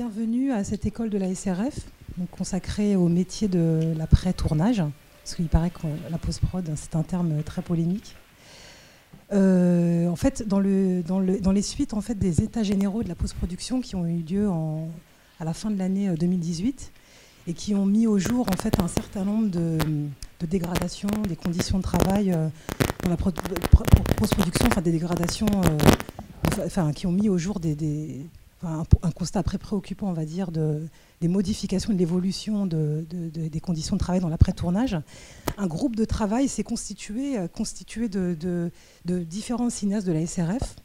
bienvenue à cette école de la SRF, consacrée au métier de l'après-tournage, parce qu'il paraît que la post-prod, c'est un terme très polémique. Euh, en fait, dans, le, dans, le, dans, les suites des états généraux de la post-production qui ont eu lieu à la fin de l'année 2018 euh, et qui ont mis au jour un certain nombre de, dégradations des conditions de travail euh, dans la post-production, enfin des dégradations enfin, qui ont mis au jour des un, constat très préoccupant, on va dire, de, des modifications, de l'évolution de, des conditions de travail dans l'après-tournage. Un groupe de travail s'est constitué, euh, constitué de, différents cinéastes de la SRF.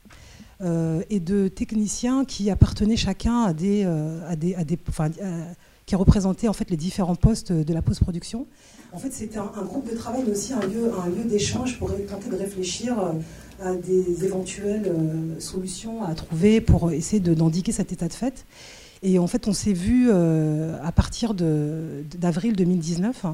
Euh, et de techniciens qui appartenaient chacun à des, euh, à des, à des qui représentaient en fait les différents postes de la post-production. En fait, c'était un, groupe de travail, mais aussi un lieu, un lieu d'échange pour tenter de réfléchir à des éventuelles solutions à trouver pour essayer d'endiquer cet état de fait. Et en fait, on s'est vu euh, à partir d'avril 2019.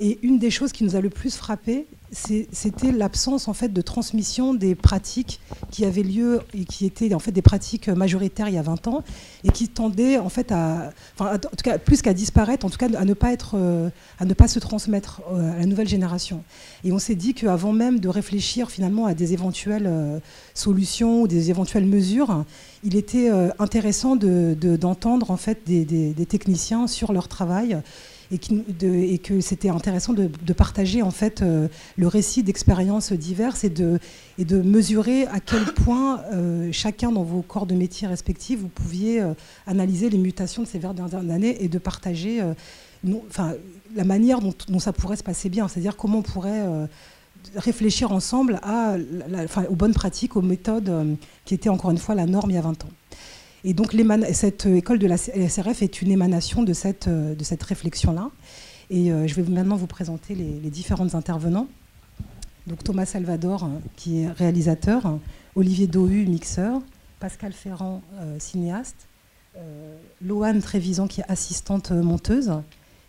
Et une des choses qui nous a le plus frappé, c'était l'absence en fait de transmission des pratiques qui avaient lieu et qui étaient en fait des pratiques majoritaires il y a 20 ans et qui tendaient en fait à, enfin, en tout cas plus qu'à disparaître, en tout cas à ne pas être, euh, à ne pas se transmettre euh, à la nouvelle génération. Et on s'est dit qu'avant même de réfléchir finalement à des éventuelles euh, solutions ou des éventuelles mesures, il était intéressant d'entendre de, en fait des techniciens sur leur travail et, que c'était intéressant de, partager en fait euh, le récit d'expériences diverses et de, et de mesurer à quel point euh, chacun dans vos corps de métier respectifs vous pouviez euh, analyser les mutations de ces dernières années et de partager enfin, la manière dont, ça pourrait se passer bien, c'est-à-dire comment on pourrait réfléchir ensemble à aux bonnes pratiques, aux méthodes qui étaient encore une fois la norme il y a 20 ans. Et donc cette école de la SRF est une émanation de cette, euh, de cette réflexion-là. Et euh, je vais maintenant vous présenter les, différents intervenants. Donc Thomas Salvador, qui est réalisateur, Olivier Dohu, mixeur, Pascal Ferrand, euh, cinéaste, Loane Trévisan, qui est assistante monteuse,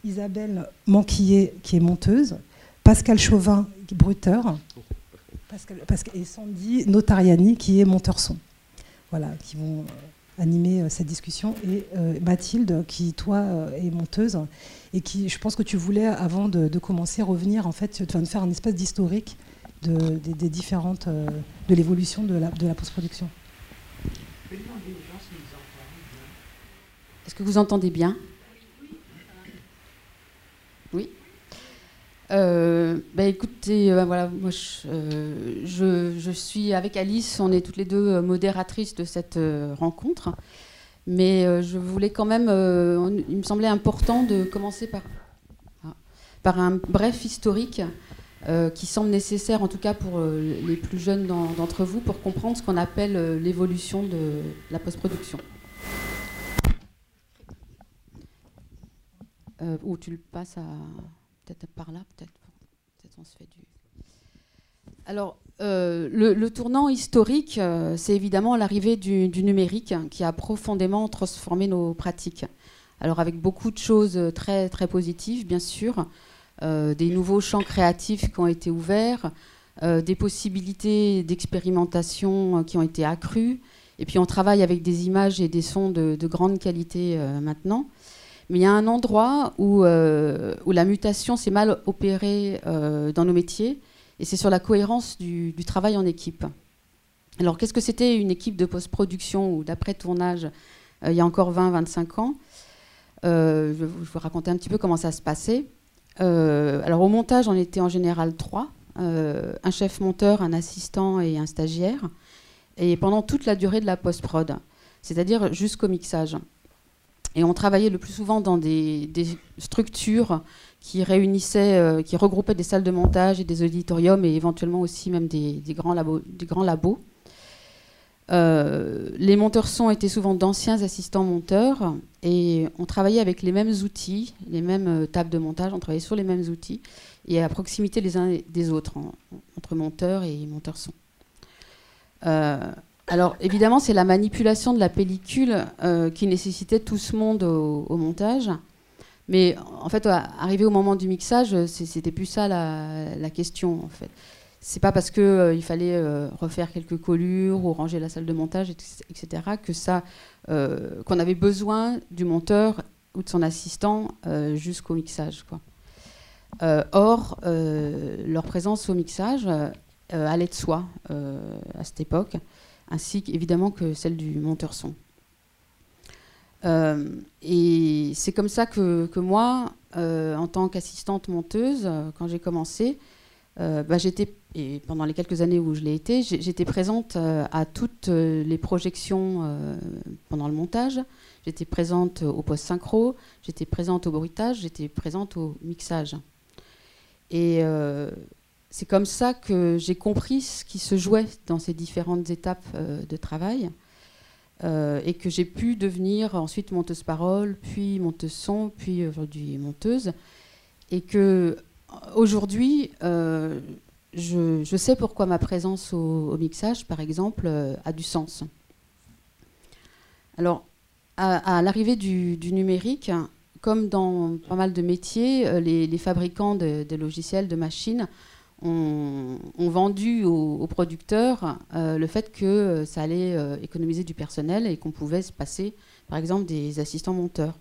Isabelle Manquillet, qui est monteuse, Pascal Chauvin, qui est bruteur, et Sandy Notariani, qui est monteur son. Voilà, qui vont animer euh, cette discussion, et euh, Mathilde, qui toi euh, est monteuse, et qui, je pense que tu voulais, avant de, commencer, revenir, en fait, de faire un espèce d'historique de, des, différentes, de l'évolution de la, de la post-production. Est-ce que vous entendez bien Oui euh, bah, écoutez, euh, voilà, moi euh, je, je, suis avec Alice, on est toutes les deux modératrices de cette rencontre, mais je voulais quand même, il me semblait important de commencer par, ah, par un bref historique qui semble nécessaire, en tout cas pour les plus jeunes d'entre vous, pour comprendre ce qu'on appelle l'évolution de la post-production. ou tu le passes à peut-être par là, peut-être. Alors, euh, le, tournant historique, euh, c'est évidemment l'arrivée du, numérique qui a profondément transformé nos pratiques. Alors, avec beaucoup de choses très, très positives, bien sûr, euh, des nouveaux champs créatifs qui ont été ouverts, des possibilités d'expérimentation qui ont été accrues, et puis on travaille avec des images et des sons de grande qualité maintenant. Mais il y a un endroit où, euh, la mutation s'est mal opérée euh, dans nos métiers, et c'est sur la cohérence du, travail en équipe. Alors, qu'est-ce que c'était une équipe de post-production ou d'après-tournage euh, il y a encore 20-25 ans? Je vais vous raconter un petit peu comment ça se passait. alors, au montage, on était en général trois un chef monteur, un assistant et un stagiaire, et pendant toute la durée de la post-prod, c'est-à-dire jusqu'au mixage. Et on travaillait le plus souvent dans des, structures qui réunissaient, euh, qui regroupaient des salles de montage et des auditoriums et éventuellement aussi même des, grands labos. Euh, les monteurs son étaient souvent d'anciens assistants monteurs et on travaillait avec les mêmes outils, les mêmes euh, tables de montage, on travaillait sur les mêmes outils et à proximité les uns des autres, entre monteurs et monteurs son. Alors évidemment, c'est la manipulation de la pellicule euh, qui nécessitait tout ce monde au, montage. Mais en fait, arrivé au moment du mixage, c'était plus ça la, question. En fait, c'est pas parce qu'il il fallait refaire quelques collures ou ranger la salle de montage, etc., que ça, qu'on avait besoin du monteur ou de son assistant jusqu'au mixage. Quoi. or, leur présence au mixage allait de soi à cette époque, ainsi évidemment que celle du monteur son. Euh, et c'est comme ça que, que moi, euh, en tant qu'assistante monteuse, euh, quand j'ai commencé, bah, j'étais, et pendant les quelques années où je l'ai été, j'étais présente à toutes les projections pendant le montage. J'étais présente au post-synchro, j'étais présente au bruitage, j'étais présente au mixage. Et c'est comme ça que j'ai compris ce qui se jouait dans ces différentes étapes de travail. Euh, et que j'ai pu devenir ensuite monteuse parole, puis monteuse son, puis aujourd'hui monteuse. Et que aujourd'hui, euh, je, sais pourquoi ma présence au, mixage, par exemple, euh, a du sens. Alors, à, l'arrivée du, numérique, comme dans pas mal de métiers, les, fabricants de, logiciels, de machines, ont, vendu aux, producteurs euh, le fait que euh, ça allait euh, économiser du personnel et qu'on pouvait se passer, par exemple, des assistants monteurs.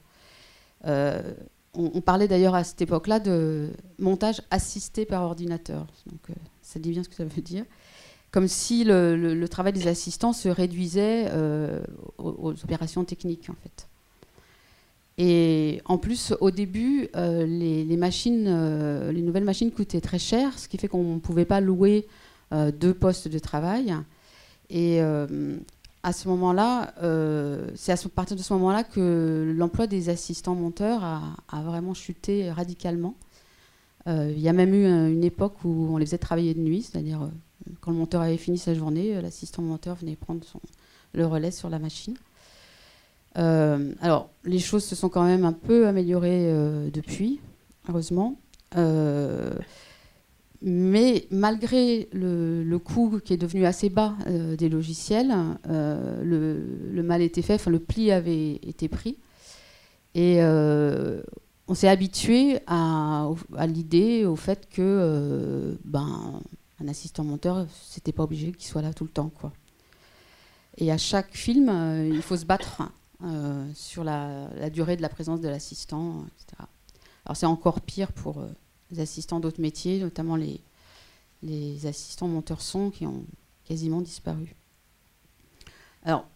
On, parlait d'ailleurs à cette époque-là de montage assisté par ordinateur. Donc, ça dit bien ce que ça veut dire. Comme si le, travail des assistants se réduisait aux, aux, opérations techniques, en fait. Et en plus, au début, euh, les, machines, euh, les nouvelles machines coûtaient très cher, ce qui fait qu'on ne pouvait pas louer euh, deux postes de travail. Et à ce moment-là, c'est à partir de ce moment-là que l'emploi des assistants monteurs a, vraiment chuté radicalement. Il y a même eu une époque où on les faisait travailler de nuit, c'est-à-dire quand le monteur avait fini sa journée, l'assistant monteur venait prendre le relais sur la machine. Euh, alors, les choses se sont quand même un peu améliorées euh, depuis, heureusement. Euh, mais malgré le, coût qui est devenu assez bas des logiciels, le, mal était fait, le pli avait été pris. Et on s'est habitué à, l'idée, au fait que ben, un assistant monteur, c'était pas obligé qu'il soit là tout le temps. Quoi. Et à chaque film, il faut se battre euh, sur la, durée de la présence de l'assistant, etc. Alors c'est encore pire pour euh, les assistants d'autres métiers, notamment les, assistants monteurs son qui ont quasiment disparu. Alors,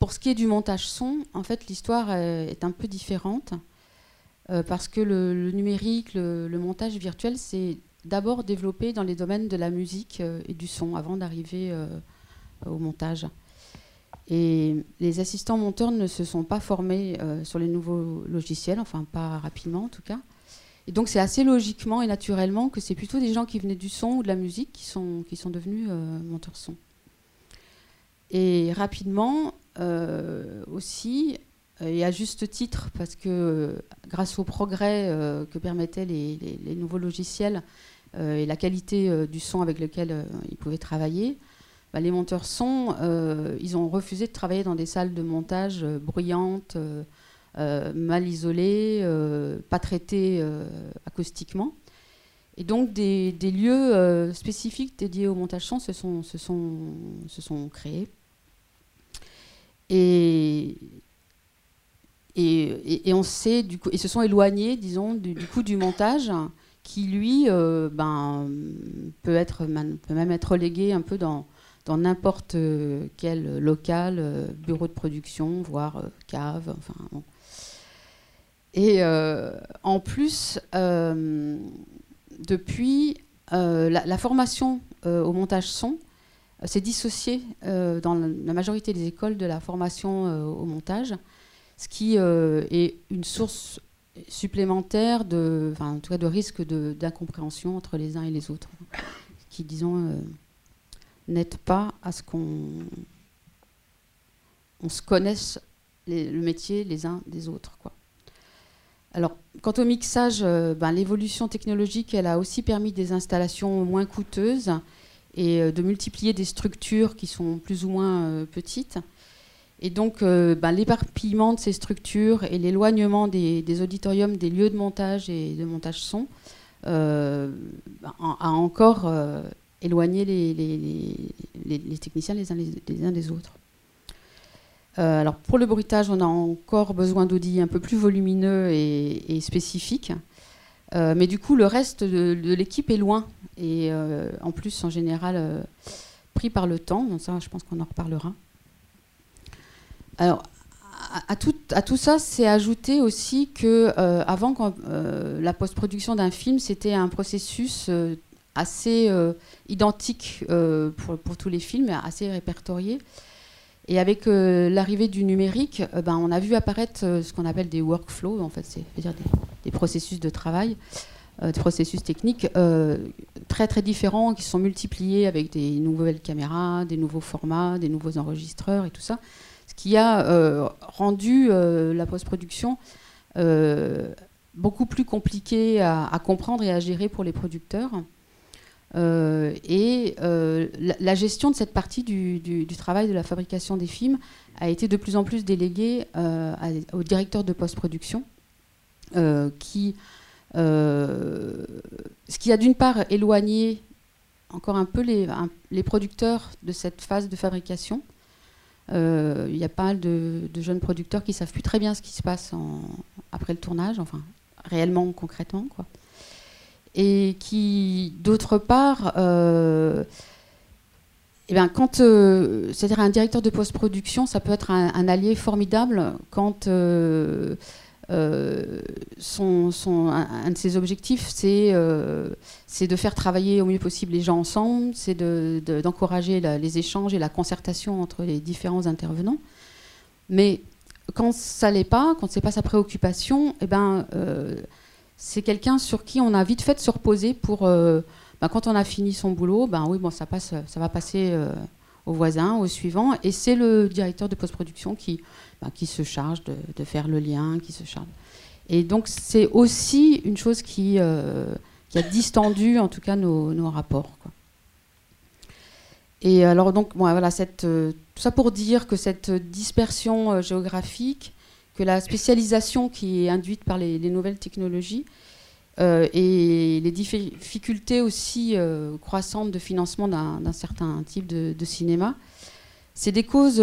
pour ce qui est du montage son, en fait, l'histoire est un peu différente euh, parce que le, numérique, le, le, montage virtuel, c'est d'abord développé dans les domaines de la musique et du son avant d'arriver au montage. Et les assistants monteurs ne se sont pas formés euh, sur les nouveaux logiciels, enfin pas rapidement en tout cas. Et donc c'est assez logiquement et naturellement que c'est plutôt des gens qui venaient du son ou de la musique qui sont, qui sont devenus euh, monteurs son. Et rapidement euh, aussi, et à juste titre, parce que grâce au progrès que permettaient les, nouveaux logiciels et la qualité du son avec lequel ils pouvaient travailler, bah, les monteurs son, euh, ils ont refusé de travailler dans des salles de montage euh, bruyantes, euh, mal isolées, pas traitées acoustiquement. Et donc des, lieux spécifiques dédiés au montage son se sont, créés. Et, et, et, on sait, du coup, se sont éloignés, disons, du, coup du montage qui, lui, ben, peut, être, peut même être relégué un peu dans, dans n'importe quel local, euh, bureau de production, voire euh, cave. Enfin, Et euh, en plus, depuis, la, formation au montage son s'est dissociée dans la majorité des écoles de la formation au montage, ce qui est une source supplémentaire de, en tout cas de risque d'incompréhension entre les uns et les autres, qui, disons, n'aide pas à ce qu'on on se connaisse le métier les uns des autres. Quoi. Alors, quant au mixage, euh, ben, l'évolution technologique, elle a aussi permis des installations moins coûteuses et euh, de multiplier des structures qui sont plus ou moins euh, petites. Et donc, ben, l'éparpillement de ces structures et l'éloignement des, auditoriums, des lieux de montage et de montage son, ben, a encore éloigner les, techniciens les uns, les, uns des autres. alors pour le bruitage, on a encore besoin d'audits un peu plus volumineux et, spécifiques. mais du coup, le reste de, l'équipe est loin. Et en plus, en général, pris par le temps. Donc ça, je pense qu'on en reparlera. Alors, à, tout, ça, c'est ajouté aussi que euh, avant, euh, la post-production d'un film, c'était un processus euh, assez identique pour, pour, tous les films, assez répertorié. Et avec l'arrivée du numérique, ben, on a vu apparaître ce qu'on appelle des workflows, en fait, c'est-à-dire des, processus de travail, des processus techniques très très différents qui sont multipliés avec des nouvelles caméras, des nouveaux formats, des nouveaux enregistreurs et tout ça qui a euh, rendu euh, la post-production euh, beaucoup plus compliquée à, comprendre et à gérer pour les producteurs. Et la, gestion de cette partie du, travail de la fabrication des films a été de plus en plus déléguée au directeur de post-production, ce qui a d'une part éloigné encore un peu les, producteurs de cette phase de fabrication, euh, il y a pas mal de, jeunes producteurs qui savent plus très bien ce qui se passe après le tournage, enfin réellement, concrètement, quoi. Et qui, d'autre part, euh, eh bien, quand, euh, c'est-à-dire un directeur de post-production, ça peut être un, allié formidable quand euh, un, de ses objectifs, c'est de faire travailler au mieux possible les gens ensemble, c'est d'encourager les échanges et la concertation entre les différents intervenants. Mais quand ça l'est pas, quand c'est pas sa préoccupation, eh ben, c'est quelqu'un sur qui on a vite fait de se reposer pour, ben, quand on a fini son boulot, ben oui, bon, ça, passe, ça va passer au voisin, au suivant, et c'est le directeur de post-production qui qui se charge de, faire le lien, qui se charge. Et donc c'est aussi une chose qui, euh, qui, a distendu en tout cas nos, rapports. Et alors donc voilà, euh, tout ça pour dire que cette dispersion euh, géographique, que la spécialisation qui est induite par les, nouvelles technologies et les difficultés aussi croissantes de financement d'un certain type de, cinéma, c'est des causes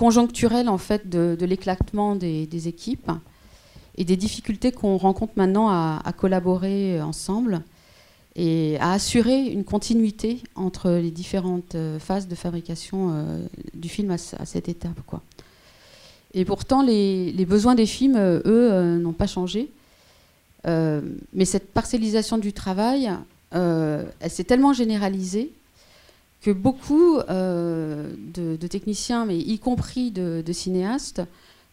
conjoncturelle en fait de, l'éclatement des, équipes et des difficultés qu'on rencontre maintenant à, collaborer ensemble et à assurer une continuité entre les différentes euh, phases de fabrication euh, du film à, cette étape. Quoi. Et pourtant, les, besoins des films, euh, eux, n'ont pas changé. mais cette parcellisation du travail, elle s'est tellement généralisée que beaucoup euh, de, techniciens, mais y compris de, cinéastes,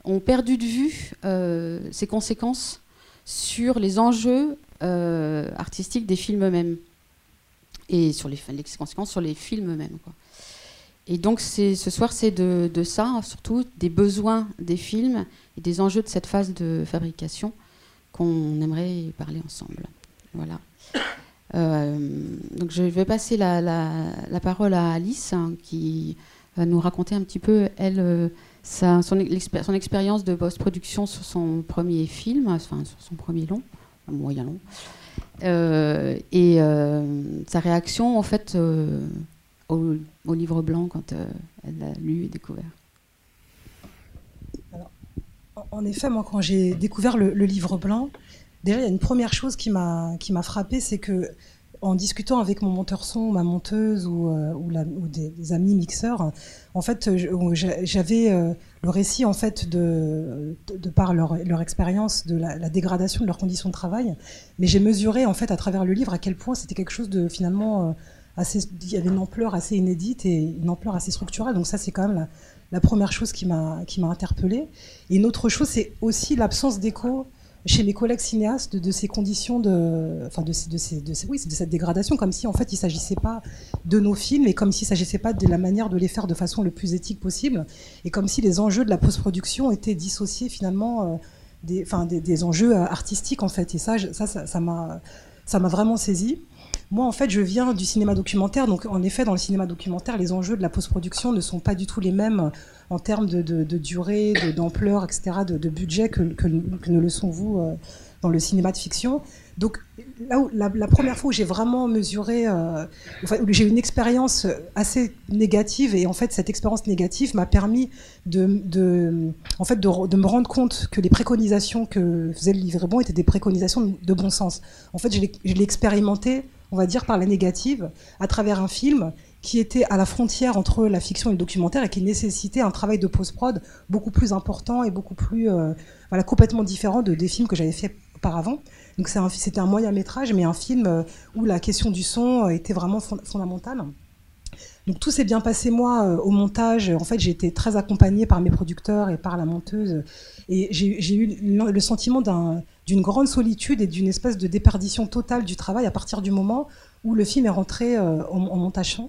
ont perdu de vue euh, ces conséquences sur les enjeux euh, artistiques des films eux-mêmes et sur les, conséquences sur les films eux-mêmes. Et donc ce soir, c'est de, ça, surtout des besoins des films et des enjeux de cette phase de fabrication qu'on aimerait parler ensemble. Voilà. Euh, donc je vais passer la, parole à Alice hein, qui va nous raconter un petit peu, elle, euh, son, son, expérience de post-production sur son premier film, enfin sur son premier long, moyen long, euh, et sa réaction en fait au, livre blanc quand elle l'a lu et découvert. en effet, moi quand j'ai découvert le livre blanc, Déjà, il y a une première chose qui m'a qui m'a frappé, c'est que en discutant avec mon monteur son, ma monteuse ou, euh, des, amis mixeurs, en fait, j'avais euh, le récit en fait de, de, par leur, leur expérience de la, dégradation de leurs conditions de travail, mais j'ai mesuré en fait à travers le livre à quel point c'était quelque chose de finalement euh, il y avait une ampleur assez inédite et une ampleur assez structurelle. Donc ça, c'est quand même la, première chose qui m'a interpellée. Et une autre chose, c'est aussi l'absence d'écho chez mes collègues cinéastes de, ces conditions de, enfin de, de, de, oui, de cette dégradation, comme si en fait il s'agissait pas de nos films et comme s'il s'agissait pas de la manière de les faire de façon le plus éthique possible et comme si les enjeux de la post-production étaient dissociés finalement euh, des, enfin, des, enjeux euh, artistiques en fait. Et ça, ça, ça m'a, ça m'a vraiment saisi. Moi, en fait, je viens du cinéma documentaire, donc en effet, dans le cinéma documentaire, les enjeux de la post-production ne sont pas du tout les mêmes en termes de, durée, d'ampleur, etc., de, budget que, ne le sont vous, euh, dans le cinéma de fiction. Donc là où, la, première fois où j'ai vraiment mesuré, euh, j'ai eu une expérience assez négative, et en fait cette expérience négative m'a permis de, en fait, de, me rendre compte que les préconisations que faisait le livre bon étaient des préconisations de bon sens. En fait, je l'ai expérimenté, on va dire, par la négative, à travers un film qui était à la frontière entre la fiction et le documentaire et qui nécessitait un travail de post-prod beaucoup plus important et beaucoup plus, euh, voilà, complètement différent de, des films que j'avais fait auparavant. Donc c'était un, moyen métrage, mais un film euh, où la question du son euh, était vraiment fondamentale. Donc tout s'est bien passé moi au montage. En fait, j'ai été très accompagnée par mes producteurs et par la monteuse, et j'ai eu le sentiment d'une grande solitude et d'une espèce de déperdition totale du travail à partir du moment où le film est rentré en, en montage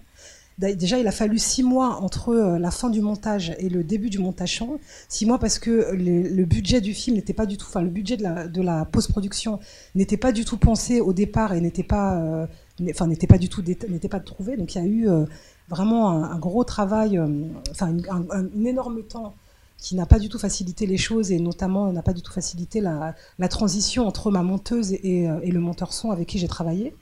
Déjà, il a fallu six mois entre euh, la fin du montage et le début du montage Six mois parce que le, budget du film n'était pas du tout, enfin le budget de la, post-production n'était pas du tout pensé au départ et n'était pas, euh, enfin n'était pas du tout, n'était pas trouvé. Donc il y a eu euh, vraiment un, gros travail, enfin un, énorme temps qui n'a pas du tout facilité les choses et notamment n'a pas du tout facilité la, transition entre ma monteuse et, et le monteur son avec qui j'ai travaillé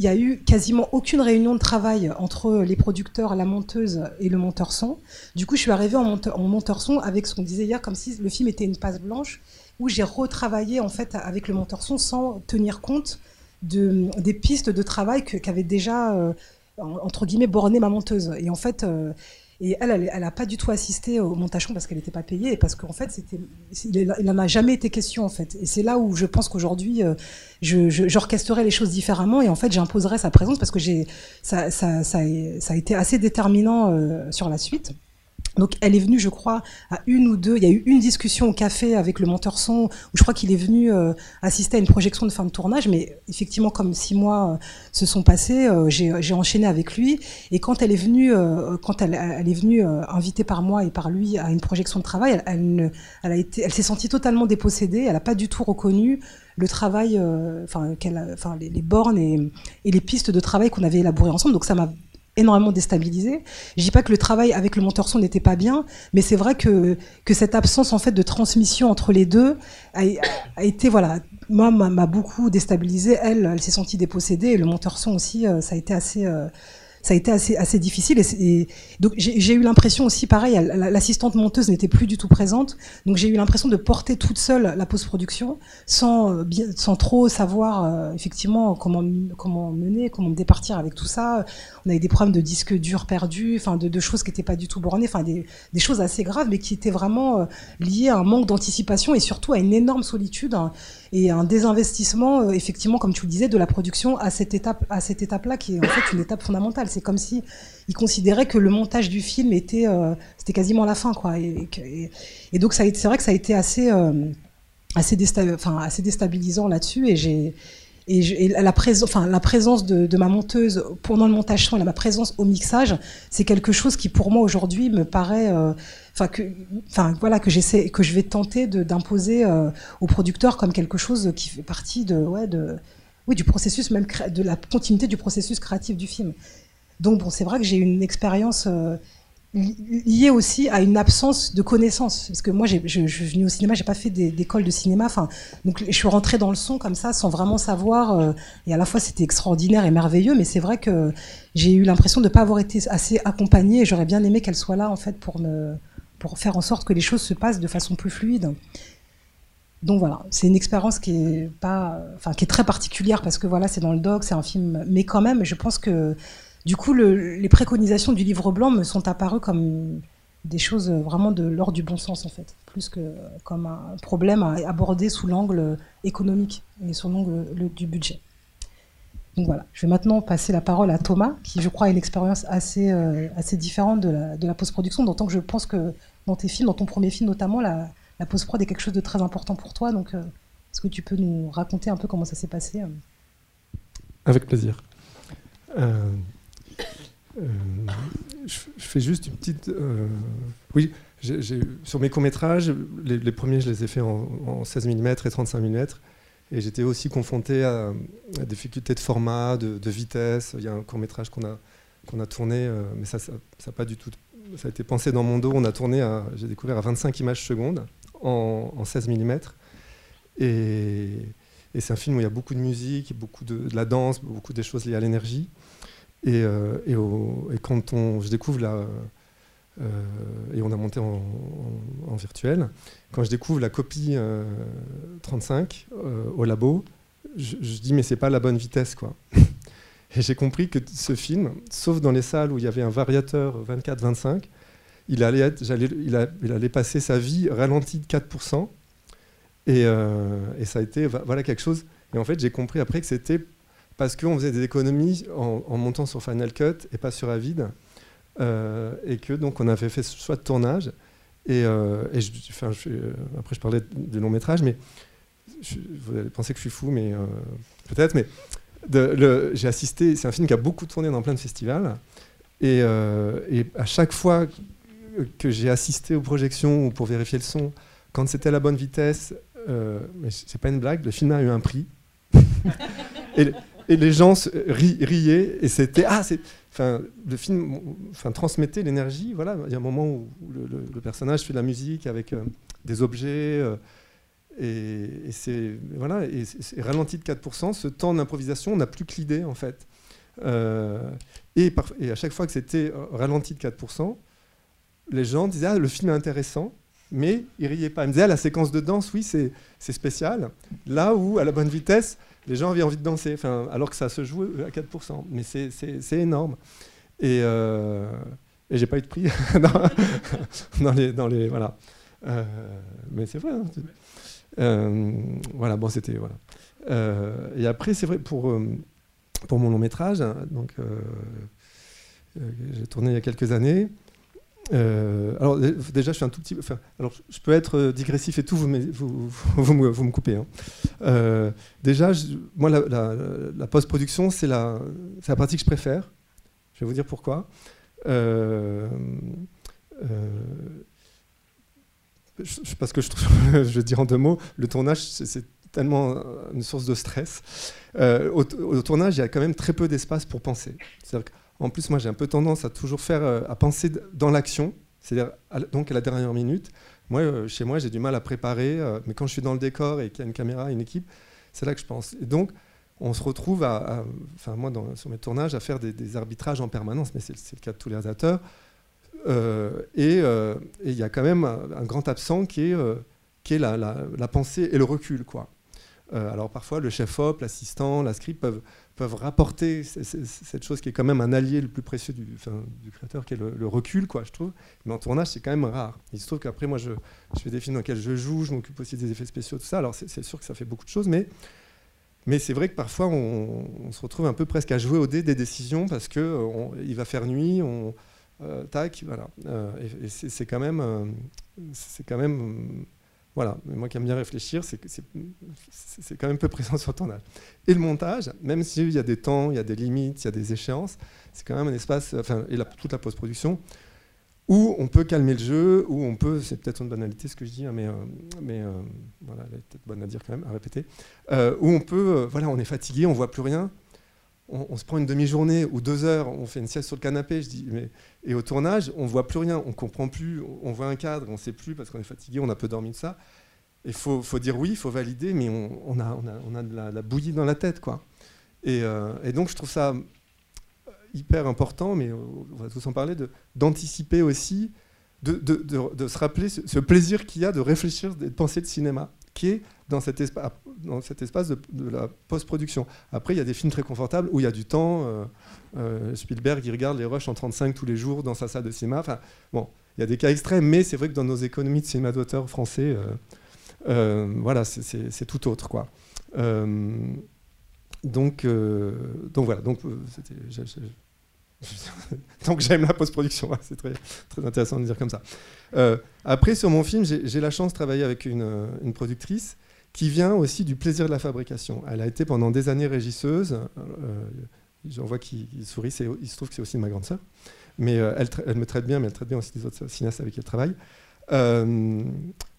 il y a eu quasiment aucune réunion de travail entre les producteurs, la monteuse et le monteur son. Du coup, je suis arrivée en monteur, son avec ce qu'on disait hier, comme si le film était une passe blanche, où j'ai retravaillé en fait avec le monteur son sans tenir compte de, des pistes de travail qu'avait déjà euh, entre guillemets borné ma monteuse. Et en fait, euh, et elle, elle n'a pas du tout assisté au montage parce qu'elle n'était pas payée et parce qu'en fait, il n'en a jamais été question en fait. Et c'est là où je pense qu'aujourd'hui, euh, j'orchestrerai les choses différemment et en fait, j'imposerai sa présence parce que j'ai, ça, ça, ça, ça, a été assez déterminant euh, sur la suite. Donc elle est venue, je crois, à une ou deux. Il y a eu une discussion au café avec le monteur son, où je crois qu'il est venu euh, assister à une projection de fin de tournage. Mais effectivement, comme six mois euh, se sont passés, euh, j'ai enchaîné avec lui. Et quand elle est venue, quand elle, est venue invitée par moi et par lui à une projection de travail, elle, s'est sentie totalement dépossédée. Elle n'a pas du tout reconnu le travail, enfin, les, bornes et, et les pistes de travail qu'on avait élaborées ensemble. Donc ça m'a énormément déstabilisé. Je dis pas que le travail avec le monteur son n'était pas bien, mais c'est vrai que, que cette absence en fait de transmission entre les deux a, été voilà, moi m'a beaucoup déstabilisé. Elle, elle s'est sentie dépossédée et le monteur son aussi, euh, ça a été assez euh, ça a été assez, assez difficile. Et, donc j'ai eu l'impression aussi, pareil, l'assistante monteuse n'était plus du tout présente. Donc j'ai eu l'impression de porter toute seule la post-production, sans, euh, sans trop savoir euh, effectivement comment, comment mener, comment me départir avec tout ça. On avait des problèmes de disques durs perdus, enfin de, choses qui n'étaient pas du tout bornées, enfin des, des, choses assez graves, mais qui étaient vraiment euh, liées à un manque d'anticipation et surtout à une énorme solitude. Hein, et un désinvestissement, euh, effectivement, comme tu le disais, de la production à cette étape, à cette étape-là, qui est en fait une étape fondamentale. C'est comme si ils considéraient que le montage du film était, euh, c'était quasiment la fin, quoi. Et, donc, c'est vrai que ça a été assez, euh, assez, déstabilisant là-dessus, et la, présence, enfin, la présence de, ma monteuse pendant le montage son et ma présence au mixage, c'est quelque chose qui pour moi aujourd'hui me paraît, que, voilà que j'essaie, que je vais tenter d'imposer euh, au producteur comme quelque chose qui fait partie de, ouais, de, oui, du processus même de la continuité du processus créatif du film. Donc bon, c'est vrai que j'ai une expérience euh, lié aussi à une absence de connaissances. Parce que moi, je, je, suis venue au cinéma, j'ai pas fait d'école de cinéma. Enfin, donc je suis rentrée dans le son comme ça, sans vraiment savoir. Euh, et à la fois, c'était extraordinaire et merveilleux, mais c'est vrai que j'ai eu l'impression de ne pas avoir été assez accompagnée. J'aurais bien aimé qu'elle soit là, en fait, pour me, pour faire en sorte que les choses se passent de façon plus fluide. Donc voilà, c'est une expérience qui est pas, qui est très particulière parce que voilà, c'est dans le doc, c'est un film, mais quand même, je pense que du coup, les préconisations du livre blanc me sont apparues comme des choses vraiment de l'ordre du bon sens, en fait, plus que comme un problème à aborder sous l'angle économique et sous l'angle du budget. Donc voilà, je vais maintenant passer la parole à Thomas, qui je crois a une expérience assez, euh, assez différente de la, de la post-production, d'autant que je pense que dans tes films, dans ton premier film notamment, la, la post-prod est quelque chose de très important pour toi. Donc, euh, est-ce que tu peux nous raconter un peu comment ça s'est passé euh? Avec plaisir. Je, fais juste une petite. Oui, sur mes courts-métrages, les, premiers, je les ai faits en, 16 mm et 35 mm. Et j'étais aussi confronté à, des difficultés de format, de, vitesse. Il y a un court-métrage qu'on a, qu'on a tourné, euh, mais ça, ça, pas du tout. Ça a été pensé dans mon dos. On a tourné, j'ai découvert à 25 images secondes en, en 16 mm. Et, c'est un film où il y a beaucoup de musique, beaucoup de, la danse, beaucoup des choses liées à l'énergie. Et, et, quand on, je découvre la, et on a monté en, virtuel. Quand je découvre la copie 35 au labo, je, je, dis mais c'est pas la bonne vitesse quoi. Et j'ai compris que ce film, sauf dans les salles où il y avait un variateur 24-25, il allait, passer sa vie ralenti de 4%. Et, euh, et, ça a été voilà quelque chose. Et en fait, j'ai compris après que c'était parce qu'on faisait des économies en, montant sur Final Cut et pas sur Avid. Euh, et que donc on avait fait ce choix de tournage. Et, euh, je, après, je parlais du long métrage, mais vous allez penser que je suis fou, mais peut-être. Mais j'ai assisté, c'est un film qui a beaucoup tourné dans plein de festivals. Et, euh, à chaque fois que j'ai assisté aux projections ou pour vérifier le son, quand c'était la bonne vitesse, euh, mais c'est pas une blague, le film a eu un prix. et, les gens riaient et c'était ah enfin le film enfin transmettait l'énergie voilà il y a un moment où le, personnage fait de la musique avec euh, des objets euh, et, c'est voilà, et, ralenti de 4%. Ce temps d'improvisation n'a plus que l'idée en fait. Euh, et, et, à chaque fois que c'était ralenti de 4%, les gens disaient ah, le film est intéressant, mais ils riaient pas. Ils me disaient ah, la séquence de danse, oui, c'est spécial. Là où à la bonne vitesse, les gens avaient envie de danser, enfin, alors que ça se joue à 4%. Mais c'est énorme. Et, euh, et j'ai pas eu de prix dans, les, dans les voilà. Euh, mais c'est vrai. Hein, euh, voilà, bon, c'était. Voilà. Euh, et après, c'est vrai, pour, pour mon long métrage, hein, donc, j'ai tourné il y a quelques années. Alors déjà, je suis un tout petit peu. Alors, je peux être digressif et tout, vous, vous, vous, me, vous me, coupez. Hein. déjà, moi, la, post-production, c'est la, la partie que je préfère. Je vais vous dire pourquoi. Euh, parce que je, trouve, je dire en deux mots, le tournage, c'est tellement une source de stress. Euh, au, tournage, il y a quand même très peu d'espace pour penser. En plus, moi, j'ai un peu tendance à toujours faire, euh, penser dans l'action, c'est-à-dire donc à la dernière minute. Moi, euh, chez moi, j'ai du mal à préparer, mais quand je suis dans le décor et qu'il y a une caméra, une équipe, c'est là que je pense. Et donc, on se retrouve à, enfin moi, sur mes tournages, à faire des, arbitrages en permanence, mais c'est le cas de tous les réalisateurs euh, euh, et il y a quand même un, grand absent qui est, euh, qui est la, la, pensée et le recul. Quoi. Alors parfois, le chef-op, l'assistant, la script peuvent, peuvent rapporter cette chose qui est quand même un allié le plus précieux du, créateur, qui est le, recul, quoi, je trouve. Mais en tournage, c'est quand même rare. Il se trouve qu'après, moi, je, je, fais des films dans lesquels je joue, je m'occupe aussi des effets spéciaux, tout ça. Alors c'est sûr que ça fait beaucoup de choses, mais mais c'est vrai que parfois, on, se retrouve un peu presque à jouer au dé des décisions parce qu'il va faire nuit, on, euh, tac, voilà. Euh, et, c'est quand même, euh, c'est quand même, voilà. moi qui aime bien réfléchir, c'est quand même peu présent sur le tournage. Et le montage, même s'il y a des temps, il y a des limites, il y a des échéances, c'est quand même un espace, enfin, et toute la post-production, où on peut calmer le jeu, où on peut, c'est peut-être une banalité ce que je dis, hein, mais, mais voilà, elle est peut-être bonne à dire quand même, à répéter, où on peut, voilà, on est fatigué, on voit plus rien, on, se prend une demi-journée ou deux heures, on fait une sieste sur le canapé, je dis, mais, et au tournage, on voit plus rien, on comprend plus, on voit un cadre, on sait plus parce qu'on est fatigué, on a peu dormi de ça. Il faut, dire oui, il faut valider, mais on, a, on, a, de la, bouillie dans la tête. quoi. Euh, et, donc je trouve ça hyper important, mais on va tous en parler, d'anticiper aussi, de, de, se rappeler ce, plaisir qu'il y a de réfléchir, de penser le cinéma, qui est dans cet, dans cet espace de, la post-production. Après, il y a des films très confortables où il y a du temps. Euh, euh, Spielberg, il regarde les rushs en 35 tous les jours dans sa salle de cinéma. Enfin, bon, il y a des cas extrêmes, mais c'est vrai que dans nos économies de cinéma d'auteur français, euh, voilà, c'est tout autre, quoi. donc, donc voilà, donc j'aime la post-production, c'est très, très intéressant de dire comme ça. après, sur mon film, j'ai la chance de travailler avec une productrice qui vient aussi du plaisir de la fabrication. Elle a été pendant des années régisseuse. Euh, J'en vois qui, sourit, il se trouve que c'est aussi ma grande sœur. Mais euh, elle, me traite bien, mais elle traite bien aussi les autres cinéastes avec qui elle travaille. Euh,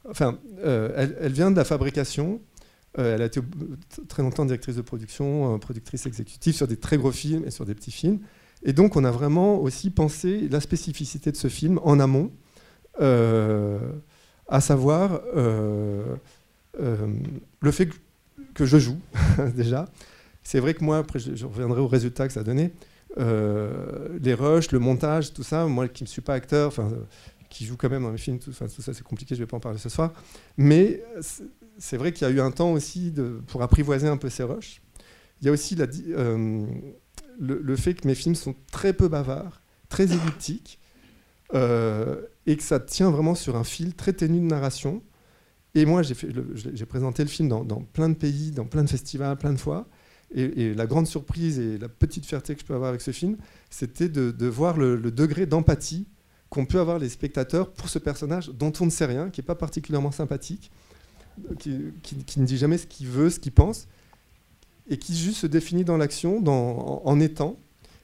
enfin, elle, vient de la fabrication. elle a été très longtemps directrice de production, productrice exécutive sur des très gros films et sur des petits films. Et donc, on a vraiment aussi pensé la spécificité de ce film en amont, à savoir le fait que, je joue, déjà, c'est vrai que moi, après, je, reviendrai au résultat que ça a donné. les rushs, le montage, tout ça, moi qui ne suis pas acteur, qui joue quand même dans mes films, tout, ça c'est compliqué, je ne vais pas en parler ce soir. Mais c'est vrai qu'il y a eu un temps aussi pour apprivoiser un peu ces rushs. Il y a aussi la, le, fait que mes films sont très peu bavards, très elliptiques, euh, et que ça tient vraiment sur un fil très ténu de narration. Et moi, j'ai présenté le film dans, plein de pays, dans plein de festivals, plein de fois. Et, la grande surprise et la petite fierté que je peux avoir avec ce film, c'était de, voir le, degré d'empathie qu'ont pu avoir les spectateurs pour ce personnage dont on ne sait rien, qui n'est pas particulièrement sympathique, qui, ne dit jamais ce qu'il veut, ce qu'il pense, et qui juste se définit dans l'action, en, étant.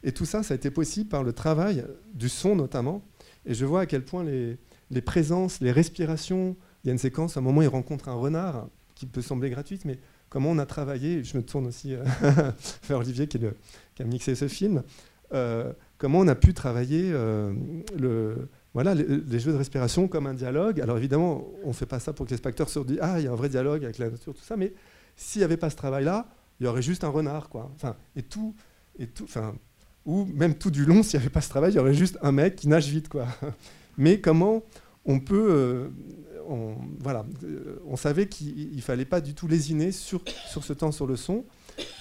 Et tout ça, ça a été possible par le travail du son notamment. Et je vois à quel point les présences, les respirations, il y a une séquence, à un moment, il rencontre un renard, qui peut sembler gratuite, mais comment on a travaillé, je me tourne aussi euh, vers Olivier qui, a mixé ce film, euh, comment on a pu travailler euh, le, voilà, les, jeux de respiration comme un dialogue. Alors évidemment, on ne fait pas ça pour que les spectateurs se disent Ah, il y a un vrai dialogue avec la nature, tout ça, mais s'il n'y avait pas ce travail-là, il y aurait juste un renard, quoi. Enfin, et tout, et tout, enfin, ou même tout du long, s'il n'y avait pas ce travail, il y aurait juste un mec qui nage vite, quoi. Mais comment on peut, on, voilà, euh, on savait qu'il ne fallait pas du tout lésiner sur, sur ce temps sur le son,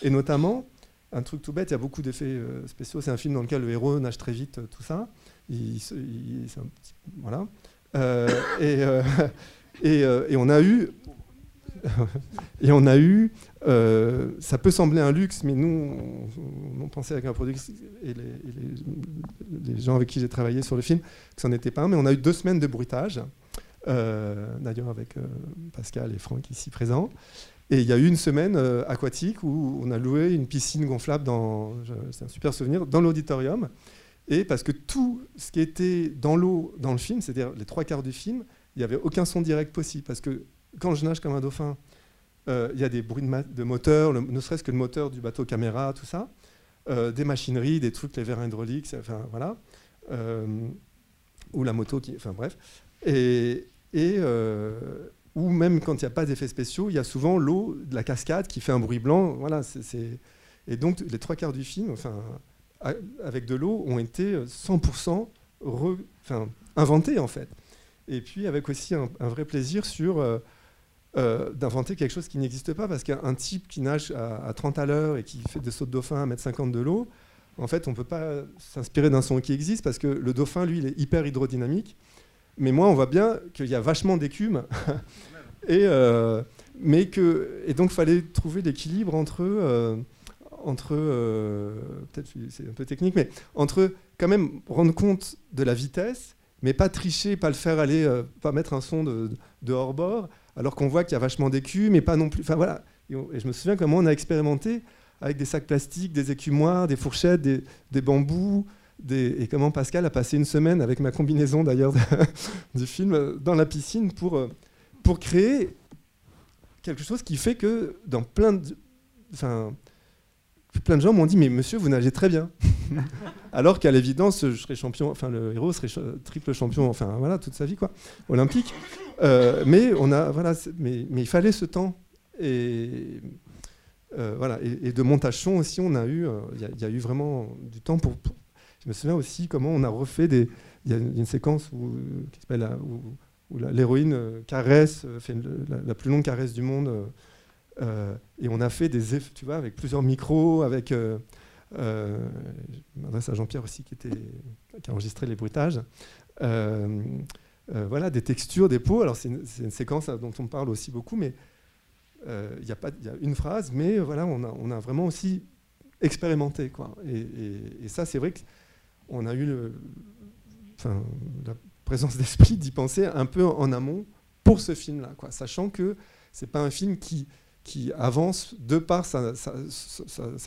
et notamment un truc tout bête, il y a beaucoup d'effets euh, spéciaux. C'est un film dans lequel le héros nage très vite, tout ça. Il, voilà. et, et, on a eu et on a eu, euh, ça peut sembler un luxe, mais nous, on, pensait avec un produit et, les, gens avec qui j'ai travaillé sur le film que ça n'en était pas un, mais on a eu deux semaines de bruitage, euh, d'ailleurs avec euh, Pascal et Franck ici présents. Et il y a eu une semaine aquatique où on a loué une piscine gonflable dans, c'est un super souvenir, dans l'auditorium. Et parce que tout ce qui était dans l'eau dans le film, c'est-à-dire les trois quarts du film, il n'y avait aucun son direct possible. Parce que quand je nage comme un dauphin, euh, il y a des bruits de, moteur, ne serait-ce que le moteur du bateau caméra, tout ça, euh, des machineries, des trucs, les verres hydrauliques, enfin voilà, euh, ou la moto, qui, enfin bref, et, et ou même quand il n'y a pas d'effets spéciaux, il y a souvent l'eau de la cascade qui fait un bruit blanc, voilà, c'est, et donc les trois quarts du film, enfin, avec de l'eau, ont été 100% enfin, inventés en fait. Et puis avec aussi un, vrai plaisir sur euh, d'inventer quelque chose qui n'existe pas, parce qu'un type qui nage à, 30 à l'heure et qui fait des sauts de dauphin à 1m50 de l'eau, en fait, on ne peut pas s'inspirer d'un son qui existe, parce que le dauphin, lui, il est hyper hydrodynamique. Mais moi, on voit bien qu'il y a vachement d'écume. et, euh, mais que, et donc, il fallait trouver l'équilibre entre... Euh, entre peut-être c'est un peu technique, mais entre quand même rendre compte de la vitesse, mais pas tricher, pas le faire aller, pas mettre un son de, de hors-bord, alors qu'on voit qu'il y a vachement d'écus, mais pas non plus. Enfin voilà. Et, je me souviens comment on a expérimenté avec des sacs plastiques, des écumoires, des fourchettes, des, bambous. Et comment Pascal a passé une semaine avec ma combinaison d'ailleurs du film dans la piscine pour, euh, pour créer quelque chose qui fait que dans plein de, enfin, plein de gens m'ont dit mais monsieur vous nagez très bien alors qu'à l'évidence je serais champion enfin le héros serait triple champion enfin voilà toute sa vie quoi olympique euh, mais on a, voilà, mais, mais, il fallait ce temps. Et, euh, voilà, et, de montage son aussi, on a eu, euh, il y, a eu vraiment du temps pour, Je me souviens aussi comment on a refait des. Il y a une, séquence où, qui s'appelle où, l'héroïne caresse, fait la, plus longue caresse du monde. et on a fait des effets, tu vois, avec plusieurs micros, avec. je m'adresse à Jean-Pierre aussi qui, était, qui a enregistré les bruitages. Euh, voilà, des textures, des peaux. Alors c'est une, séquence dont on parle aussi beaucoup, mais euh, il y, y a une phrase, mais voilà, on a, on a vraiment aussi expérimenté. Quoi. Et, ça, c'est vrai qu'on a eu la présence d'esprit d'y penser un peu en amont pour ce film-là, quoi, sachant que c'est pas un film qui, qui avance de par sa,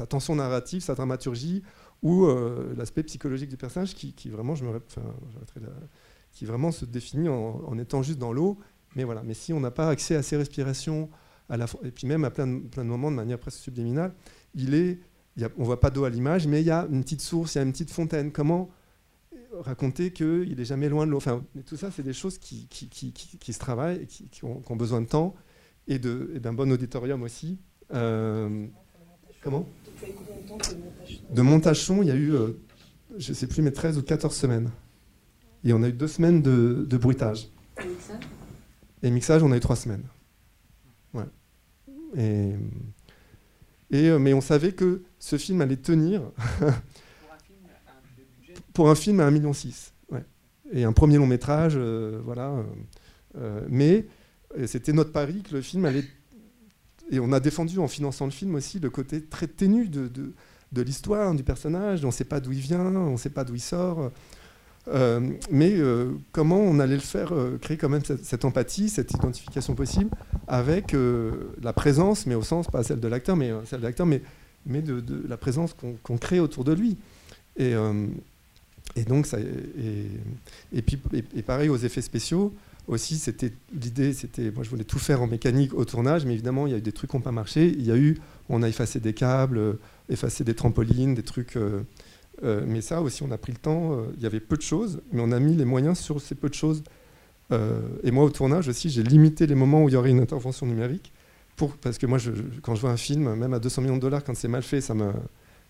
tension narrative, sa dramaturgie ou euh, l'aspect psychologique du personnage qui, vraiment, je me, qui vraiment se définit en, étant juste dans l'eau. Mais voilà, mais si on n'a pas accès à ces respirations, à la, et puis même à plein de, plein de moments de manière presque subliminale, il est, y a, on voit pas d'eau à l'image, mais il y a une petite source, il y a une petite fontaine. Comment raconter qu'il n'est jamais loin de l'eau? Enfin, Tout ça, c'est des choses qui, qui, qui, qui, se travaillent, et qui, ont, besoin de temps. et d'un bon auditorium aussi. comment? De montage son, il y a eu, je ne sais plus, mais 13 ou 14 semaines. Et on a eu deux semaines de, de bruitage. Et mixage? Et mixage, on a eu trois semaines. Ouais. Et, et, mais on savait que ce film allait tenir. pour un film à 1,6 million. Ouais. Et un premier long métrage, euh, voilà. Euh, euh, mais c'était notre pari que le film allait. Et on a défendu en finançant le film aussi le côté très ténu de, de, l'histoire, du personnage. On ne sait pas d'où il vient, on ne sait pas d'où il sort. mais comment on allait le faire, créer quand même cette, empathie, cette identification possible avec la présence, mais au sens, pas celle de l'acteur, mais celle de l'acteur, mais, mais de, la présence qu'on crée autour de lui. Et, et donc, ça, et, puis, et, pareil aux effets spéciaux aussi, c'était l'idée, c'était, moi je voulais tout faire en mécanique au tournage, mais évidemment il y a eu des trucs qui n'ont pas marché. Il y a eu, on a effacé des câbles, effacé des trampolines, des trucs. Euh, euh, mais ça aussi, on a pris le temps. Euh, il y avait peu de choses, mais on a mis les moyens sur ces peu de choses. et moi, au tournage aussi, j'ai limité les moments où il y aurait une intervention numérique, parce que moi, je, quand je vois un film, même à 200 millions de dollars, quand c'est mal fait, ça me,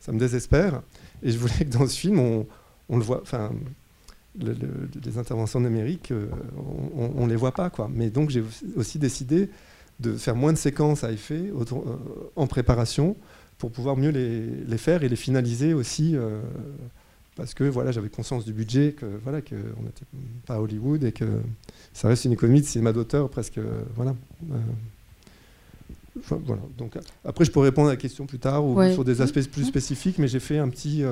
désespère. Et je voulais que dans ce film, on, on le voit, enfin, les interventions numériques, euh, on, ne les voit pas, quoi. Mais donc j'ai aussi décidé de faire moins de séquences à effet euh, en préparation pour pouvoir mieux les, faire et les finaliser aussi. Euh, parce que voilà, j'avais conscience du budget, que voilà, qu'on n'était pas à Hollywood et que ça reste une économie de cinéma d'auteur presque. voilà. Voilà. Donc, après, je pourrais répondre à la question plus tard ou sur des aspects plus spécifiques, mais j'ai fait un petit,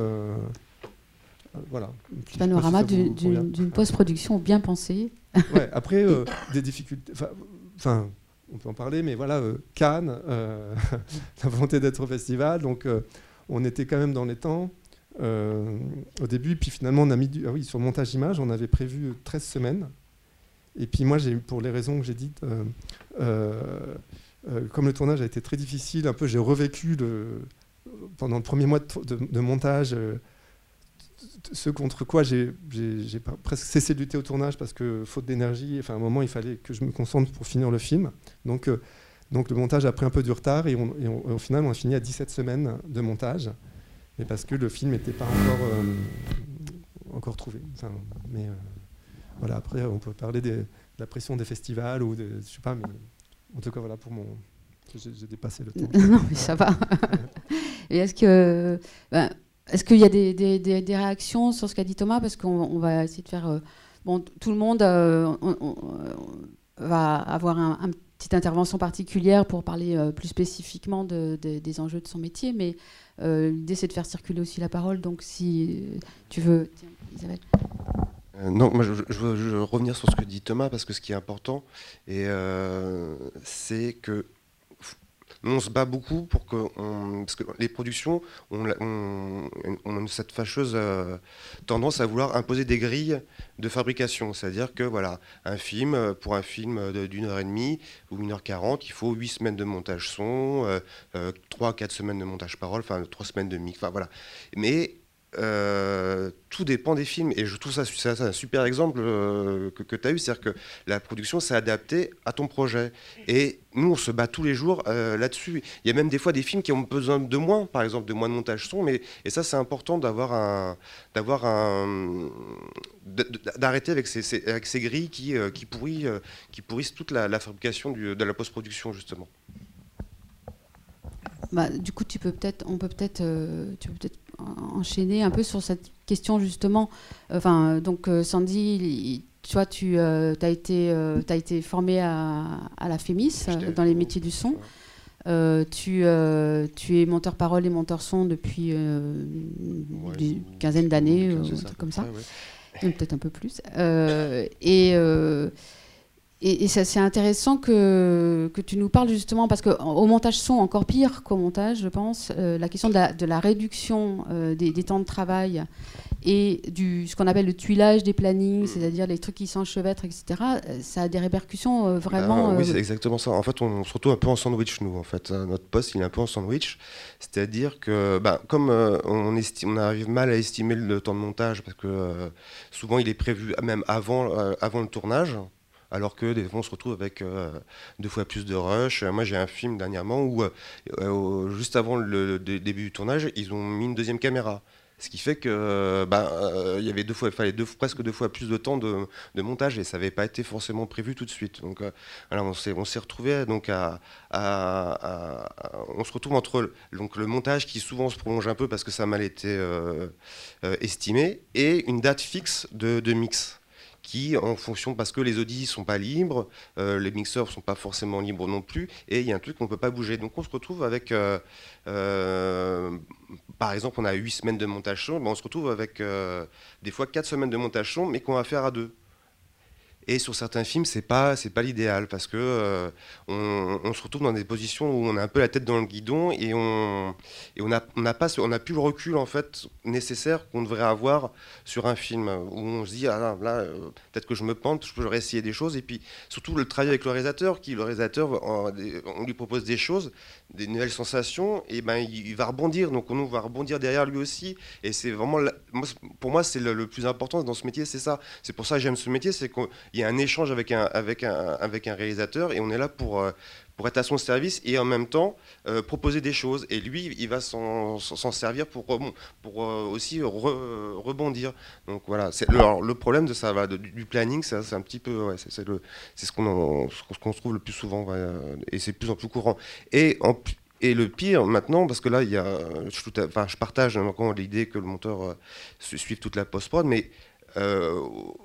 voilà. Panorama d'une post-production bien pensée. Ouais, après, euh, des difficultés. Enfin, on peut en parler, mais voilà, euh, Cannes, euh, la volonté d'être au festival, donc on était quand même dans les temps. au début, puis finalement, on a mis ah oui, sur le montage image, on avait prévu 13 semaines. Et puis moi, j'ai pour les raisons que j'ai dites, comme le tournage a été très difficile, un peu, j'ai revécu pendant le premier mois de, montage ce contre quoi j'ai presque cessé de lutter au tournage parce que faute d'énergie, enfin à un moment il fallait que je me concentre pour finir le film. Donc, euh, donc le montage a pris un peu du retard et, au final on a fini à 17 semaines de montage, mais parce que le film n'était pas encore, euh, encore trouvé. mais euh, voilà, après on peut parler de la pression des festivals ou de, je sais pas, en tout cas voilà pour mon, j'ai dépassé le temps. non mais ça va. et est-ce que ben, est-ce qu'il y a des, réactions sur ce qu'a dit Thomas? Parce qu'on va essayer de faire. Euh, bon, tout le monde euh, va avoir un, une petite intervention particulière pour parler euh, plus spécifiquement des enjeux de son métier, mais l'idée c'est de faire circuler aussi la parole. Donc si tu veux. Tiens, Isabelle. Non, moi je, veux, revenir sur ce que dit Thomas parce que ce qui est important, c'est que on se bat beaucoup pour que, parce que les productions ont, cette fâcheuse euh, tendance à vouloir imposer des grilles de fabrication, c'est-à-dire que voilà, un film pour un film d'une heure et demie ou une heure quarante, il faut huit semaines de montage son, euh, euh, trois quatre semaines de montage parole, enfin trois semaines de mix, enfin voilà. Mais euh, tout dépend des films. Et je trouve ça, c'est un super exemple euh, que, tu as eu. C'est-à-dire que la production s'est adaptée à ton projet. Et nous, on se bat tous les jours euh, là-dessus. Il y a même des fois des films qui ont besoin de moins, par exemple, de moins de montage son. Mais, et ça, c'est important d'avoir un. D'arrêter avec ces, ces grilles qui, qui, pourrissent, qui pourrissent toute la, fabrication de la post-production, justement. Bah, du coup, tu peux peut-être, on peut peut-être, tu peux peut-être enchaîner un peu sur cette question justement. Enfin, donc euh, Sandy, tu vois, tu euh, as, été, euh, as été formé à, la FEMIS dans les métiers du son. tu, tu es monteur parole et monteur son depuis une quinzaine d'années, un truc comme ça. Peut-être un peu plus. et et, c'est intéressant que, que, tu nous parles justement, parce qu'au montage son, encore pire qu'au montage, je pense, euh, la question de la, de la réduction euh, des, temps de travail et du, ce qu'on appelle le tuilage des plannings, mm. c'est-à-dire les trucs qui s'enchevêtrent, etc., euh, ça a des répercussions vraiment... Ah oui, c'est exactement ça. En fait, on, se retrouve un peu en sandwich, nous, en fait. Hein. Notre poste, il est un peu en sandwich. C'est-à-dire que, ben, comme on, estime, on arrive mal à estimer le temps de montage, parce que souvent, il est prévu même avant, avant le tournage, alors que des fois on se retrouve avec deux fois plus de rush. Moi j'ai un film dernièrement où juste avant le, début du tournage, ils ont mis une deuxième caméra. Ce qui fait que il y avait deux fois, fallait deux, presque deux fois plus de temps de, montage et ça n'avait pas été forcément prévu tout de suite. Donc on s'est, retrouvé donc à, on se retrouve entre donc le montage qui souvent se prolonge un peu parce que ça a mal été estimé et une date fixe de mix qui, en fonction, parce que les audis sont pas libres, euh, les mixeurs sont pas forcément libres non plus, et il y a un truc qu'on peut pas bouger. Donc on se retrouve avec, euh, euh, par exemple, on a 8 semaines de montage son, ben, on se retrouve avec des fois 4 semaines de montage son, mais qu'on va faire à deux. Et sur certains films, c'est pas c'est pas l'idéal parce que euh, on, se retrouve dans des positions où on a un peu la tête dans le guidon et on et on a on n'a pas on a plus le recul en fait nécessaire qu'on devrait avoir sur un film où on se dit ah là, euh, peut-être que je me pente, je pourrais essayer des choses et puis surtout le travail avec le réalisateur qui le réalisateur on lui propose des choses des nouvelles sensations, et ben il, va rebondir. Donc on va rebondir derrière lui aussi. Et c'est vraiment, pour moi, c'est le, plus important dans ce métier, c'est ça. C'est pour ça que j'aime ce métier, c'est y a un échange avec un, avec un, avec un réalisateur, et on est là pour, euh, pour être à son service et en même temps euh, proposer des choses. Et lui, il va s'en servir pour, pour euh, aussi rebondir. Donc voilà, le, le problème de ça, va, du planning, c'est un petit peu, c'est ce qu'on se trouve le plus souvent, et c'est de plus en plus courant. Et et le pire maintenant, parce que là, il y a, je, enfin, je partage l'idée que le monteur euh, suive toute la post-prod, mais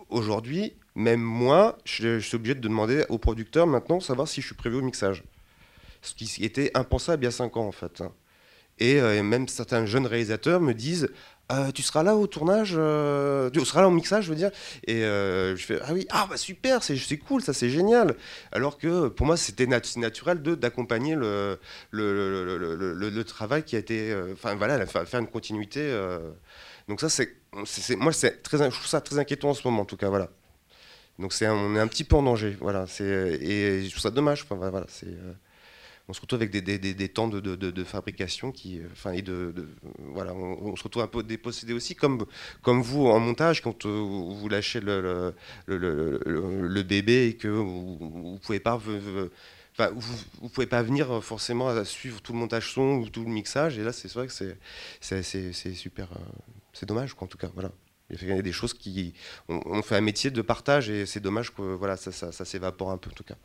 aujourd'hui, même moi, je, suis obligé de demander au producteur maintenant savoir si je suis prévu au mixage. Ce qui était impensable il y a 5 ans en fait. Et euh, même certains jeunes réalisateurs me disent euh, tu seras là au tournage, euh, tu seras là au mixage, je veux dire? Et je fais ah oui, ah bah super, c'est cool, ça c'est génial. Alors que pour moi c'était naturel de d'accompagner le le, le, le, travail qui a été, enfin voilà, faire une continuité. donc ça c'est, moi c'est très, je trouve ça très inquiétant en ce moment en tout cas, voilà. Donc c'est on est un petit peu en danger, voilà. Et je trouve ça dommage. Enfin, voilà, c'est euh, on se retrouve avec des, des, des, temps de, de, fabrication qui, euh, enfin, et de, voilà, on, se retrouve un peu dépossédé aussi, comme, comme vous en montage, quand euh, vous lâchez le, le, bébé et que vous, vous pouvez pas, vous, pouvez pas venir forcément à suivre tout le montage son ou tout le mixage. Et là, c'est vrai que c'est, super, c'est dommage, quoi, en tout cas, voilà. Il y a des choses qui. On, fait un métier de partage et c'est dommage que voilà, ça, ça, s'évapore un peu en tout cas.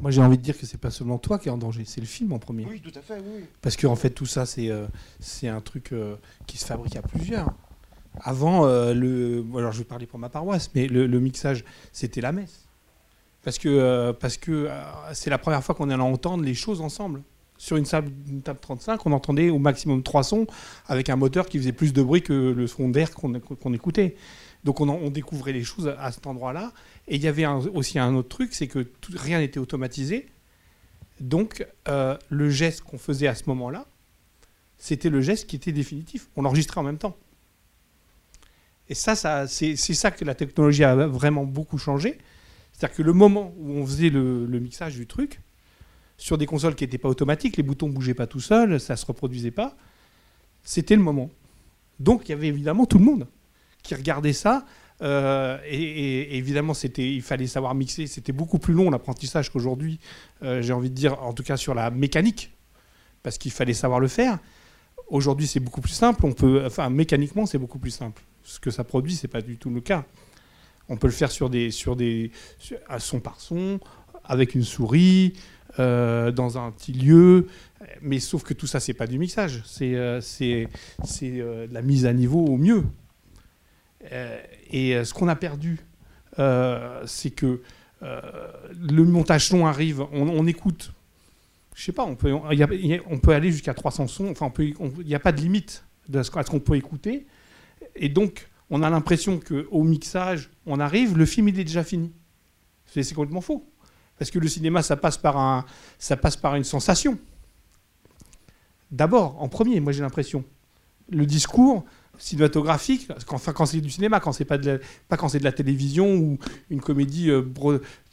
Moi, j'ai envie de dire que c'est pas seulement toi qui es en danger, c'est le film en premier. Oui, tout à fait, oui. Parce qu'en en fait, tout ça, c'est euh, c'est un truc euh, qui se fabrique à plusieurs. Avant, euh, le, alors je vais parler pour ma paroisse, mais le, le mixage, c'était la messe. Parce que parce que c'est la première fois qu'on allait entendre les choses ensemble sur une table, une table 35, on entendait au maximum trois sons avec un moteur qui faisait plus de bruit que le son d'air qu'on écoutait. Donc on, découvrait les choses à cet endroit-là. Et il y avait aussi un autre truc, c'est que rien n'était automatisé. Donc euh, le geste qu'on faisait à ce moment-là, c'était le geste qui était définitif. On l'enregistrait en même temps. Et ça, ça c'est ça que la technologie a vraiment beaucoup changé. C'est-à-dire que le moment où on faisait le mixage du truc, sur des consoles qui n'étaient pas automatiques, les boutons ne bougeaient pas tout seuls, ça se reproduisait pas. C'était le moment. Donc il y avait évidemment tout le monde qui regardait ça. Euh, et, évidemment, c'était, il fallait savoir mixer. C'était beaucoup plus long l'apprentissage qu'aujourd'hui. Euh, j'ai envie de dire, en tout cas sur la mécanique, parce qu'il fallait savoir le faire. Aujourd'hui, c'est beaucoup plus simple. On peut, enfin, mécaniquement, c'est beaucoup plus simple. Ce que ça produit, c'est pas du tout le cas. On peut le faire sur des, sur des, son par son, avec une souris. Euh, dans un petit lieu. Mais sauf que tout ça, c'est pas du mixage, c'est euh, euh, la mise à niveau au mieux. et ce qu'on a perdu, c'est que le montage son arrive, on, écoute. Je sais pas, on peut, aller jusqu'à 300 sons. Il n'y a pas de limite à ce qu'on peut écouter. Et donc, on a l'impression qu'au mixage, on arrive, le film il est déjà fini. C'est complètement faux. Parce que le cinéma, ça passe par, un, ça passe par une sensation. D'abord, en premier, moi j'ai l'impression. Le discours cinématographique, enfin quand c'est du cinéma, quand c'est pas, quand c'est de la télévision ou une comédie, euh,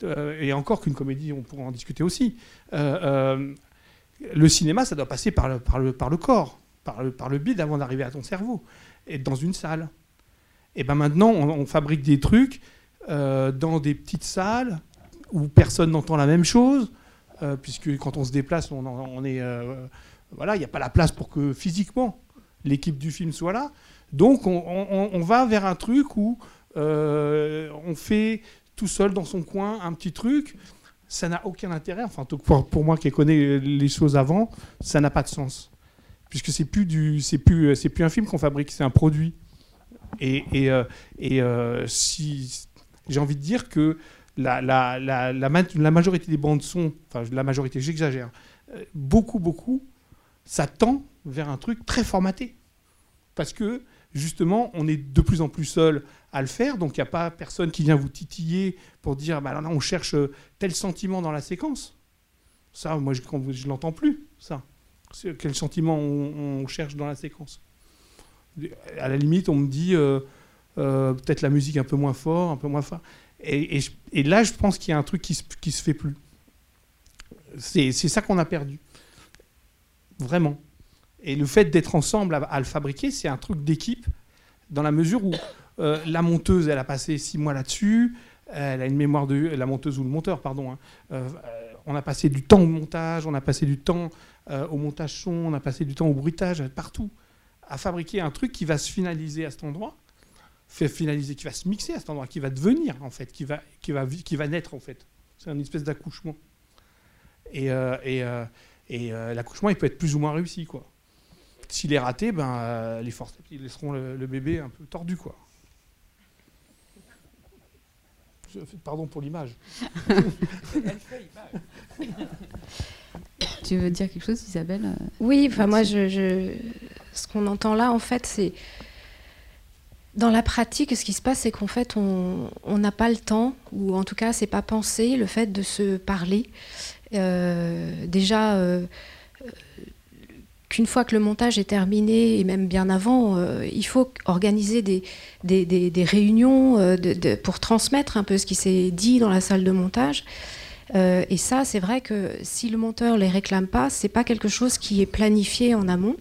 euh, et encore qu'une comédie, on pourra en discuter aussi. Euh, le cinéma, ça doit passer par le corps. par le, par le bide avant d'arriver à ton cerveau, et dans une salle. Et ben maintenant, on, fabrique des trucs euh, dans des petites salles où personne n'entend la même chose, euh, puisque quand on se déplace, on, est euh, voilà, il n'y a pas la place pour que physiquement l'équipe du film soit là. Donc on, va vers un truc où on fait tout seul dans son coin un petit truc. Ça n'a aucun intérêt. Enfin, pour, pour moi qui connais les choses avant, ça n'a pas de sens puisque c'est plus plus, plus un film qu'on fabrique, c'est un produit. Et, euh, euh, si j'ai envie de dire que la, majorité des bandes son, enfin la majorité, j'exagère, euh, beaucoup, beaucoup, ça tend vers un truc très formaté. Parce que justement, on est de plus en plus seul à le faire, donc il n'y a pas personne qui vient vous titiller pour dire, bah là, on cherche tel sentiment dans la séquence. Ça, moi, je ne l'entends plus, ça quel sentiment on, cherche dans la séquence? À la limite, on me dit euh, euh, peut-être la musique un peu moins fort, un peu moins fort. Et, là, je pense qu'il y a un truc qui se, se fait plus. C'est ça qu'on a perdu. Vraiment. Et le fait d'être ensemble à, le fabriquer, c'est un truc d'équipe, dans la mesure où euh, la monteuse, elle a passé six mois là-dessus, elle a une mémoire de... La monteuse ou le monteur, pardon. Hein, on a passé du temps au montage, on a passé du temps au montage son, on a passé du temps au bruitage, partout, à fabriquer un truc qui va se finaliser à cet endroit, fait finaliser, qui va se mixer à cet endroit, qui va devenir en fait, qui va, qui va, qui va naître en fait. C'est une espèce d'accouchement. Et, euh, et, euh, et l'accouchement, il peut être plus ou moins réussi, quoi. S'il est raté, ben, les forces ils laisseront le, bébé un peu tordu, quoi. Pardon pour l'image. Tu veux dire quelque chose, Isabelle Oui, enfin moi, je, ce qu'on entend là, en fait, c'est dans la pratique, ce qui se passe, c'est qu'en fait, on n'a pas le temps, ou en tout cas, c'est pas pensé le fait de se parler. Euh, déjà, euh, qu'une fois que le montage est terminé, et même bien avant, euh, il faut organiser des, des, réunions de, pour transmettre un peu ce qui s'est dit dans la salle de montage. Euh, et ça, c'est vrai que si le monteur les réclame pas, c'est pas quelque chose qui est planifié en amont.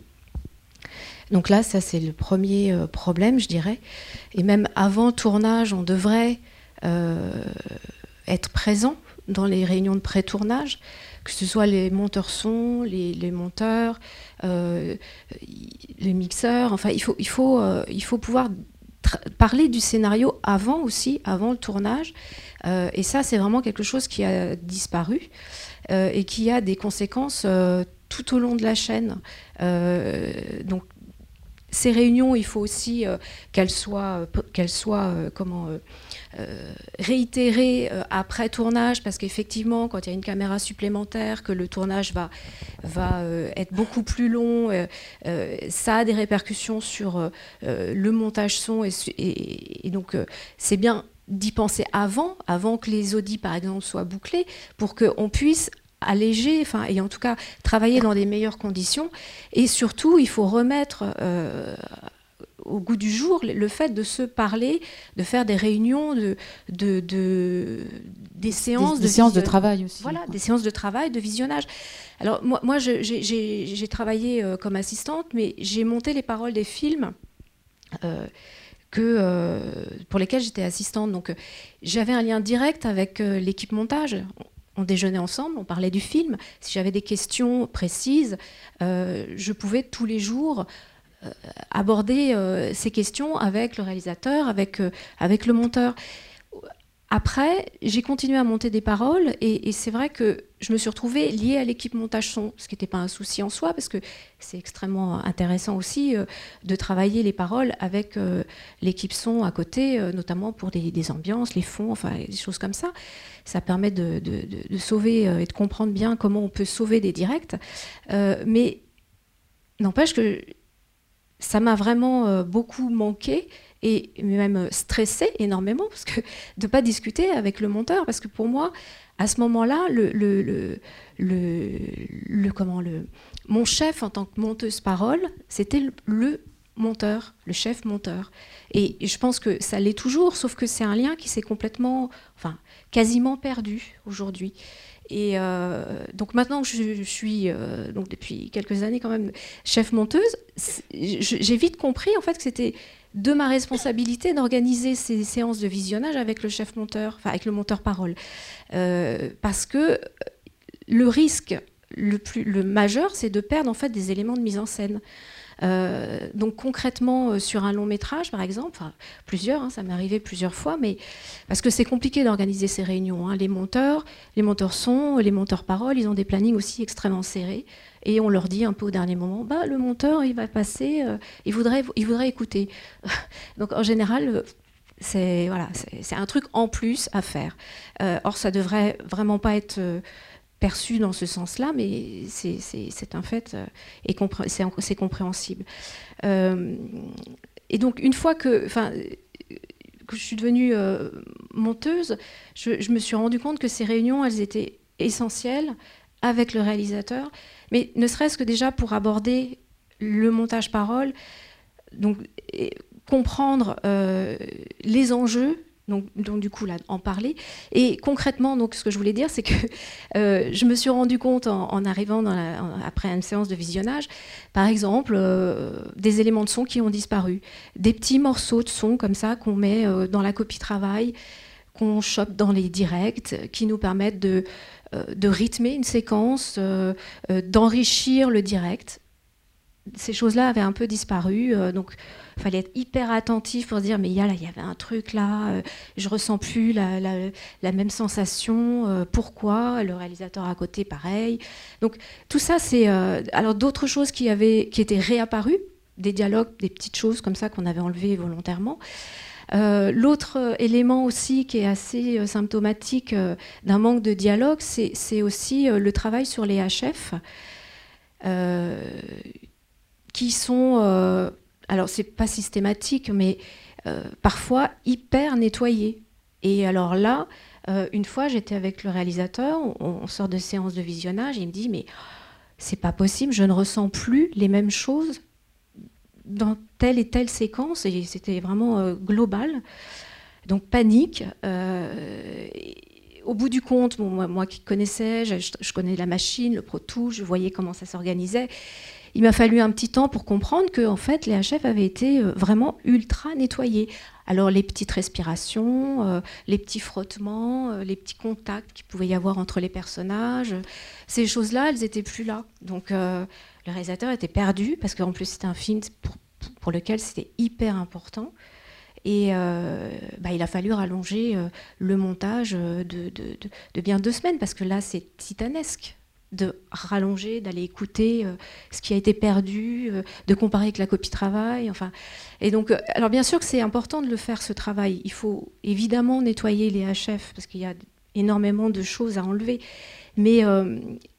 Donc là, ça c'est le premier euh, problème, je dirais. Et même avant tournage, on devrait euh, être présent dans les réunions de pré-tournage, que ce soit les monteurs son, les, monteurs, les mixeurs. Enfin, il faut, il faut, il faut pouvoir parler du scénario avant aussi, avant le tournage, euh, et ça, c'est vraiment quelque chose qui a disparu euh, et qui a des conséquences euh, tout au long de la chaîne. donc, ces réunions, il faut aussi qu'elles soient, qu'elles soient comment, réitérées après tournage, parce qu'effectivement, quand il y a une caméra supplémentaire, que le tournage va, va être beaucoup plus long, ça a des répercussions sur le montage son, et, donc c'est bien d'y penser avant, avant que les audits, par exemple, soient bouclés, pour qu'on puisse alléger, enfin, et en tout cas travailler dans des meilleures conditions. Et surtout, il faut remettre euh, au goût du jour le fait de se parler, de faire des réunions, de, de, des séances, des, de, séances de travail aussi. Voilà, des séances de travail, de visionnage. Alors moi, moi j'ai travaillé euh, comme assistante, mais j'ai monté les paroles des films. Euh, euh, pour lesquels j'étais assistante. Donc j'avais un lien direct avec l'équipe montage. On déjeunait ensemble, on parlait du film. Si j'avais des questions précises, je pouvais tous les jours aborder ces questions avec le réalisateur, avec, avec le monteur. Après, j'ai continué à monter des paroles et, c'est vrai que je me suis retrouvée liée à l'équipe montage son, ce qui n'était pas un souci en soi parce que c'est extrêmement intéressant aussi euh, de travailler les paroles avec euh, l'équipe son à côté, euh, notamment pour des, ambiances, les fonds, enfin des choses comme ça. Ça permet de, sauver et de comprendre bien comment on peut sauver des directs. mais n'empêche que ça m'a vraiment beaucoup manqué et même stressé énormément parce que de pas discuter avec le monteur parce que pour moi à ce moment-là le, le, le, le, comment le mon chef en tant que monteuse parole c'était le, monteur, le chef monteur. Et je pense que ça l'est toujours, sauf que c'est un lien qui s'est complètement, enfin, quasiment perdu aujourd'hui. Et euh, donc maintenant que je, suis, euh, donc depuis quelques années quand même, chef monteuse, j'ai vite compris en fait que c'était de ma responsabilité d'organiser ces séances de visionnage avec le chef monteur, enfin avec le monteur parole, euh, parce que le risque le plus le majeur, c'est de perdre en fait des éléments de mise en scène. Euh, donc concrètement, euh, sur un long métrage, par exemple, plusieurs, hein, ça m'est arrivé plusieurs fois, mais parce que c'est compliqué d'organiser ces réunions. Hein. Les monteurs, les monteurs son, les monteurs paroles, ils ont des plannings aussi extrêmement serrés. Et on leur dit un peu au dernier moment, bah, le monteur, il va passer, euh, il, voudrait, il voudrait écouter. donc en général, c'est c'est un truc en plus à faire. or, ça devrait vraiment pas être perçu dans ce sens-là, mais c'est un fait euh, et c'est compréhensible. Euh, et donc, une fois que, que je suis devenue euh, monteuse, je, me suis rendu compte que ces réunions, elles étaient essentielles avec le réalisateur, mais ne serait-ce que déjà pour aborder le montage parole, donc comprendre les enjeux donc, du coup, là, en parler. Et concrètement, donc, ce que je voulais dire, c'est que euh, je me suis rendu compte en, arrivant après une séance de visionnage, par exemple, euh, des éléments de son qui ont disparu, des petits morceaux de son comme ça qu'on met euh, dans la copie travail, qu'on chope dans les directs, qui nous permettent de, de rythmer une séquence, d'enrichir le direct. Ces choses-là avaient un peu disparu, donc fallait être hyper attentif pour dire mais il y, il y avait un truc là, euh, je ressens plus la, même sensation, euh, pourquoi Le réalisateur à côté, pareil. Donc tout ça, c'est euh, alors d'autres choses qui, avaient, qui étaient réapparues, des dialogues, des petites choses comme ça qu'on avait enlevées volontairement. L'autre élément aussi qui est assez symptomatique d'un manque de dialogue, c'est aussi le travail sur les HF, qui sont alors c'est pas systématique, mais euh, parfois hyper nettoyé. Et alors là, euh, une fois, j'étais avec le réalisateur, on, sort de séance de visionnage, il me dit mais c'est pas possible, je ne ressens plus les mêmes choses dans telle et telle séquence, et c'était vraiment euh, global. Donc panique. au bout du compte, moi, qui connaissais, je, connais la machine, le Pro je voyais comment ça s'organisait il m'a fallu un petit temps pour comprendre que en fait, les HF avaient été euh, vraiment ultra nettoyés. Alors les petites respirations, euh, les petits frottements, euh, les petits contacts qu'il pouvait y avoir entre les personnages, ces choses-là, elles n'étaient plus là. Donc le réalisateur était perdu parce qu'en plus c'était un film pour, lequel c'était hyper important. Et bah, il a fallu rallonger le montage de, de, bien deux semaines parce que là c'est titanesque de rallonger, d'aller écouter euh, ce qui a été perdu, euh, de comparer avec la copie travail. Enfin, et donc, euh, alors bien sûr que c'est important de le faire ce travail. Il faut évidemment nettoyer les HF parce qu'il y a énormément de choses à enlever. Mais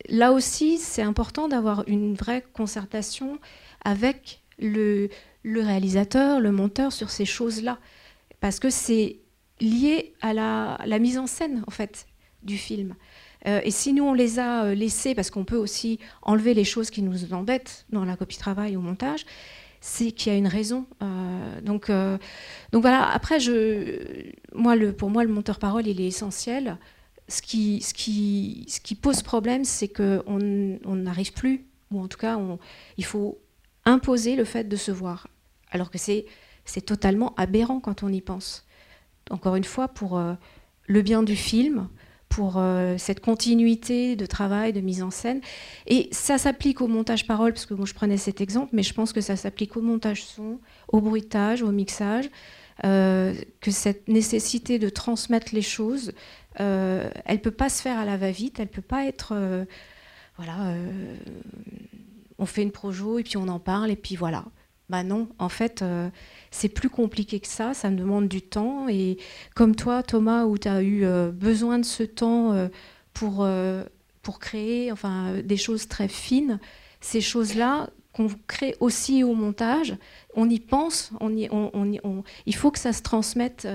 là aussi, c'est important d'avoir une vraie concertation avec le, réalisateur, le monteur sur ces choses-là, parce que c'est lié à la, la mise en scène en fait du film. Euh, et si nous, on les a euh, laissés, parce qu'on peut aussi enlever les choses qui nous embêtent dans la copie travail ou montage, c'est qu'il y a une raison. Euh, donc, voilà, après, moi, pour moi, le monteur-parole, il est essentiel. Ce qui, pose problème, c'est qu'on n'arrive plus, ou en tout cas, il faut imposer le fait de se voir. Alors que c'est totalement aberrant quand on y pense. Encore une fois, pour le bien du film, pour euh, cette continuité de travail, de mise en scène. Et ça s'applique au montage parole, parce que je prenais cet exemple, mais je pense que ça s'applique au montage son, au bruitage, au mixage, euh, que cette nécessité de transmettre les choses, euh, elle ne peut pas se faire à la va-vite, elle ne peut pas être... voilà, on fait une projo et puis on en parle et puis voilà. Bah non, en fait, c'est plus compliqué que ça, ça me demande du temps. Et comme toi, Thomas, où tu as eu euh, besoin de ce temps euh, pour, euh, pour créer enfin, des choses très fines, ces choses-là qu'on crée aussi au montage, on y pense, on y, on, il faut que ça se transmette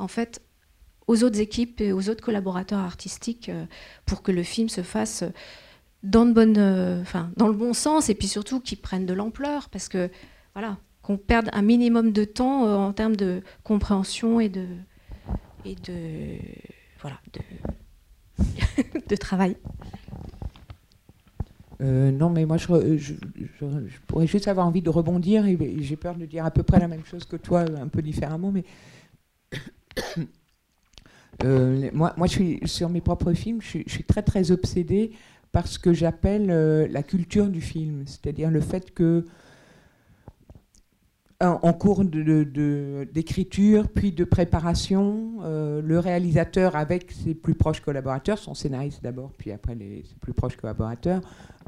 en fait aux autres équipes et aux autres collaborateurs artistiques pour que le film se fasse dans, de bonnes, dans le bon sens et puis surtout qu'ils prennent de l'ampleur parce que voilà, qu'on perde un minimum de temps en termes de compréhension et de, et de, voilà, de, de travail. Euh, non, mais moi, je, je, pourrais juste avoir envie de rebondir et, j'ai peur de dire à peu près la même chose que toi, un peu différemment, mais euh, moi, moi, je suis sur mes propres films, je, suis très très obsédée par ce que j'appelle euh, la culture du film, c'est-à-dire le fait que en cours d'écriture, puis de préparation, euh, le réalisateur avec ses plus proches collaborateurs, son scénariste d'abord, puis après les, ses plus proches collaborateurs,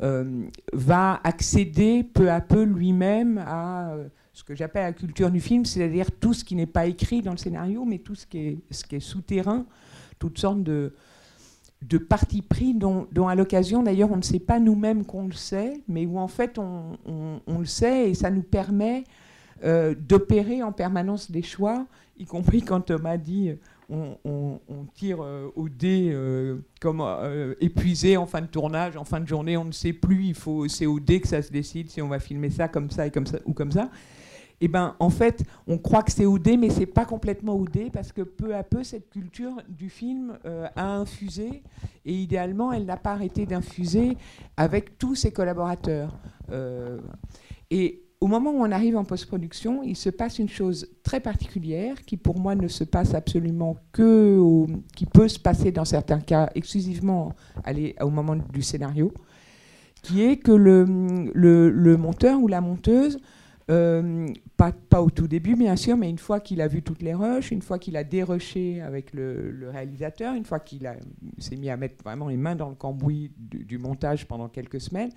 euh, va accéder peu à peu lui-même à euh, ce que j'appelle la culture du film, c'est-à-dire tout ce qui n'est pas écrit dans le scénario, mais tout ce qui est, ce qui est souterrain, toutes sortes de, de partis pris dont, à l'occasion, d'ailleurs, on ne sait pas nous-mêmes qu'on le sait, mais où en fait on, le sait et ça nous permet euh, d'opérer en permanence des choix, y compris quand Thomas dit on, on, tire euh, au dé euh, comme épuisé en fin de tournage, en fin de journée, on ne sait plus, il faut c'est au dé que ça se décide si on va filmer ça comme ça et comme ça ou comme ça. Eh ben en fait, on croit que c'est dé, mais c'est pas complètement dé parce que peu à peu cette culture du film a infusé et idéalement elle n'a pas arrêté d'infuser avec tous ses collaborateurs. et au moment où on arrive en post-production, il se passe une chose très particulière qui pour moi ne se passe absolument que, qui peut se passer dans certains cas exclusivement au moment du scénario, qui est que le, monteur ou la monteuse, euh, pas, pas, au tout début bien sûr, mais une fois qu'il a vu toutes les rushs, une fois qu'il a dérushé avec le, réalisateur, une fois qu'il s'est mis à mettre vraiment les mains dans le cambouis du montage pendant quelques semaines,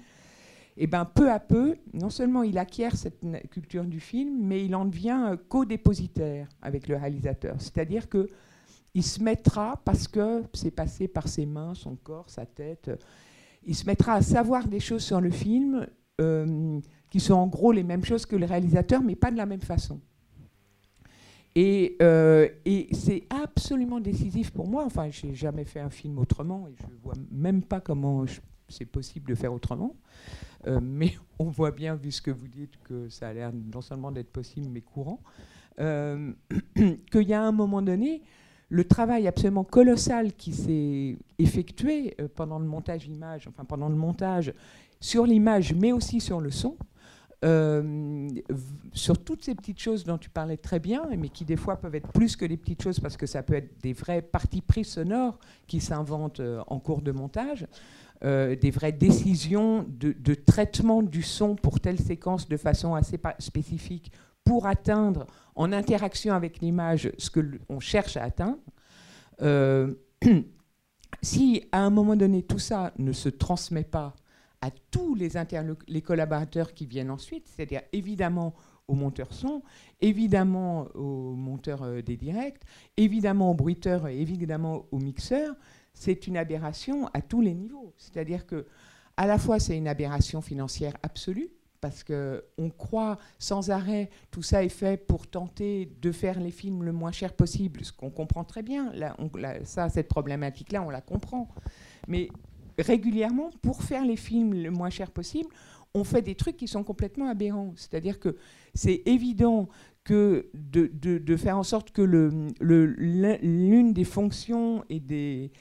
et eh ben, peu à peu, non seulement il acquiert cette culture du film, mais il en devient euh, co-dépositaire avec le réalisateur. C'est-à-dire que il se mettra, parce que c'est passé par ses mains, son corps, sa tête, euh, il se mettra à savoir des choses sur le film euh, qui sont en gros les mêmes choses que le réalisateur, mais pas de la même façon. Et, c'est absolument décisif pour moi. Enfin, j'ai jamais fait un film autrement et je vois même pas comment c'est possible de faire autrement. Euh, mais on voit bien, vu ce que vous dites, que ça a l'air non seulement d'être possible, mais courant, euh, qu'il y a un moment donné, le travail absolument colossal qui s'est effectué euh, pendant le montage image, enfin pendant le montage sur l'image, mais aussi sur le son, sur toutes ces petites choses dont tu parlais très bien, mais qui des fois peuvent être plus que des petites choses parce que ça peut être des vrais parties prises sonores qui s'inventent en cours de montage. Euh, des vraies décisions de, traitement du son pour telle séquence de façon assez spécifique pour atteindre en interaction avec l'image ce que l'on cherche à atteindre. Euh, si à un moment donné tout ça ne se transmet pas à tous les, collaborateurs qui viennent ensuite, c'est-à-dire évidemment au monteur son, évidemment au monteur euh, des directs, évidemment au bruiteur et évidemment au mixeur, c'est une aberration à tous les niveaux. C'est-à-dire que, à la fois, c'est une aberration financière absolue, parce qu'on croit sans arrêt, tout ça est fait pour tenter de faire les films le moins cher possible, ce qu'on comprend très bien. Là, ça, cette problématique-là, on la comprend. Mais régulièrement, pour faire les films le moins cher possible, on fait des trucs qui sont complètement aberrants. C'est-à-dire que c'est évident que de, faire en sorte que l'une des fonctions et des,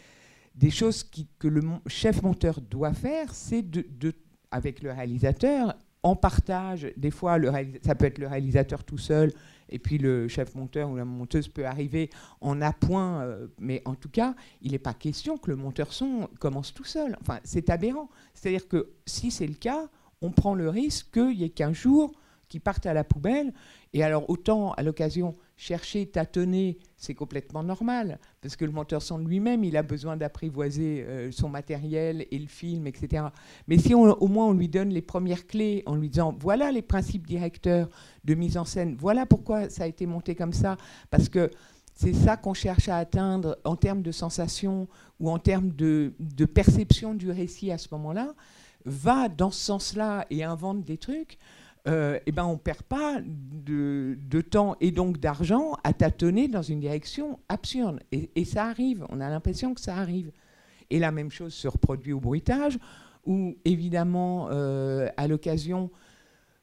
des choses que le chef monteur doit faire, c'est de, avec le réalisateur, en partage, des fois ça peut être le réalisateur tout seul, et puis le chef monteur ou la monteuse peut arriver en appoint, euh, mais en tout cas, il n'est pas question que le monteur son commence tout seul. Enfin, c'est aberrant. C'est-à-dire que si c'est le cas, on prend le risque qu'il n'y ait qu'un jour qui partent à la poubelle. Et alors, autant à l'occasion, chercher, tâtonner, c'est complètement normal, parce que le monteur son lui-même, il a besoin d'apprivoiser euh, son matériel et le film, etc. Mais si au moins on lui donne les premières clés en lui disant, voilà les principes directeurs de mise en scène, voilà pourquoi ça a été monté comme ça, parce que c'est ça qu'on cherche à atteindre en termes de sensation ou en termes de, de perception du récit à ce moment-là, va dans ce sens-là et invente des trucs euh, eh ben on ne perd pas de, temps et donc d'argent à tâtonner dans une direction absurde. Et, ça arrive, on a l'impression que ça arrive. Et la même chose se reproduit au bruitage, où évidemment, euh, à l'occasion,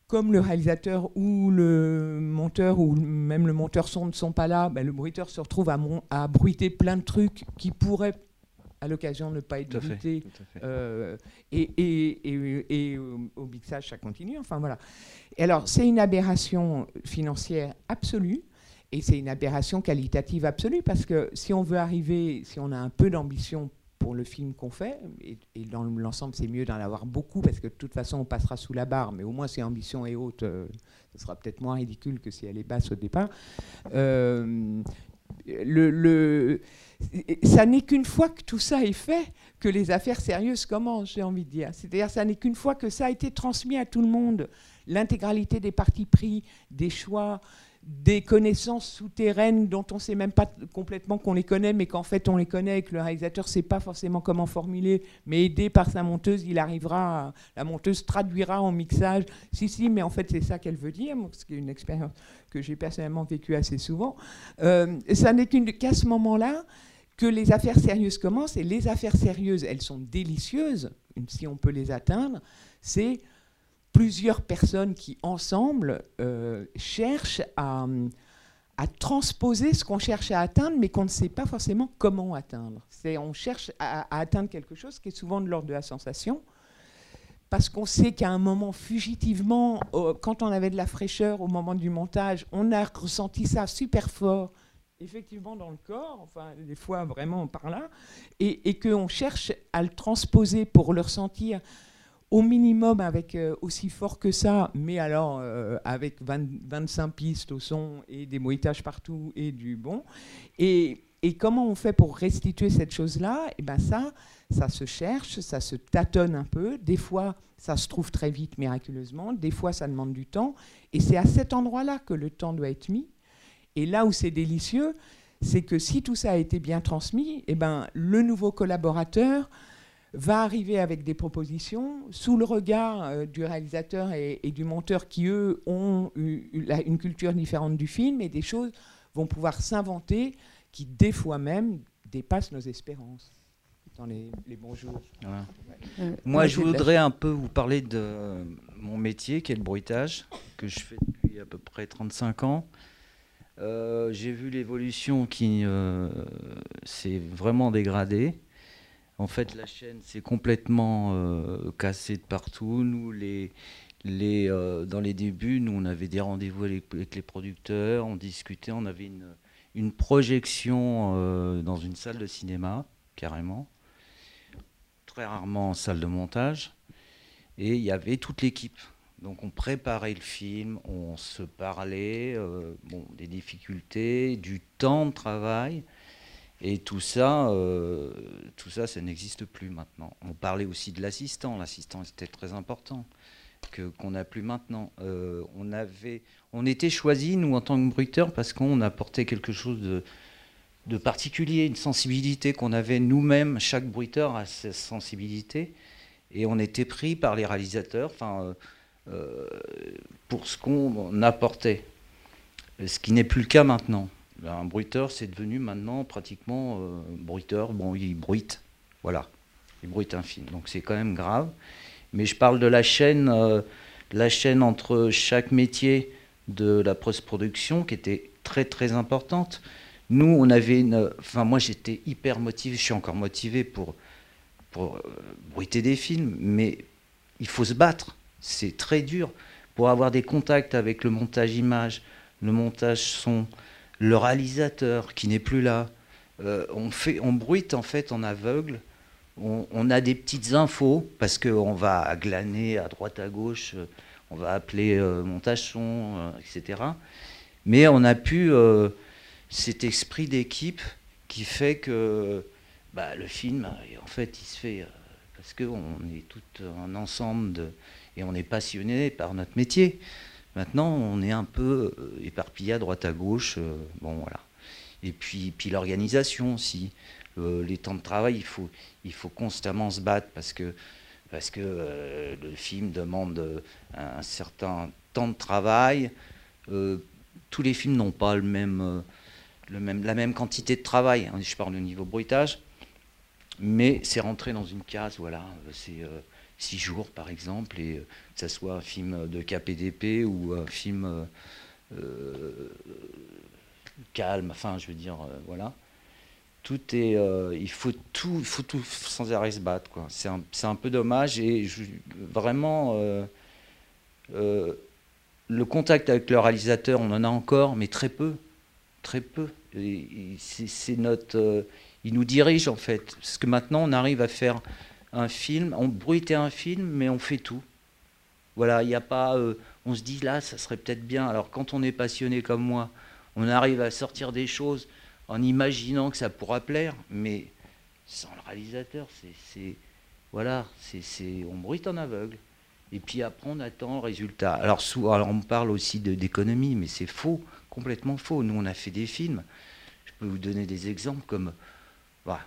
comme le réalisateur ou le monteur ou même le monteur son ne sont pas là, ben, le bruiteur se retrouve à, mon- à bruiter plein de trucs qui pourraient à l'occasion ne pas être fait. Euh, et, et, et, et au, au mixage, ça continue. Enfin voilà. Et alors, c'est une aberration financière absolue. Et c'est une aberration qualitative absolue parce que si on veut arriver, si on a un peu d'ambition pour le film qu'on fait, et, et dans l'ensemble c'est mieux d'en avoir beaucoup parce que de toute façon on passera sous la barre, mais au moins si l'ambition est haute, euh, ce sera peut-être moins ridicule que si elle est basse au départ. Euh, le, le- ça n'est qu'une fois que tout ça est fait que les affaires sérieuses commencent, j'ai envie de dire. C'est-à-dire ça n'est qu'une fois que ça a été transmis à tout le monde, l'intégralité des partis pris, des choix, des connaissances souterraines dont on ne sait même pas complètement qu'on les connaît, mais qu'en fait on les connaît et que le réalisateur ne sait pas forcément comment formuler, mais aidé par sa monteuse, il arrivera, la monteuse traduira en mixage. Si, si, mais en fait c'est ça qu'elle veut dire, ce qui est une expérience que j'ai personnellement vécue assez souvent. Euh, ça n'est qu'à ce moment-là que les affaires sérieuses commencent, et les affaires sérieuses, elles sont délicieuses, si on peut les atteindre, c'est plusieurs personnes qui, ensemble, euh, cherchent à, transposer ce qu'on cherche à atteindre, mais qu'on ne sait pas forcément comment atteindre. On cherche à, atteindre quelque chose qui est souvent de l'ordre de la sensation, parce qu'on sait qu'à un moment, fugitivement, quand on avait de la fraîcheur au moment du montage, on a ressenti ça super fort, effectivement dans le corps, enfin des fois vraiment par là, et, et qu'on cherche à le transposer pour le ressentir au minimum avec euh, aussi fort que ça, mais alors euh, avec 20 25 pistes au son et des bruitages partout et du bon. Et, et comment on fait pour restituer cette chose-là? Et ben ça, ça se cherche, ça se tâtonne un peu. Des fois, ça se trouve très vite, miraculeusement. Des fois, ça demande du temps. Et c'est à cet endroit-là que le temps doit être mis. Et là où c'est délicieux, c'est que si tout ça a été bien transmis, eh ben, le nouveau collaborateur va arriver avec des propositions sous le regard euh, du réalisateur et, et du monteur qui, eux, ont eu- eu la- une culture différente du film et des choses vont pouvoir s'inventer qui, des fois même, dépassent nos espérances dans les, les bons jours. Voilà. Euh, Moi, je voudrais un peu vous parler de euh, mon métier, qui est le bruitage, que je fais depuis à peu près 35 ans. Euh, J'ai vu l'évolution qui euh, s'est vraiment dégradée. En fait, la chaîne s'est complètement euh, cassée de partout. Nous, les, les, euh, dans les débuts, nous, on avait des rendez-vous avec, les producteurs, on discutait, on avait une, projection euh, dans une salle de cinéma, carrément très rarement en salle de montage. Et il y avait toute l'équipe. Donc on préparait le film, on se parlait, des difficultés, du temps de travail. Et tout ça, euh, tout ça, ça n'existe plus maintenant. On parlait aussi de l'assistant. L'assistant était très important que qu'on n'a plus maintenant. Euh, on avait, on était choisi nous en tant que bruiteur parce qu'on apportait quelque chose de de particulier, une sensibilité qu'on avait nous-mêmes, chaque bruiteur a sa sensibilité, et on était pris par les réalisateurs enfin, euh, pour ce qu'on apportait, ce qui n'est plus le cas maintenant. Un bruiteur, c'est devenu maintenant pratiquement euh, bruiteur, bon, il bruite, voilà, il bruite un film, donc c'est quand même grave. Mais je parle de la chaîne, euh, la chaîne entre chaque métier de la post-production qui était très très importante. Nous, on avait une. Enfin, moi, j'étais hyper motivé. Je suis encore motivé pour pour euh, bruiter des films, mais il faut se battre. C'est très dur pour avoir des contacts avec le montage image, le montage son, le réalisateur qui n'est plus là. Euh, on bruite en fait en aveugle. On, a des petites infos parce qu'on va glaner à droite à gauche. euh, On va appeler euh, montage son, euh, etc. Mais on a pu cet esprit d'équipe qui fait que bah, le film, en fait, il se fait parce qu'on est tout un ensemble de, et on est passionné par notre métier. Maintenant, on est un peu euh, éparpillé à droite à gauche. euh, bon, voilà. Et puis, puis l'organisation aussi. Euh, les temps de travail, il faut, il faut constamment se battre parce que, parce que le film demande un certain temps de travail. Tous les films n'ont pas le même, le même, la même quantité de travail. hein, je parle au niveau bruitage. Mais c'est rentré dans une case, voilà. C'est six jours par exemple, et que ce soit un film de KPDP ou un film calme, enfin je veux dire, voilà. Tout est, il faut tout, il faut tout sans arrêt se battre. Quoi. C'est, un, un peu dommage et vraiment, le contact avec le réalisateur, on en a encore, mais très peu, très peu. C'est notre, il nous dirige en fait, parce que maintenant on arrive à faire un film, on bruitait un film, mais on fait tout. Voilà, il n'y a pas, euh, on se dit là, ça serait peut-être bien. Alors quand on est passionné comme moi, on arrive à sortir des choses en imaginant que ça pourra plaire, mais sans le réalisateur, c'est, voilà, c'est, on bruite en aveugle. Et puis après, on attend le résultat. Alors, alors on parle aussi d'économie, mais c'est faux, complètement faux. Nous, on a fait des films. Je peux vous donner des exemples comme bah,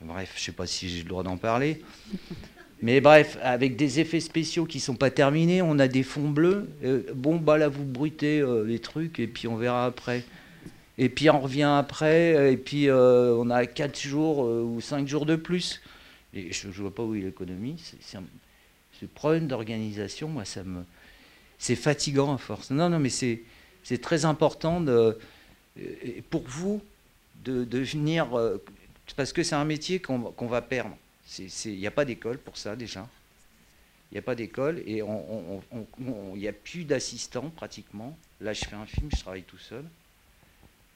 bref, je ne sais pas si j'ai le droit d'en parler. Mais bref, avec des effets spéciaux qui ne sont pas terminés, on a des fonds bleus. Euh, bon, bah là, vous bruitez euh, les trucs et puis on verra après. Et puis on revient après, et puis euh, on a 4 jours ou 5 jours de plus. Et je ne vois pas où est l'économie. C'est ce problème d'organisation, moi, ça me. C'est fatigant à force. Non, non, mais c'est très important pour vous de, de venir parce que c'est un métier qu'on va perdre. Il n'y a pas d'école pour ça déjà. Il n'y a pas d'école et il n'y a plus d'assistants pratiquement. Là, je fais un film, je travaille tout seul.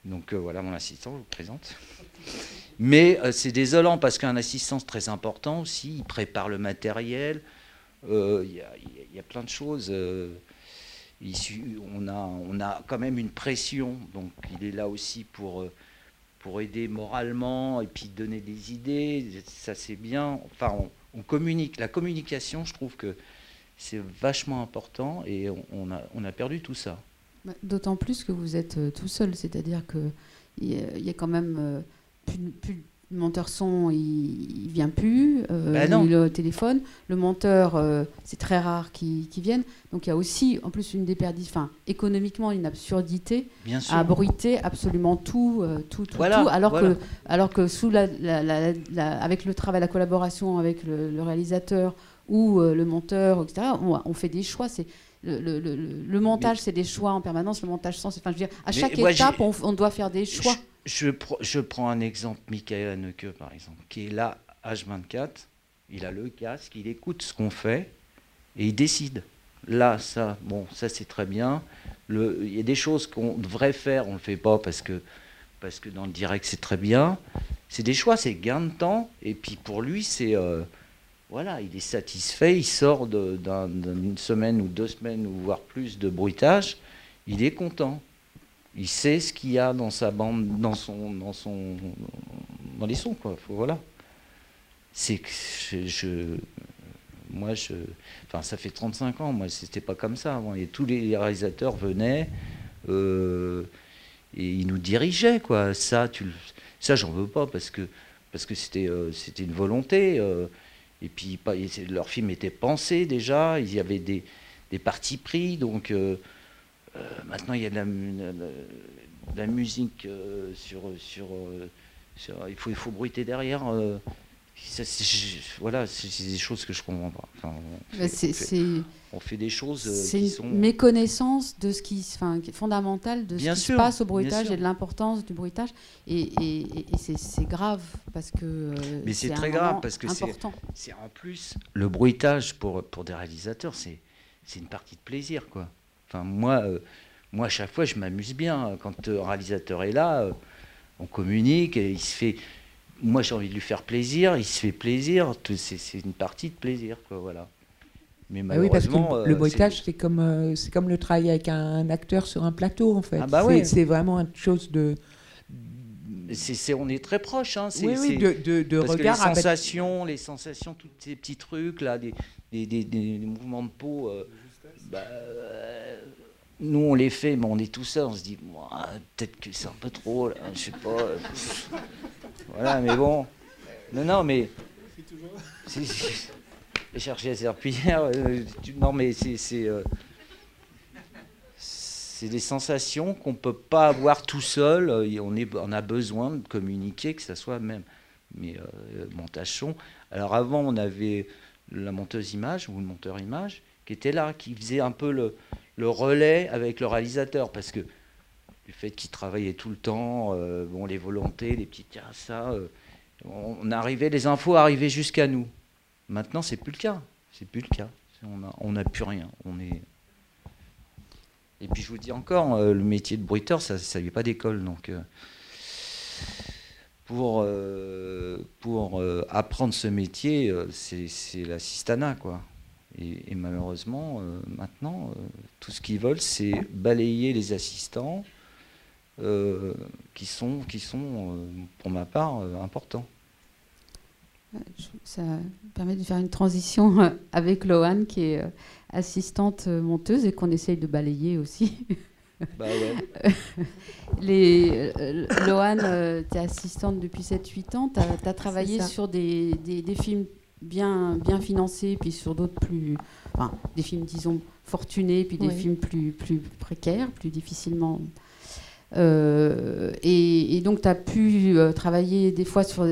Donc euh, voilà mon assistant, je vous présente. Mais euh, c'est désolant parce qu'un assistant, c'est très important aussi. Il prépare le matériel. Euh, il y, y, a plein de choses. on, a, on a quand même une pression. Donc il est là aussi pour pour aider moralement et puis donner des idées, ça c'est bien. Enfin, on, communique. La communication, je trouve que c'est vachement important et on, a, on a perdu tout ça. Bah, d'autant plus que vous êtes euh, tout seul, c'est-à-dire qu'il y, y, a quand même euh, plus, le monteur son, il, ne vient plus. Euh, bah le téléphone. Le monteur, euh, c'est très rare qu'il vienne. Donc il y a aussi, en plus, une déperdition, enfin, économiquement, une absurdité à bruiter absolument tout, euh, tout, tout, tout, alors que, alors que sous la, avec le travail, la collaboration avec le, réalisateur ou le monteur, etc., on, fait des choix. C'est le, le, montage, c'est des choix en permanence. Le montage sans, enfin, je veux dire, à chaque étape, on, on, doit faire des choix je, je, prends un exemple, Michael Haneke par exemple, qui est là, H24, il a le casque, il écoute ce qu'on fait et il décide. Là, ça, bon, ça c'est très bien. Il y a des choses qu'on devrait faire, on ne le fait pas parce que, parce que dans le direct c'est très bien. C'est des choix, c'est gain de temps. Et puis pour lui, c'est. Euh, voilà, il est satisfait, il sort d'une semaine ou deux semaines ou voire plus de bruitage, il est content. Il sait ce qu'il y a dans sa bande, dans son, dans son, dans les sons, quoi. voilà. C'est que je, moi, je, enfin, ça fait 35 ans. Moi, c'était pas comme ça avant. Et tous les réalisateurs venaient euh, et ils nous dirigeaient, quoi. Ça, tu, ça, j'en veux pas parce que parce que c'était euh, c'était une volonté. Euh, et puis, leur film était pensé déjà. Il y avait des, des partis pris, donc. Euh, maintenant, il y a de la, musique euh, sur, sur, euh, sur, il, faut, il faut bruiter derrière. voilà, c'est des choses que je comprends pas. Enfin, on, bah, fait, on, fait, des choses qui sont. une méconnaissance de ce qui, enfin, fondamentale de ce qui se passe au bruitage et de l'importance du bruitage. Et, et, et c'est grave parce que. Mais c'est très grave parce que c'est en plus le bruitage pour, pour des réalisateurs, c'est une partie de plaisir, quoi. Enfin, moi, euh, moi, à chaque fois, je m'amuse bien. Quand le réalisateur est là, euh, on communique et il se fait. Moi, j'ai envie de lui faire plaisir, il se fait plaisir. C'est une partie de plaisir, quoi, voilà. Mais malheureusement, oui, parce que le euh, bruitage, c'est comme, c'est comme le travail avec un acteur sur un plateau, en fait. Ah bah c'est vraiment une chose de. C'est, on est très proche. Hein. oui, oui, de, de, de parce regard. Que les sensations, les sensations, tous ces petits trucs, là, des, des, des, mouvements de peau. bah, nous on les fait, mais on est tout seul, on se dit, peut-être que c'est un peu trop, là, je sais pas. voilà, mais bon. Non, non, mais. J'ai cherché à serpillière. Euh, non, mais c'est. Euh, c'est des sensations qu'on ne peut pas avoir tout seul. On, a besoin de communiquer, que ce soit même mais, euh, montage. Alors avant, on avait la monteuse image ou le monteur image qui était là, qui faisait un peu le, le relais avec le réalisateur, parce que le fait qu'il travaillait tout le temps, euh, bon, les volontés, les petits tiens, ça, euh, on arrivait, les infos arrivaient jusqu'à nous. Maintenant, c'est plus le cas. C'est plus le cas. On n'a plus rien. On est. Et puis je vous dis encore, euh, le métier de bruiteur, ça ne vient pas d'école, donc pour, pour apprendre ce métier, c'est l'assistanat, quoi. Et, malheureusement, euh, maintenant, euh, tout ce qu'ils veulent, c'est balayer les assistants euh, qui sont, qui sont pour ma part, importants. Ça permet de faire une transition avec Loane, qui est assistante monteuse et qu'on essaye de balayer aussi. Bah ouais. Les, Loane, tu es assistante depuis 7-8 ans. Tu as, travaillé sur des, des, des, films bien, bien financés, puis sur d'autres plus. Enfin, des films, disons, fortunés, puis des films plus, plus précaires, plus difficilement. Euh, et, donc, tu as pu euh, travailler des fois sur,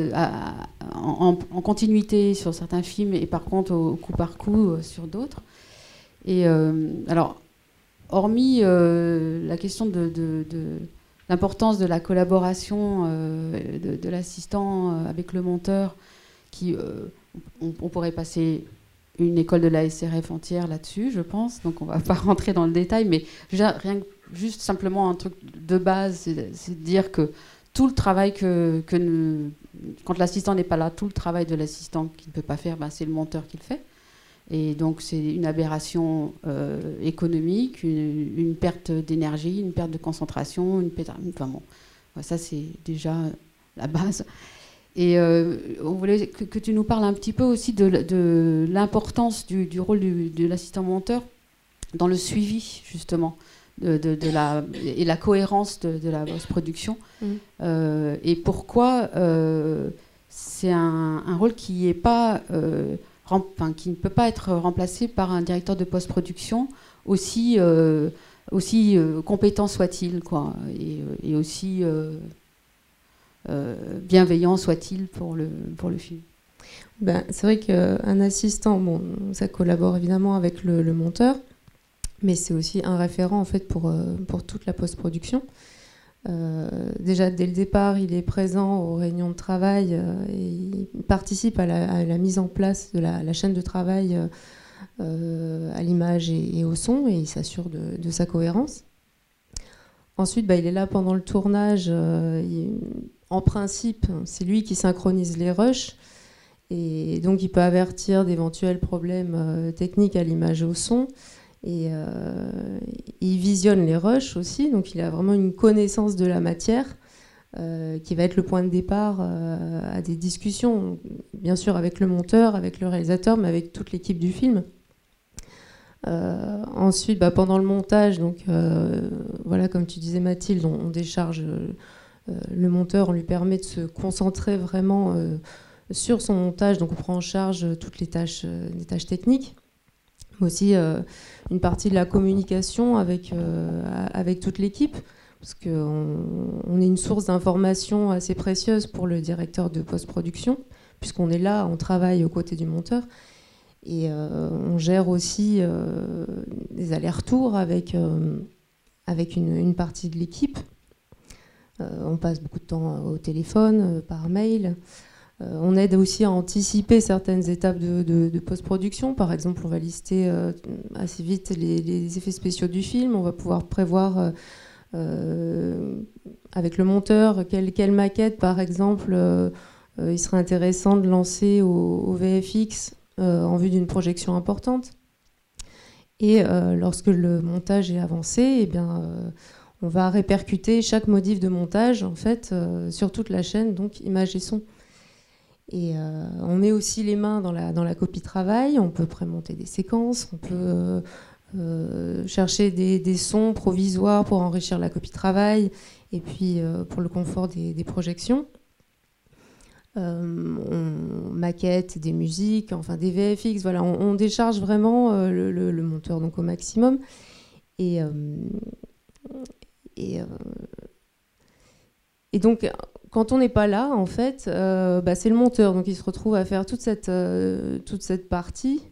en, continuité sur certains films et par contre au, coup par coup euh, sur d'autres. Et alors, hormis la question de, de, l'importance de la collaboration de, de l'assistant avec le monteur, qui on, pourrait passer une école de la SRF entière là-dessus, je pense. Donc on va pas rentrer dans le détail, mais rien, juste simplement un truc de base, c'est de dire que tout le travail que, quand l'assistant n'est pas là, tout le travail de l'assistant qui ne peut pas faire, ben, c'est le monteur qui le fait. Et donc c'est une aberration euh, économique, une, perte d'énergie, une perte de concentration, une perte, enfin bon, ça c'est déjà la base. Et euh, on voulait que, tu nous parles un petit peu aussi de, l'importance du, rôle de l'assistant monteur dans le suivi, justement, de, la, et la cohérence de, la post-production. Mm. Euh, et pourquoi euh, c'est un, rôle qui, est pas, qui ne peut pas être remplacé par un directeur de post-production aussi, aussi compétent soit-il, quoi, et, et aussi bienveillant soit-il pour le, pour le film. Ben, c'est vrai qu'un assistant, bon, ça collabore évidemment avec le, monteur, mais c'est aussi un référent en fait pour, euh, pour toute la post-production. Euh, déjà dès le départ, il est présent aux réunions de travail et il participe à la, mise en place de la, chaîne de travail à l'image et, au son et il s'assure de, sa cohérence. Ensuite, bah, il est là pendant le tournage. En principe, c'est lui qui synchronise les rushs. Et donc, il peut avertir d'éventuels problèmes euh, techniques à l'image et au son. Et euh, il visionne les rushs aussi. Donc, il a vraiment une connaissance de la matière euh, qui va être le point de départ à des discussions, bien sûr avec le monteur, avec le réalisateur, mais avec toute l'équipe du film. ensuite, bah, pendant le montage, donc voilà, comme tu disais Mathilde, on décharge le monteur, on lui permet de se concentrer vraiment euh, sur son montage, donc on prend en charge toutes les tâches, euh, techniques, aussi une partie de la communication avec, toute l'équipe, parce qu'on on est une source d'information assez précieuse pour le directeur de post-production, puisqu'on est là, on travaille aux côtés du monteur. Et on gère aussi des allers-retours avec, une, partie de l'équipe euh, on passe beaucoup de temps euh, au téléphone, euh, par mail. on aide aussi à anticiper certaines étapes de, post-production. Par exemple, on va lister assez vite les, effets spéciaux du film. On va pouvoir prévoir avec le monteur quelle, maquette, par exemple, il serait intéressant de lancer au, VFX en vue d'une projection importante. Et lorsque le montage est avancé, eh bien, on va répercuter chaque modif de montage en fait euh, sur toute la chaîne, donc image et son. Et euh, on met aussi les mains dans la, copie travail, on peut prémonter des séquences, on peut euh, chercher des, sons provisoires pour enrichir la copie travail et puis pour le confort des, projections. on maquette des musiques, enfin des VFX, voilà, on, décharge vraiment le, monteur donc au maximum. Et, euh, et donc, quand on n'est pas là, en fait, euh, bah, c'est le monteur, donc il se retrouve à faire toute cette, euh, toute cette partie.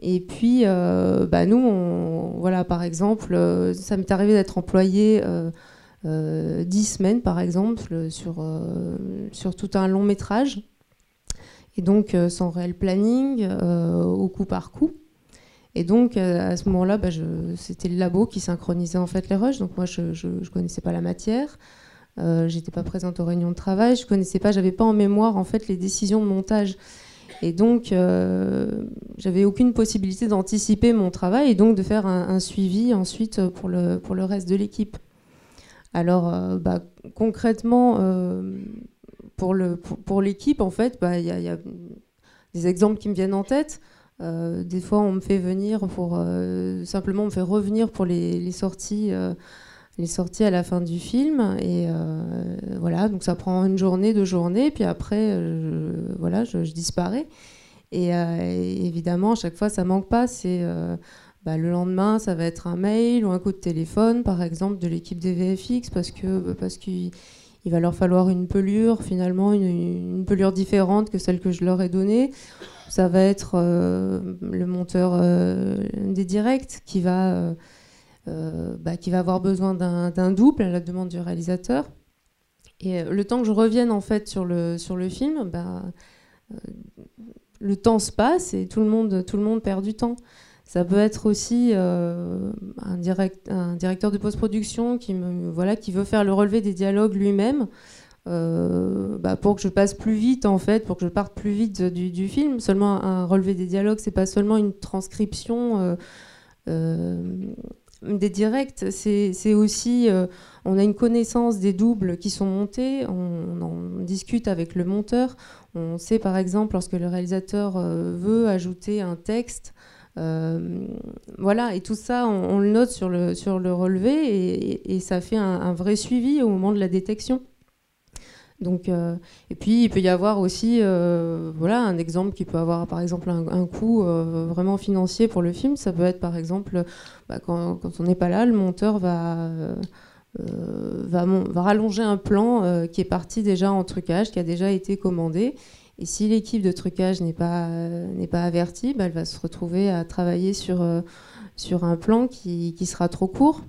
Et puis, bah, nous, on, voilà, par exemple, ça m'est arrivé d'être employé euh, 10 semaines, par exemple, sur, sur tout un long métrage. Et donc, sans réel planning, au coup par coup. Et donc, euh, à ce moment-là, bah, c'était le labo qui synchronisait en fait les rushs. Donc, moi, je ne connaissais pas la matière. Euh, J'étais pas présente aux réunions de travail. Je connaissais pas, j'avais pas en mémoire en fait les décisions de montage. Et donc, euh, j'avais aucune possibilité d'anticiper mon travail et donc de faire un, suivi ensuite pour le, pour le reste de l'équipe. Alors, euh, bah, concrètement, pour le- pour, l'équipe, en fait, bah, il y a des exemples qui me viennent en tête. Euh, des fois, on me fait venir pour euh, simplement, on me fait revenir pour les, sorties, euh, les sorties à la fin du film. Et voilà, donc ça prend une journée, deux journées, puis après, je, voilà, je, disparais. Et, évidemment, à chaque fois, ça manque pas. C'est bah, le lendemain, ça va être un mail ou un coup de téléphone, par exemple, de l'équipe des VFX, parce que parce qu'il il va leur falloir une pelure, finalement, une pelure différente que celle que je leur ai donnée. Ça va être euh, le monteur euh, des directs qui va, euh, bah, qui va avoir besoin d'un double à la demande du réalisateur. Et le temps que je revienne en fait sur le, sur le film, bah, le temps se passe et tout le monde, tout le monde perd du temps. Ça peut être aussi un, direct, un directeur de post-production qui, voilà, qui veut faire le relevé des dialogues lui-même euh, bah, pour que je passe plus vite, en fait, pour que je parte plus vite du, film. Seulement un relevé des dialogues, c'est pas seulement une transcription euh, euh, des directs, c'est aussi, on a une connaissance des doubles qui sont montés, on, on discute avec le monteur, on sait par exemple lorsque le réalisateur veut ajouter un texte, voilà, et tout ça, on, le note sur le, sur le relevé et, ça fait un vrai suivi au moment de la détection. Donc, euh, et puis il peut y avoir aussi, euh, voilà, un exemple qui peut avoir par exemple un, coût euh, vraiment financier pour le film. Ça peut être par exemple bah, quand, quand on n'est pas là, le monteur va va, rallonger un plan qui est parti déjà en trucage, qui a déjà été commandé. Et si l'équipe de trucage n'est pas, n'est pas avertie, bah, elle va se retrouver à travailler sur, sur un plan qui, qui sera trop court.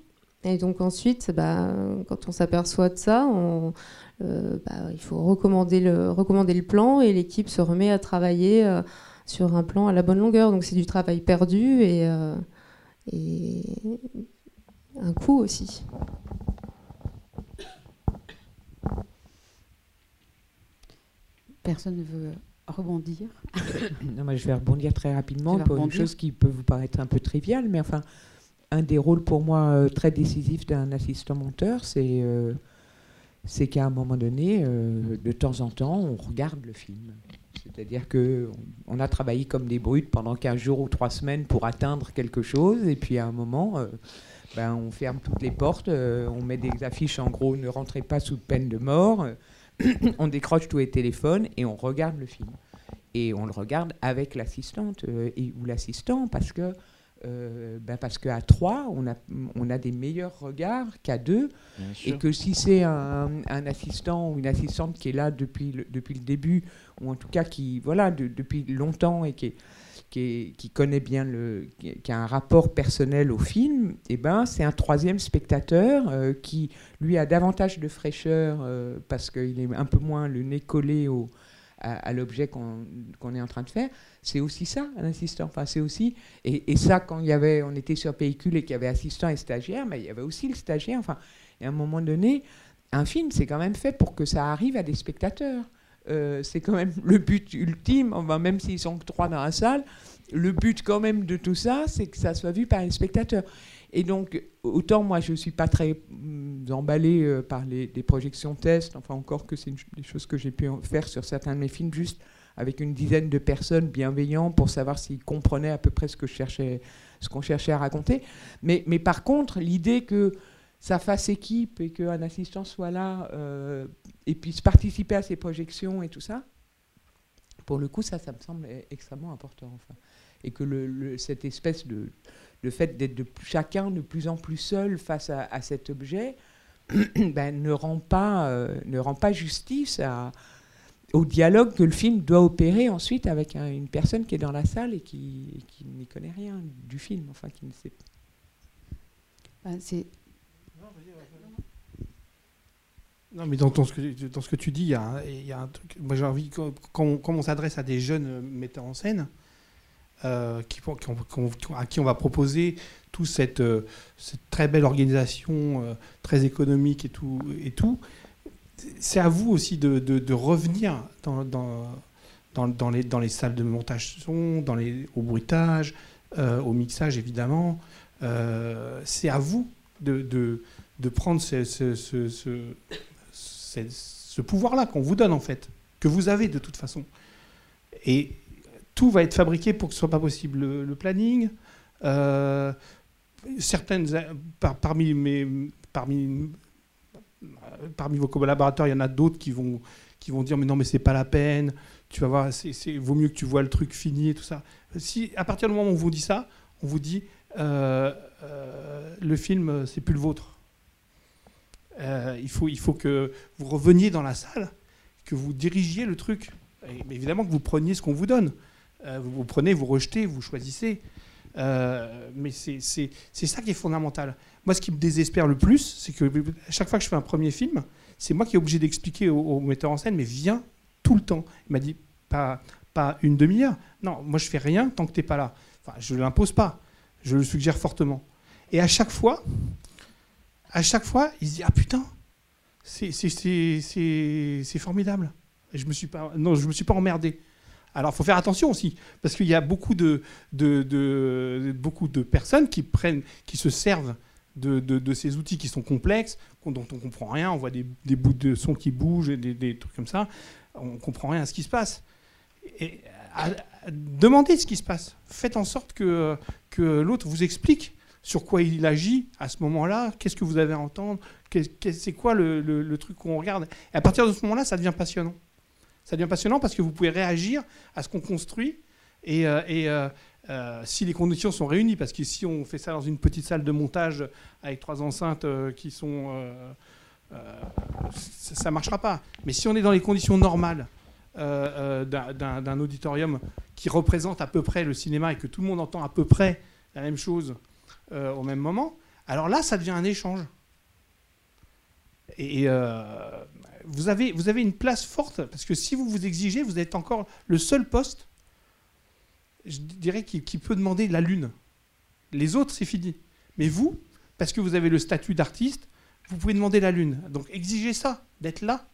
Et donc ensuite, bah, quand on s'aperçoit de ça, on, bah, il faut recommander le, recommander le plan et l'équipe se remet à travailler euh, sur un plan à la bonne longueur. Donc c'est du travail perdu et, euh, et un coût aussi. Personne ne veut rebondir. Non, moi, je vais rebondir très rapidement pour une chose qui peut vous paraître un peu triviale, mais enfin, un des rôles pour moi euh, très décisifs d'un assistant monteur, c'est euh, c'est qu'à un moment donné, euh, de temps en temps, on regarde le film. C'est-à-dire que on on a travaillé comme des brutes pendant 15 jours ou 3 semaines pour atteindre quelque chose, et puis à un moment, euh, ben, on ferme toutes les portes, euh, on met des affiches en gros, ne rentrez pas sous peine de mort, on décroche tous les téléphones et on regarde le film. Et on le regarde avec l'assistante ou l'assistant parce que euh, ben parce qu'à trois, on a, on a des meilleurs regards qu'à deux. Et que si c'est un, un assistant ou une assistante qui est là depuis le, depuis le début, ou en tout cas qui, voilà, de- depuis longtemps et qui, est- qui, est- qui connaît bien le. qui, a un rapport personnel au film, et ben, c'est un troisième spectateur euh, qui, lui, a davantage de fraîcheur euh, parce qu'il est un peu moins le nez collé au, à, l'objet qu'on est en train de faire. C'est aussi ça, un assistant. Enfin, c'est aussi. Et, ça, quand y avait, on était sur pellicule et qu'il y avait assistant et stagiaire, mais il y avait aussi le stagiaire. Enfin, et à un moment donné, un film, c'est quand même fait pour que ça arrive à des spectateurs. Euh, c'est quand même le but ultime, enfin, même s'ils sont que trois dans la salle, le but quand même de tout ça, c'est que ça soit vu par les spectateurs. Et donc, autant moi, je ne suis pas très mm, emballée euh, par les, projections tests, enfin encore que c'est des choses que j'ai pu faire sur certains de mes films, juste avec une dizaine de personnes bienveillantes pour savoir s'ils comprenaient à peu près ce que je cherchais, ce qu'on cherchait à raconter. Mais, mais par contre, l'idée que ça fasse équipe et qu'un assistant soit là euh, et puisse participer à ces projections et tout ça, pour le coup, ça, ça me semble e- extrêmement important. Enfin. Et que cette espèce de, le fait d'être de chacun de plus en plus seul face à, à cet objet, ben, ne, rend pas, euh, ne rend pas justice à, au dialogue que le film doit opérer ensuite avec un- une personne qui est dans la salle et qui, et qui n'y connaît rien du film, enfin qui ne sait pas. C'est Non, mais dans, ce que, dans ce que tu dis, il y, a un- il y a un truc. Moi, j'ai envie, quand, quand on, on s'adresse à des jeunes metteurs en scène, euh, à qui on va proposer toute cette, euh, très belle organisation, euh, très économique et tout, et tout, c'est à vous aussi de, revenir dans, dans, les, dans les salles de montage son, dans les, au bruitage, au mixage évidemment. C'est à vous de, de, prendre ce- ce pouvoir-là qu'on vous donne en fait, que vous avez de toute façon. Et tout va être fabriqué pour que ce soit pas possible. Le, planning, euh, certaines, par- parmi, mes, parmi, parmi vos collaborateurs, il y en a d'autres qui vont, qui vont dire mais non mais c'est pas la peine. Tu vas voir, c'est, vaut mieux que tu vois le truc fini et tout ça. Si à partir du moment où on vous dit ça, on vous dit euh, euh, le film euh, c'est plus le vôtre. Euh, il, faut, il faut que vous reveniez dans la salle, que vous dirigiez le truc. Et, évidemment que vous preniez ce qu'on vous donne. Euh, vous, prenez, vous rejetez, vous choisissez. Euh, mais c'est ça qui est fondamental. Moi, ce qui me désespère le plus, c'est que chaque fois que je fais un premier film, c'est moi qui est obligé d'expliquer au, metteur en scène, mais viens tout le temps. Il m'a dit pas, pas une demi-heure. Non, moi je fais rien tant que t'es pas là. Enfin, je ne l'impose pas. Je le suggère fortement. Et à chaque fois, à chaque fois, il se dit ah putain, c'est formidable. Et je me suis pas non, je me suis pas emmerdé. Alors, il faut faire attention aussi, parce qu'il y a beaucoup de, beaucoup de personnes qui, prennent, qui se servent de, de- ces outils qui sont complexes, dont on comprend rien. On voit des, des bouts de son qui bougent, et des, des trucs comme ça. On comprend rien à ce qui se passe. Demandez ce qui se passe. Faites en sorte que, que l'autre vous explique sur quoi il agit à ce moment-là, qu'est-ce que vous avez à entendre, c'est quoi le, le- le truc qu'on regarde. Et à partir de ce moment-là, ça devient passionnant. Ça devient passionnant parce que vous pouvez réagir à ce qu'on construit et, euh, euh, euh, si les conditions sont réunies, parce que si on fait ça dans une petite salle de montage avec trois enceintes qui sont... ça ne marchera pas. Mais si on est dans les conditions normales d'un- auditorium qui représente à peu près le cinéma et que tout le monde entend à peu près la même chose au même moment, alors là, ça devient un échange. Et vous, avez, vous avez une place forte, parce que si vous vous exigez, vous êtes encore le seul poste, je dirais, qui, qui peut demander la lune. Les autres, c'est fini. Mais vous, parce que vous avez le statut d'artiste, vous pouvez demander la lune. Donc exigez ça, d'être là.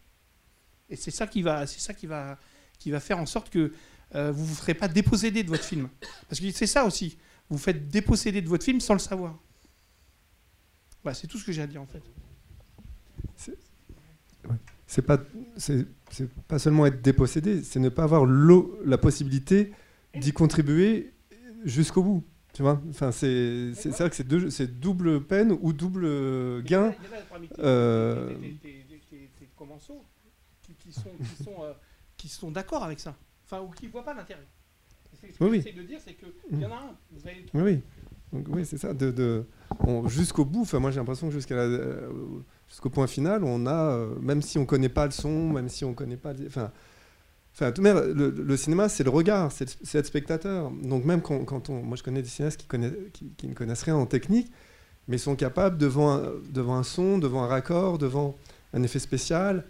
Et c'est ça qui va, c'est ça qui va, qui va faire en sorte que euh, vous ne vous ferez pas déposséder de votre film. Parce que c'est ça aussi. Vous faites déposséder de votre film sans le savoir. Voilà, c'est tout ce que j'ai à dire en fait. C'est pas c'est pas seulement être dépossédé, c'est ne pas avoir l'eau- la possibilité d'y contribuer jusqu'au bout. Tu vois Enfin, c'est c'est vrai que c'est double peine ou double gain. Tes- Euh, tes- commensaux qui, sont, qui sont, euh, qui sont d'accord avec ça. Enfin, ou qui ne voient pas l'intérêt. Ce que Oui, oui. j'essaie de dire, c'est qu'il y en a un. Vous Oui, oui. Oui, c'est ça. De, jusqu'au bout, moi j'ai l'impression que jusqu'à la- euh, jusqu'au point final, on a, euh, même si on connaît pas le son, même si on connaît pas, enfin, enfin, tout même, le, cinéma, c'est le regard, c'est être spectateur. Donc même quand, quand on, moi je connais des cinéastes qui, qui, ne connaissent rien en technique, mais sont capables devant un, devant un son, devant un raccord, devant un effet spécial,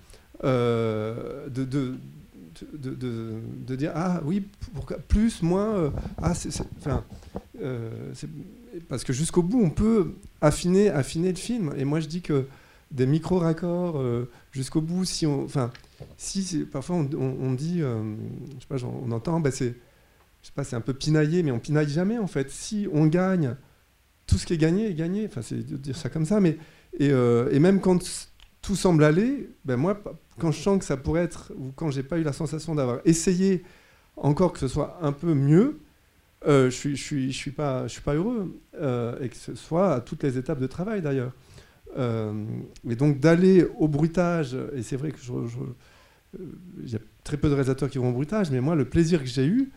euh, de, de, de, de- dire ah oui plus moins euh, ah enfin parce que jusqu'au bout on peut affiner affiner le film et moi je dis que des micro raccords euh, jusqu'au bout si on enfin si parfois on, on- dit euh, je sais pas on entend bah c'est je sais pas c'est un peu pinaillé mais on pinaille jamais en fait si on gagne tout ce qui est gagné est gagné enfin c'est de dire ça comme ça mais et, euh, même quand tout semble aller, ben moi, quand je sens que ça pourrait être, ou quand j'ai pas eu la sensation d'avoir essayé encore que ce soit un peu mieux, je suis, je suis, je suis pas, suis pas heureux, et que ce soit à toutes les étapes de travail d'ailleurs. Euh, et donc d'aller au bruitage, et c'est vrai que je, euh, il y a très peu de réalisateurs qui vont au bruitage, mais moi le plaisir que j'ai eu,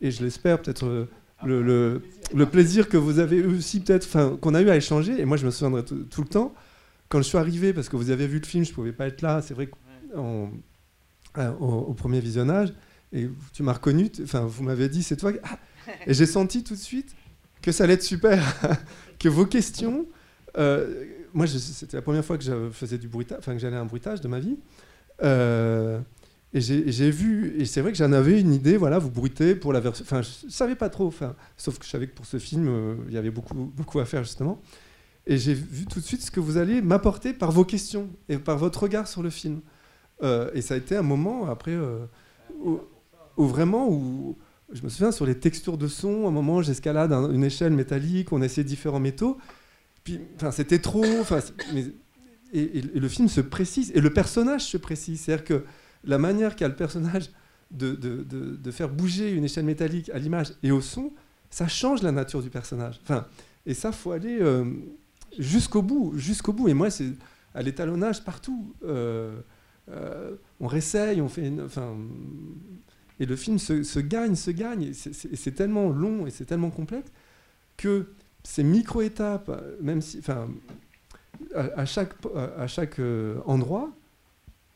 et je l'espère peut-être euh, le, plaisir que vous avez eu aussi peut-être, qu'on a eu à échanger, et moi je me souviendrai tout, tout le temps quand je suis arrivé, parce que vous avez vu le film, je ne pouvais pas être là, c'est vrai qu'au au premier visionnage, et tu m'as reconnu, enfin, vous m'avez dit, c'est toi. Ah et j'ai senti tout de suite que ça allait être super, que vos questions. Euh, moi, c'était la première fois que je faisais du bruitage, enfin que j'allais à un bruitage de ma vie. Euh, et j'ai vu, et c'est vrai que j'en avais une idée, voilà, vous bruitez pour la version. Enfin, je savais pas trop, sauf que je savais que pour ce film, euh, il y avait beaucoup, beaucoup à faire justement. Et j'ai vu tout de suite ce que vous allez m'apporter par vos questions et par votre regard sur le film. et ça a été un moment après où, vraiment où je me souviens sur les textures de son, à un moment j'escalade une échelle métallique, on essayait différents métaux. Enfin, c'était trop. Enfin, et, le film se précise et le personnage se précise. C'est-à-dire que la manière qu'a le personnage de, de, de, faire bouger une échelle métallique à l'image et au son, ça change la nature du personnage. Enfin, et ça, faut aller euh, jusqu'au bout, jusqu'au bout. Et moi, c'est à l'étalonnage partout. Euh, euh, on réessaye, on fait. enfin, et le film se, gagne, se gagne. C'est tellement long et c'est tellement complexe que ces micro-étapes, même si, enfin, à, chaque, à chaque euh, endroit,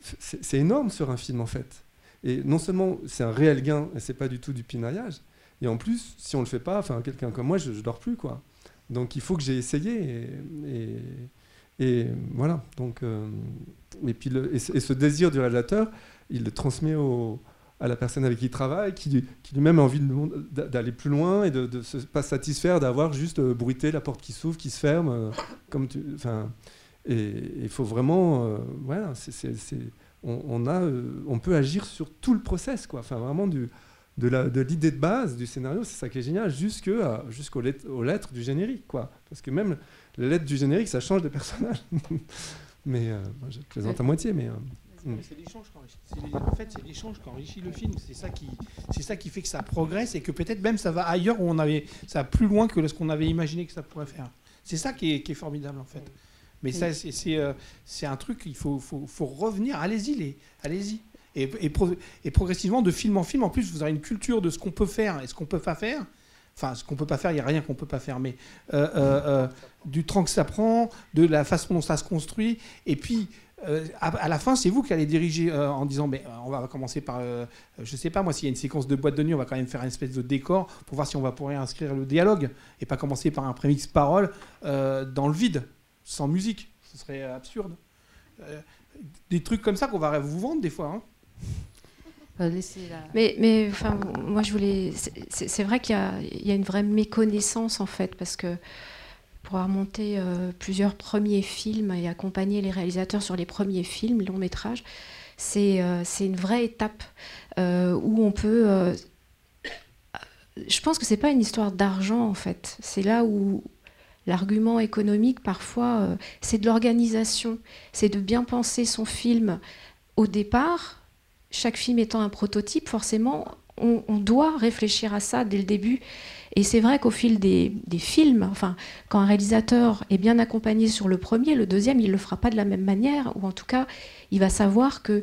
c'est énorme sur un film en fait. Et non seulement c'est un réel gain et c'est pas du tout du pinaillage, et en plus, si on le fait pas, enfin, quelqu'un comme moi, je, je dors plus quoi. Donc il faut que j'ai essayé et, voilà. Donc euh, et puis et, ce désir du réalisateur, il le transmet au, à la personne avec qui il travaille, qui, qui lui-même a envie d'aller plus loin et de ne se pas satisfaire d'avoir juste euh, bruité la porte qui s'ouvre, qui se ferme. Euh, comme tu, et il faut vraiment, euh, voilà, on, on, a, on peut agir sur tout le process, quoi. Enfin, vraiment du, de l'idée de, de, base du scénario, c'est ça qui est génial, jusqu'aux lettres, aux lettres du générique, quoi. Parce que même les lettres du générique, ça change de personnage. mais moi, je plaisante à moitié, mais. C'est l'échange qui enrichit le film. C'est ça qui, c'est ça qui fait que ça progresse et que peut-être même ça va ailleurs où on avait, ça va plus loin que ce qu'on avait imaginé que ça pourrait faire. C'est ça qui est, formidable en fait. Mais ça, c'est, euh, un truc. Il faut, faut, revenir. Allez-y, les, allez-y. Et, progressivement, de film en film, en plus, vous avez une culture de ce qu'on peut faire et ce qu'on peut pas faire. Enfin, ce qu'on peut pas faire, il n'y a rien qu'on peut pas faire, mais euh, euh, du temps que ça prend, de la façon dont ça se construit, et puis euh, à, la fin, c'est vous qui allez diriger euh, en disant mais, euh, on va commencer par, je sais pas moi, s'il y a une séquence de boîte de nuit, on va quand même faire une espèce de décor pour voir si on va pouvoir inscrire le dialogue et pas commencer par un prémix parole dans le vide, sans musique. Ce serait absurde. des trucs comme ça qu'on va vous vendre des fois. Hein. Mais, mais enfin, moi je voulais. C'est vrai qu'il y, y, a une vraie méconnaissance en fait, parce que pour avoir monté euh, plusieurs premiers films et accompagner les réalisateurs sur les premiers films, longs métrages, c'est euh, une vraie étape euh, où on peut... je pense que c'est pas une histoire d'argent en fait. C'est là où l'argument économique parfois, c'est de l'organisation, c'est de bien penser son film au départ. Chaque film étant un prototype, forcément, on doit réfléchir à ça dès le début. Et c'est vrai qu'au fil des, films, enfin, quand un réalisateur est bien accompagné sur le premier, le deuxième, il ne le fera pas de la même manière, ou en tout cas, il va savoir que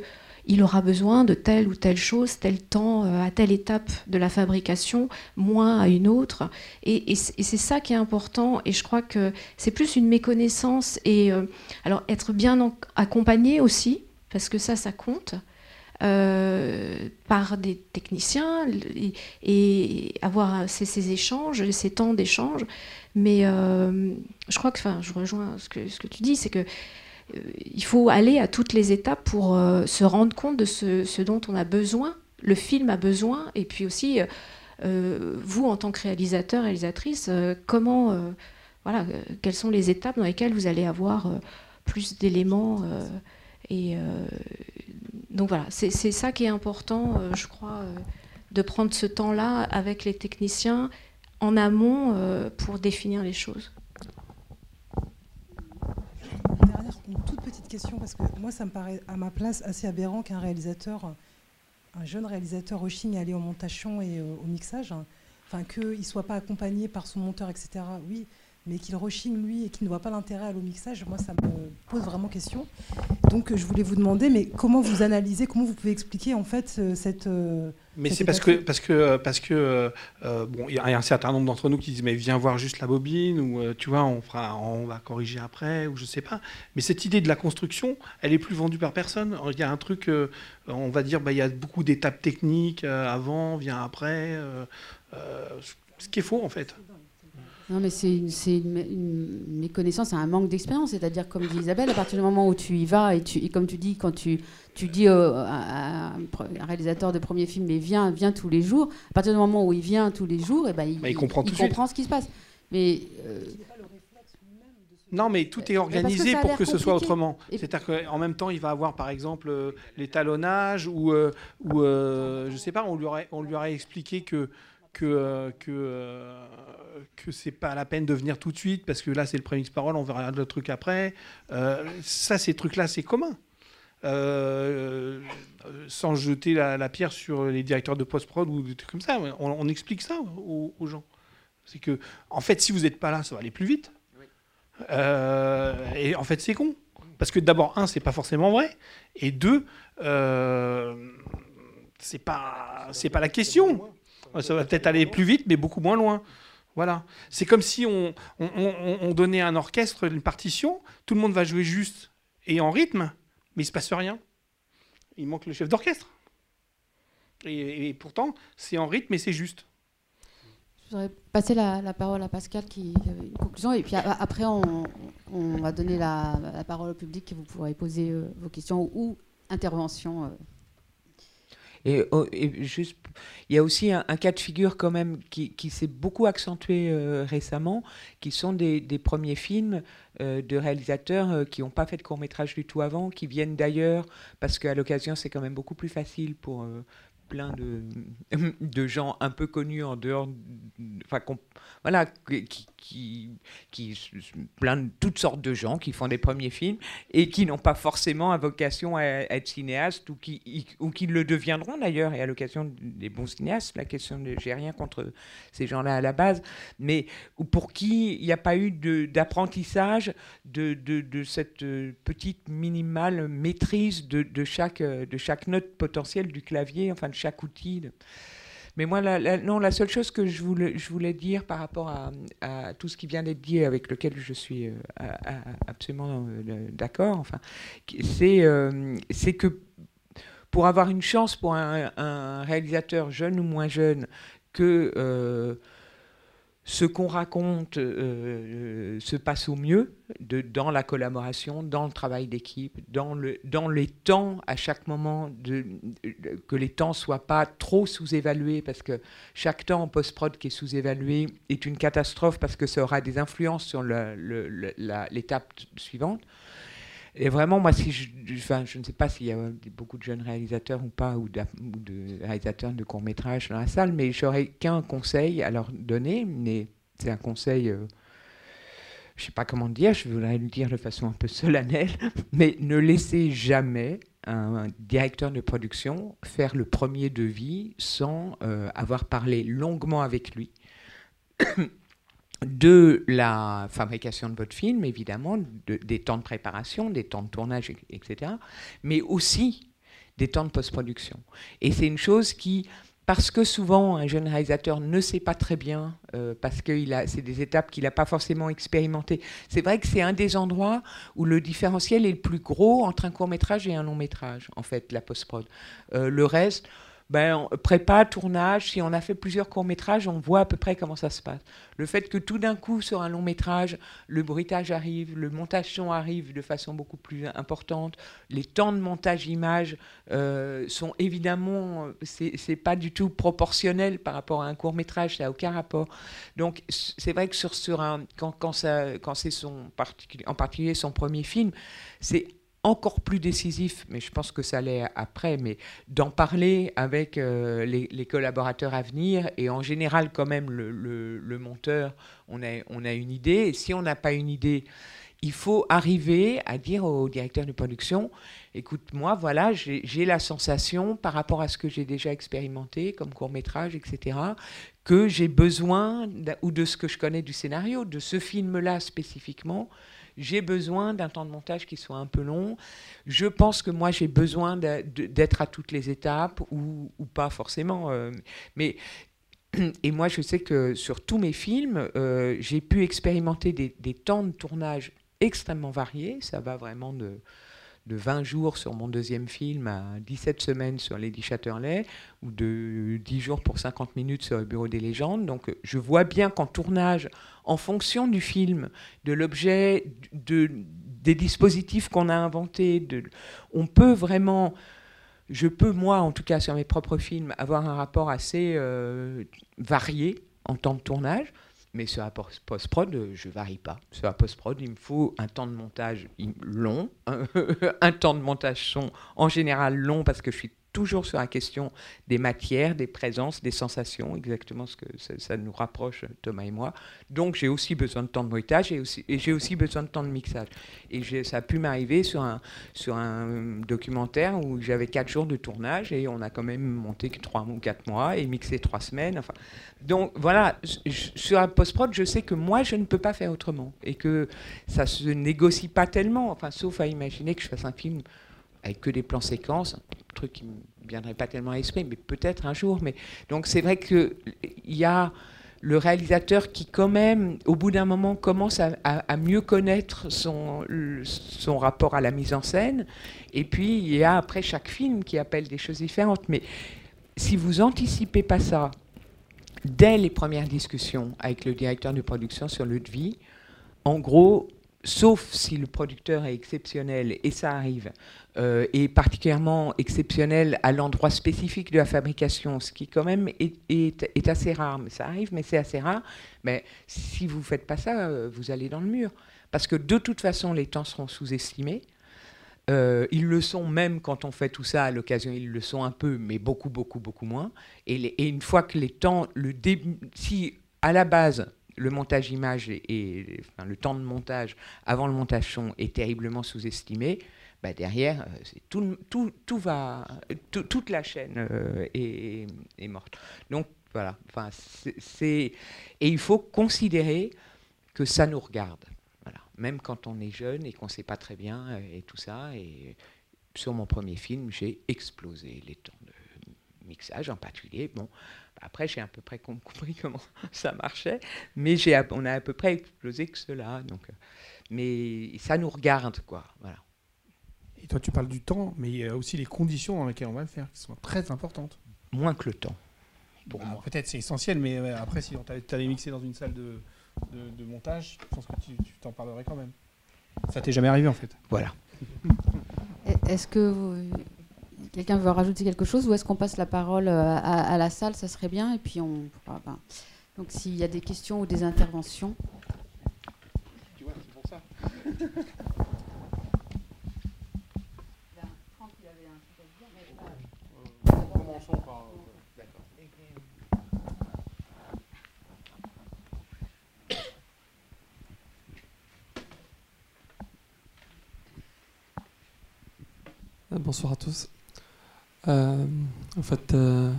il aura besoin de telle ou telle chose, tel temps euh, à telle étape de la fabrication, moins à une autre. Et, c'est ça qui est important. Et je crois que c'est plus une méconnaissance et euh, alors être bien accompagné aussi, parce que ça, ça compte. Euh, par des techniciens et, avoir ces, échanges, ces temps d'échange. Mais euh, je crois que, enfin, je rejoins ce que, tu dis, c'est que euh, il faut aller à toutes les étapes pour se rendre compte de ce, dont on a besoin, le film a besoin, et puis aussi vous en tant que réalisateur, réalisatrice, comment, voilà, quelles sont les étapes dans lesquelles vous allez avoir plus d'éléments et donc voilà, c'est ça qui est important, euh, je crois, euh, de prendre ce temps-là avec les techniciens en amont euh, pour définir les choses. Une toute petite question, parce que moi, ça me paraît à ma place assez aberrant qu'un réalisateur, un jeune réalisateur, rechigne à aller au montation et au mixage. Qu'il ne soit pas accompagné par son monteur, etc. Oui, mais qu'il rechigne lui et qu'il ne voit pas l'intérêt à l'eau mixage, moi ça me pose vraiment question. Donc je voulais vous demander, mais comment vous analysez, comment vous pouvez expliquer en fait cette, euh, Mais c'est parce que parce que parce que euh, bon, il y a un certain nombre d'entre nous qui disent mais viens voir juste la bobine ou euh, tu vois on fera on va corriger après ou je sais pas. Mais cette idée de la construction, elle est plus vendue par personne. Il y a un truc, euh, on va dire bah il y a beaucoup d'étapes techniques euh, avant, vient après. euh, euh, ce qui est faux en fait. Non, mais c'est une, c'est une- une méconnaissance, un manque d'expérience. C'est-à-dire, comme dit Isabelle, à partir du moment où tu y vas, et, tu, et comme tu dis, quand tu, tu dis euh, à, à un réalisateur de premier film, mais viens, viens tous les jours, à partir du moment où il vient tous les jours, et ben, il, Bah, il comprend tout de comprend ce qui se passe. Mais euh, Non, mais tout est organisé pour que ce soit autrement. C'est-à-dire qu'en même temps, il va avoir, par exemple, euh, l'étalonnage ou, euh, ou euh, je sais pas, on lui aurait, on lui aurait expliqué que que que que c'est pas la peine de venir tout de suite parce que là, c'est le premier parole, on verra le truc après. Euh, ça, ces trucs-là, c'est commun. Euh, sans jeter la, la pierre sur les directeurs de post-prod ou des trucs comme ça, on, on explique ça aux, aux gens. C'est que, en fait, si vous n'êtes pas là, ça va aller plus vite. Euh, et en fait, c'est con. Parce que d'abord, un, c'est pas forcément vrai. Et deux, c'est pas, c'est pas la question. Ça va peut-être aller plus vite, mais beaucoup moins loin. Voilà. C'est comme si on, on, on- on donnait à un orchestre une partition, tout le monde va jouer juste et en rythme, mais il se passe rien. Il manque le chef d'orchestre. Et, pourtant, c'est en rythme et c'est juste. je voudrais passer la, parole à Pascal qui avait une conclusion. Et puis après, on, va donner la, parole au public et vous pourrez poser euh, vos questions ou, ou interventions. euh. Et, oh, et juste, il y a aussi un, cas de figure quand même qui, qui s'est beaucoup accentué euh, récemment, qui sont des, des premiers films euh, de réalisateurs euh, qui n'ont pas fait de court métrage du tout avant, qui viennent d'ailleurs, parce qu'à l'occasion c'est quand même beaucoup plus facile pour plein de, de gens un peu connus en dehors, enfin voilà, qui, qui, plein de toutes sortes de gens qui font des premiers films et qui n'ont pas forcément à vocation à, être cinéastes ou qui, ou qui le deviendront d'ailleurs et à l'occasion des bons cinéastes. La question j'ai rien contre ces gens-là à la base, mais ou pour qui il n'y a pas eu d'apprentissage de, de, de cette euh, petite minimale maîtrise de chaque, euh, de chaque note potentielle du clavier, enfin de chaque outil. Mais moi, la, non, la seule chose que je voulais, dire par rapport à, tout ce qui vient d'être dit, avec lequel je suis euh, absolument euh, d'accord, enfin, euh, c'est que pour avoir une chance pour un, un réalisateur jeune ou moins jeune, que ce qu'on raconte euh, se passe au mieux dans la collaboration, dans le travail d'équipe, dans, le, les temps à chaque moment, que les temps soient pas trop sous-évalués, parce que chaque temps en post-prod qui est sous-évalué est une catastrophe parce que ça aura des influences sur l'étape suivante. Et vraiment, moi, si je, ne sais pas s'il y a beaucoup de jeunes réalisateurs ou pas, ou de réalisateurs de courts-métrages dans la salle, mais j'aurais qu'un conseil à leur donner, mais c'est un conseil, euh, je ne sais pas comment dire, je voudrais le dire de façon un peu solennelle, mais ne laissez jamais un directeur de production faire le premier devis sans euh, avoir parlé longuement avec lui de la fabrication de votre film, évidemment, de- des temps de préparation, des temps de tournage, et- etc., mais aussi des temps de post-production. Et c'est une chose qui, parce que souvent un jeune réalisateur ne sait pas très bien, euh, parce que c'est des étapes qu'il n'a pas forcément expérimentées, c'est vrai que c'est un des endroits où le différentiel est le plus gros entre un court métrage et un long métrage, en fait, la post-prod. Euh, le reste, ben, on- prépa, tournage, si on a fait plusieurs courts-métrages, on voit à peu près comment ça se passe. Le fait que tout d'un coup, sur un long-métrage, le bruitage arrive, le montage son arrive de façon beaucoup plus importante, les temps de montage image euh, sont évidemment, c'est pas du tout proportionnel par rapport à un court-métrage, ça n'a aucun rapport. Donc, c'est vrai que sur, sur un, quand, quand, quand c'est en particulier son premier film, c'est encore plus décisif, mais je pense que ça l'est après, mais d'en parler avec euh, les, collaborateurs à venir et en général quand même le, monteur, on a, on a une idée et si on n'a pas une idée, il faut arriver à dire au directeur de production, écoute, moi, voilà, j'ai la sensation par rapport à ce que j'ai déjà expérimenté comme court métrage, etc., que j'ai besoin, ou de ce que je connais du scénario, de ce film-là spécifiquement, j'ai besoin d'un temps de montage qui soit un peu long. Je pense que moi, j'ai besoin d'être à toutes les étapes, ou, pas forcément. Euh, mais et moi, je sais que sur tous mes films, euh, j'ai pu expérimenter des, des, temps de tournage extrêmement variés. Ça va vraiment de, de 20 jours sur mon deuxième film à 17 semaines sur Lady Chatterley ou de 10 jours pour 50 minutes sur le Bureau des légendes. Donc je vois bien qu'en tournage, en fonction du film, de l'objet, de, des dispositifs qu'on a inventés, on peut vraiment, je peux moi en tout cas sur mes propres films, avoir un rapport assez euh, varié en temps de tournage. Mais sur la post-prod, euh, je varie pas. Sur la post-prod, il me faut un temps de montage long, un temps de montage son en général long parce que je suis toujours sur la question des matières, des présences, des sensations, exactement ce que ça, nous rapproche, Thomas et moi. Donc j'ai aussi besoin de temps de bruitage et, j'ai aussi besoin de temps de mixage. Et ça a pu m'arriver sur un, documentaire où j'avais quatre jours de tournage et on a quand même monté que trois ou quatre mois et mixé trois semaines. Enfin, donc voilà, sur un post-prod, je sais que moi, je ne peux pas faire autrement et que ça se négocie pas tellement, enfin, sauf à imaginer que je fasse un film avec que des plans séquences, truc qui ne viendrait pas tellement à l'esprit, mais peut-être un jour. Mais donc c'est vrai qu'il y a le réalisateur qui quand même, au bout d'un moment, commence à, mieux connaître son, son rapport à la mise en scène. Et puis il y a après chaque film qui appelle des choses différentes. Mais si vous anticipez pas ça dès les premières discussions avec le directeur de production sur le de vie, en gros, sauf si le producteur est exceptionnel, et ça arrive, euh, et particulièrement exceptionnel à l'endroit spécifique de la fabrication, ce qui quand même est, assez rare. Mais ça arrive, mais c'est assez rare. Mais si vous ne faites pas ça, euh, vous allez dans le mur. Parce que de toute façon, les temps seront sous-estimés. Euh, ils le sont même quand on fait tout ça à l'occasion, ils le sont un peu, mais beaucoup, beaucoup, beaucoup moins. Et, une fois que les temps, si à la base le montage image et, le temps de montage avant le montage son est terriblement sous-estimé, bah, derrière, euh, tout, tout, tout, va, toute la chaîne euh, est, morte. Donc voilà, enfin, c'est, et il faut considérer que ça nous regarde. Voilà. Même quand on est jeune et qu'on ne sait pas très bien euh, et tout ça. Et sur mon premier film, j'ai explosé les temps de mixage en particulier. Bon, après, j'ai à peu près compris comment ça marchait, mais on a à peu près explosé que cela. Donc, mais ça nous regarde, quoi. Voilà. Et toi, tu parles du temps, mais il y a aussi les conditions dans lesquelles on va le faire, qui sont très importantes. Moins que le temps. Pour bah, Peut-être c'est essentiel, mais après, si tu allais mixer dans une salle de, de, montage, je pense que tu t'en parlerais quand même. Ça t'est jamais arrivé en fait. Voilà. Est-ce que quelqu'un veut rajouter quelque chose ou est-ce qu'on passe la parole euh, à, la salle Ça serait bien. Et puis on ben, donc s'il y a des questions ou des interventions. Tu vois, c'est pour ça. Bonsoir à tous. Euh, en fait, euh,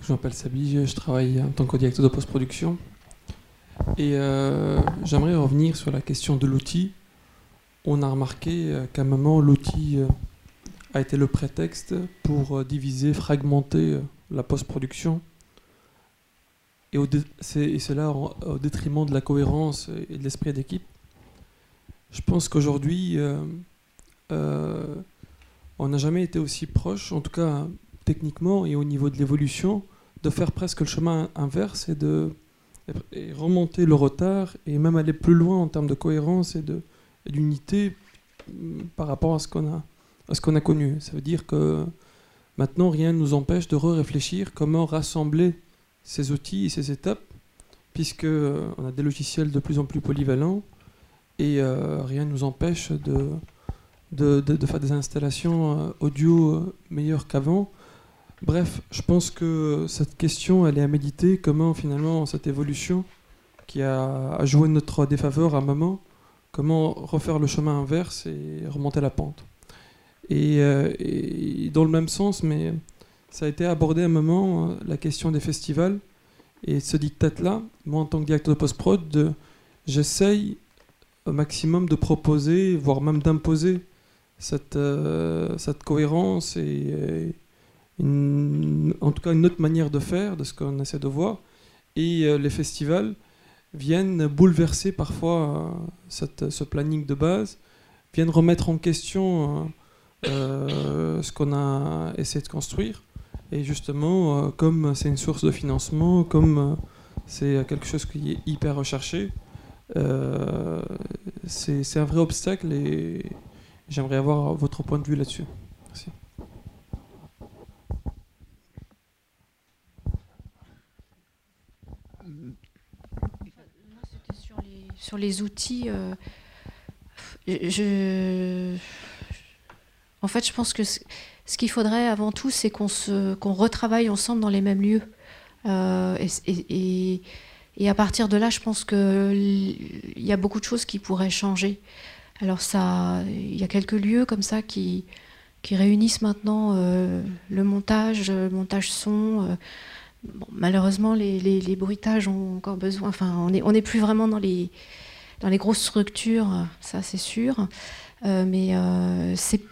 je m'appelle Sabi, je travaille en tant que directeur de post-production. Et euh, j'aimerais revenir sur la question de l'outil. On a remarqué qu'à un moment, l'outil a été le prétexte pour diviser, fragmenter la post-production. Et, et cela au détriment de la cohérence et de l'esprit d'équipe. Je pense qu'aujourd'hui, on n'a jamais été aussi proche, en tout cas techniquement et au niveau de l'évolution, de faire presque le chemin inverse et de remonter le retard et même aller plus loin en termes de cohérence et d'unité mm, par rapport à ce qu'on a, connu. Ça veut dire que maintenant, rien ne nous empêche de re-réfléchir comment rassembler ces outils et ces étapes, puisque euh, on a des logiciels de plus en plus polyvalents et euh, rien ne nous empêche de, de, faire des installations euh, audio euh, meilleures qu'avant. Bref, je pense que cette question, elle est à méditer. Comment finalement cette évolution qui a, joué notre défaveur à un moment, comment refaire le chemin inverse et remonter la pente. Et, euh, dans le même sens, mais ça a été abordé à un moment, la question des festivals. Et ce dictat-là, moi en tant que directeur de post-prod, j'essaye au maximum de proposer, voire même d'imposer cette, euh, cette cohérence et euh, en tout cas une autre manière de faire de ce qu'on essaie de voir. Et euh, les festivals viennent bouleverser parfois ce planning de base, viennent remettre en question ce qu'on a essayé de construire. Et justement, comme c'est une source de financement, comme c'est quelque chose qui est hyper recherché, c'est un vrai obstacle et j'aimerais avoir votre point de vue là-dessus. Merci. Sur les, outils. euh, je, en fait, je pense que ce, qu'il faudrait avant tout, c'est qu'on se, qu'on retravaille ensemble dans les mêmes lieux. Euh, et- et à partir de là, je pense qu'il y a beaucoup de choses qui pourraient changer. Alors il y a quelques lieux comme ça qui, réunissent maintenant euh, le montage, le montage son. euh, malheureusement, les, bruitages ont encore besoin. Enfin, on n'est on n'est plus vraiment dans les, grosses structures, ça c'est sûr. Euh, mais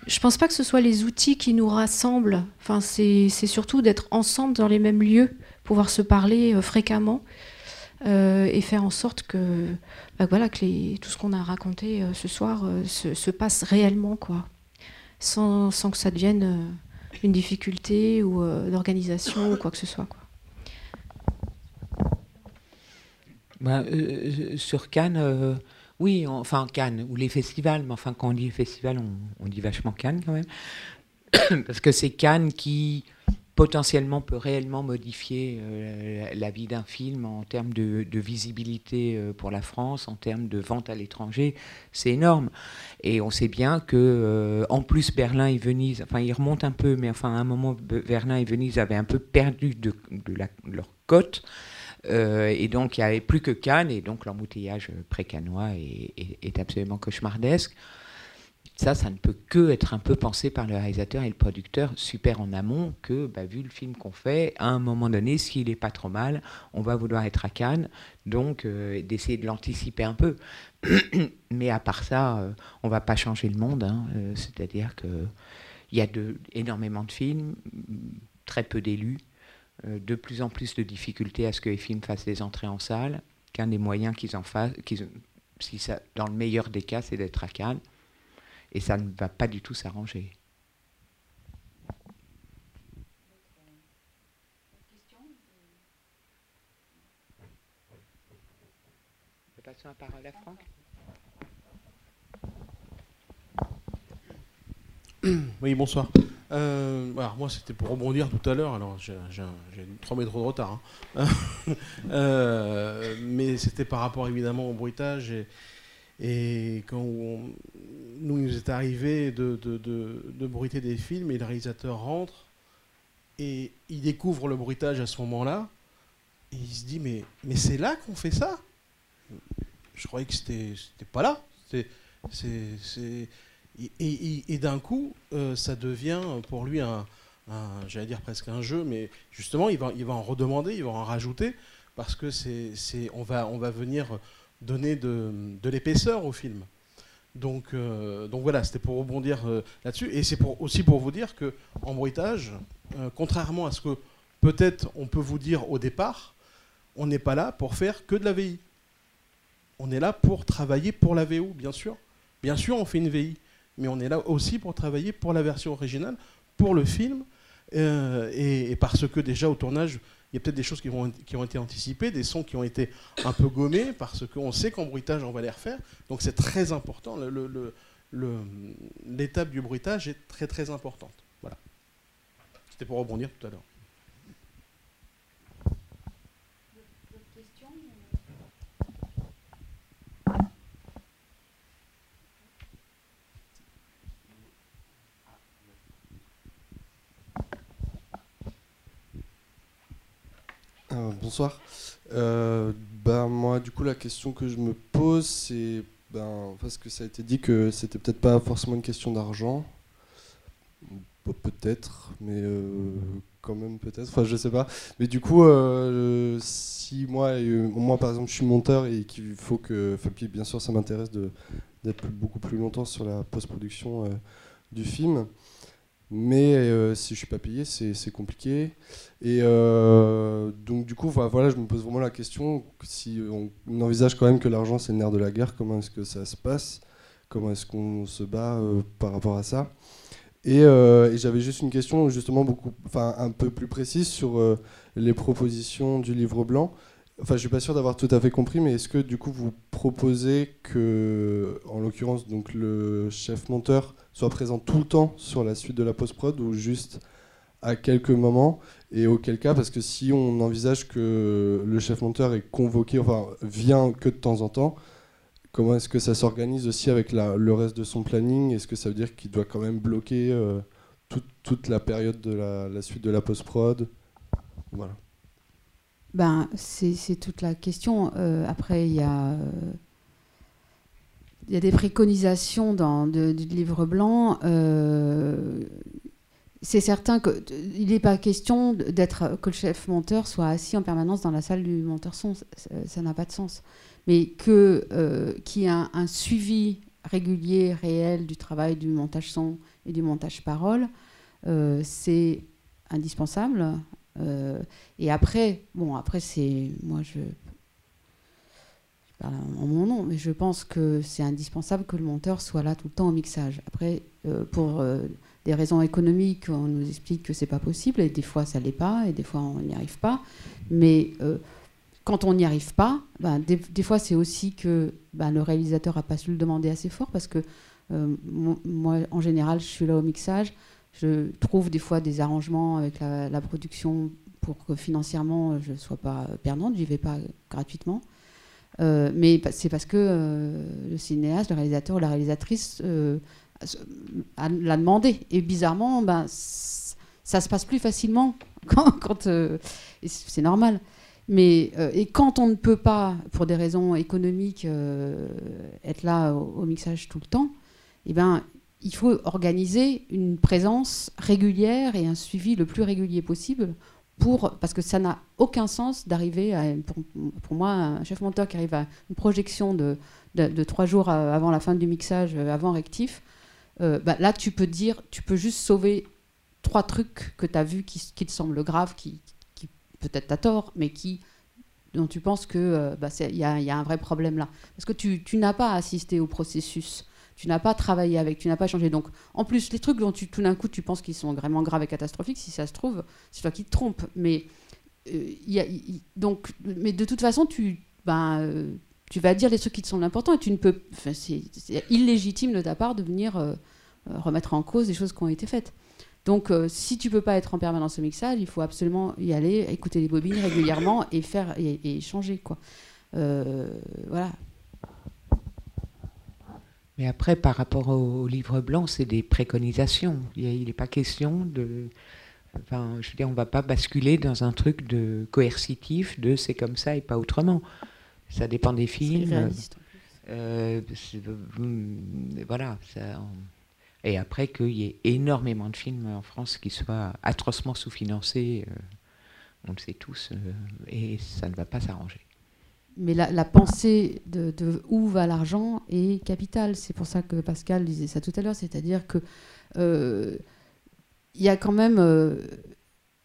je pense pas que ce soit les outils qui nous rassemblent. Enfin, c'est surtout d'être ensemble dans les mêmes lieux, pouvoir se parler fréquemment euh, et faire en sorte que, bah, voilà, que tout ce qu'on a raconté euh, ce soir euh, se, se passe réellement, quoi, sans, que ça devienne une difficulté ou d'organisation ou quoi que ce soit. Quoi. Bah, sur Cannes, oui, enfin Cannes, ou les festivals, mais enfin quand on dit festival, on dit vachement Cannes quand même. Parce que c'est Cannes qui potentiellement peut réellement modifier euh, la, vie d'un film en termes de, visibilité euh, pour la France, en termes de vente à l'étranger, c'est énorme. Et on sait bien que, euh, en plus, Berlin et Venise, enfin, ils remontent un peu, mais enfin, à un moment, Be- Berlin et Venise avaient un peu perdu de, leur cote. Et donc, il n'y avait plus que Cannes, et donc l'embouteillage est- est absolument cauchemardesque. Ça, ça ne peut que être un peu pensé par le réalisateur et le producteur super en amont que, bah, vu le film qu'on fait, à un moment donné, s'il n'est pas trop mal, on va vouloir être à Cannes, donc euh, d'essayer de l'anticiper un peu. Mais à part ça, euh, on va pas changer le monde. hein. Euh, C'est-à-dire que il y a énormément de films, très peu d'élus, euh, de plus en plus de difficultés à ce que les films fassent des entrées en salle, qu'un des moyens qu'ils en fassent, dans le meilleur des cas, c'est d'être à Cannes. Et ça ne va pas du tout s'arranger. Passons la parole à Franck. Oui, bonsoir. Euh, alors moi, c'était pour rebondir tout à l'heure. Alors, j'ai j'ai un- j'ai 3 métros de retard. hein. Euh, mais c'était par rapport évidemment au bruitage. Et, et quand nous, il nous est arrivé de, de, de, de bruiter des films et le réalisateur rentre et il découvre le bruitage à ce moment-là. Et il se dit Mais, mais c'est là qu'on fait ça? Je croyais que c'était pas là. C'est- et, et- et d'un coup, euh, ça devient pour lui un, j'allais dire presque un jeu, mais justement, il va, il va en redemander, il va en rajouter, parce que c'est, on, va, on va venir donner de, l'épaisseur au film. Donc, euh, donc voilà, c'était pour rebondir euh, là-dessus. Et c'est aussi pour vous dire que en bruitage, euh, contrairement à ce que peut-être on peut vous dire au départ, on n'est pas là pour faire que de la VI. On est là pour travailler pour la VO, bien sûr. Bien sûr, on fait une VI, mais on est là aussi pour travailler pour la version originale, pour le film, et parce que déjà au tournage, il y a peut-être des choses qui, ont été anticipées, des sons qui ont été un peu gommés, parce qu'on sait qu'en bruitage, on va les refaire. Donc c'est très important. L'étape du bruitage est très très importante. Voilà. C'était pour rebondir tout à l'heure. Euh, bonsoir. Ben, moi, du coup, la question que je me pose, c'est ben, parce que ça a été dit que c'était peut-être pas forcément une question d'argent. Pe- Peut-être, mais euh, quand même peut-être. Enfin, je sais pas. Mais du coup, si moi, moi par exemple, je suis monteur et qu'il faut que, bien sûr, ça m'intéresse d'être beaucoup plus longtemps sur la post-production du film. Mais euh, si je suis pas payé, c'est compliqué. Et euh, donc du coup, voilà, je me pose vraiment la question si on, envisage quand même que l'argent c'est le nerf de la guerre, comment est-ce que ça se passe? Comment est-ce qu'on se bat euh, par rapport à ça? Et, j'avais juste une question justement beaucoup, enfin un peu plus précise sur les propositions du livre blanc. Enfin, je suis pas sûr d'avoir tout à fait compris, mais est-ce que du coup vous proposez que, en l'occurrence, donc le chef monteur soit présent tout le temps sur la suite de la post-prod ou juste à quelques moments Et auquel cas, parce que si on envisage que le chef monteur est convoqué, enfin vient que de temps en temps, comment est-ce que ça s'organise aussi avec le reste de son planning? Est-ce que ça veut dire qu'il doit quand même bloquer euh, toute, la période de la, suite de la post-prod? Voilà. Ben, c'est c'est toute la question. Euh, après, il y a, euh, il y a des préconisations dans, du livre blanc. Euh, c'est certain qu'il n'est pas question d'être que le chef monteur soit assis en permanence dans la salle du monteur son. Ça- n'a pas de sens. Mais que euh, qu'il y ait un, un suivi régulier, réel du travail du montage son et du montage parole, euh, c'est indispensable. Euh, et après, bon, après, c'est. Moi, je. Parle en mon nom, mais je pense que c'est indispensable que le monteur soit là tout le temps au mixage. Après, euh, pour euh, des raisons économiques, on nous explique que c'est pas possible, et des fois, ça l'est pas, et des fois, on n'y arrive pas. Mais. euh, quand on n'y arrive pas, ben, des, fois c'est aussi que ben, le réalisateur n'a pas su le demander assez fort parce que mo- moi en général je suis là au mixage, je trouve des fois des arrangements avec la, la production pour que financièrement je ne sois pas perdante, j'y vais pas gratuitement. Euh, mais c'est parce que euh, le cinéaste, le réalisateur ou la réalisatrice euh, l'a demandé. Et bizarrement, ben, ça se passe plus facilement quand, quand, c'est normal. Mais et quand on ne peut pas, pour des raisons économiques, être là au, au mixage tout le temps, eh ben, il faut organiser une présence régulière et un suivi le plus régulier possible parce que ça n'a aucun sens d'arriver pour, pour moi, un chef monteur qui arrive à une projection de, trois jours avant la fin du mixage, euh, avant rectif, euh, bah, là tu peux dire, tu peux juste sauver trois trucs que tu as vus qui, te semblent graves, qui, peut-être t'as tort, mais qui dont tu penses que euh, bah, y, a un vrai problème là. Parce que tu n'as pas assisté au processus, tu n'as pas travaillé avec, tu n'as pas changé. Donc, en plus, les trucs dont tout d'un coup tu penses qu'ils sont vraiment graves et catastrophiques, si ça se trouve, c'est toi qui te trompes. Mais, euh, donc, mais de toute façon, tu, ben, euh, tu vas dire les trucs qui te semblent importants et tu ne peux. c'est illégitime de ta part de venir euh, remettre en cause des choses qui ont été faites. Donc, si tu peux pas être en permanence au mixage, il faut absolument y aller, écouter les bobines régulièrement et faire et, changer quoi. Voilà. Mais après, par rapport au, au livre blanc, c'est des préconisations. Il n'est pas question de. Enfin, je veux dire, on ne va pas basculer dans un truc de coercitif, de c'est comme ça et pas autrement. Ça dépend des films. Euh, hum, voilà. ça- et après, qu'il y ait énormément de films en France qui soient atrocement sous-financés, euh, on le sait tous, euh, et ça ne va pas s'arranger. Mais la, pensée de, où va l'argent est capitale. C'est pour ça que Pascal disait ça tout à l'heure, c'est-à-dire que euh, il y a quand même euh,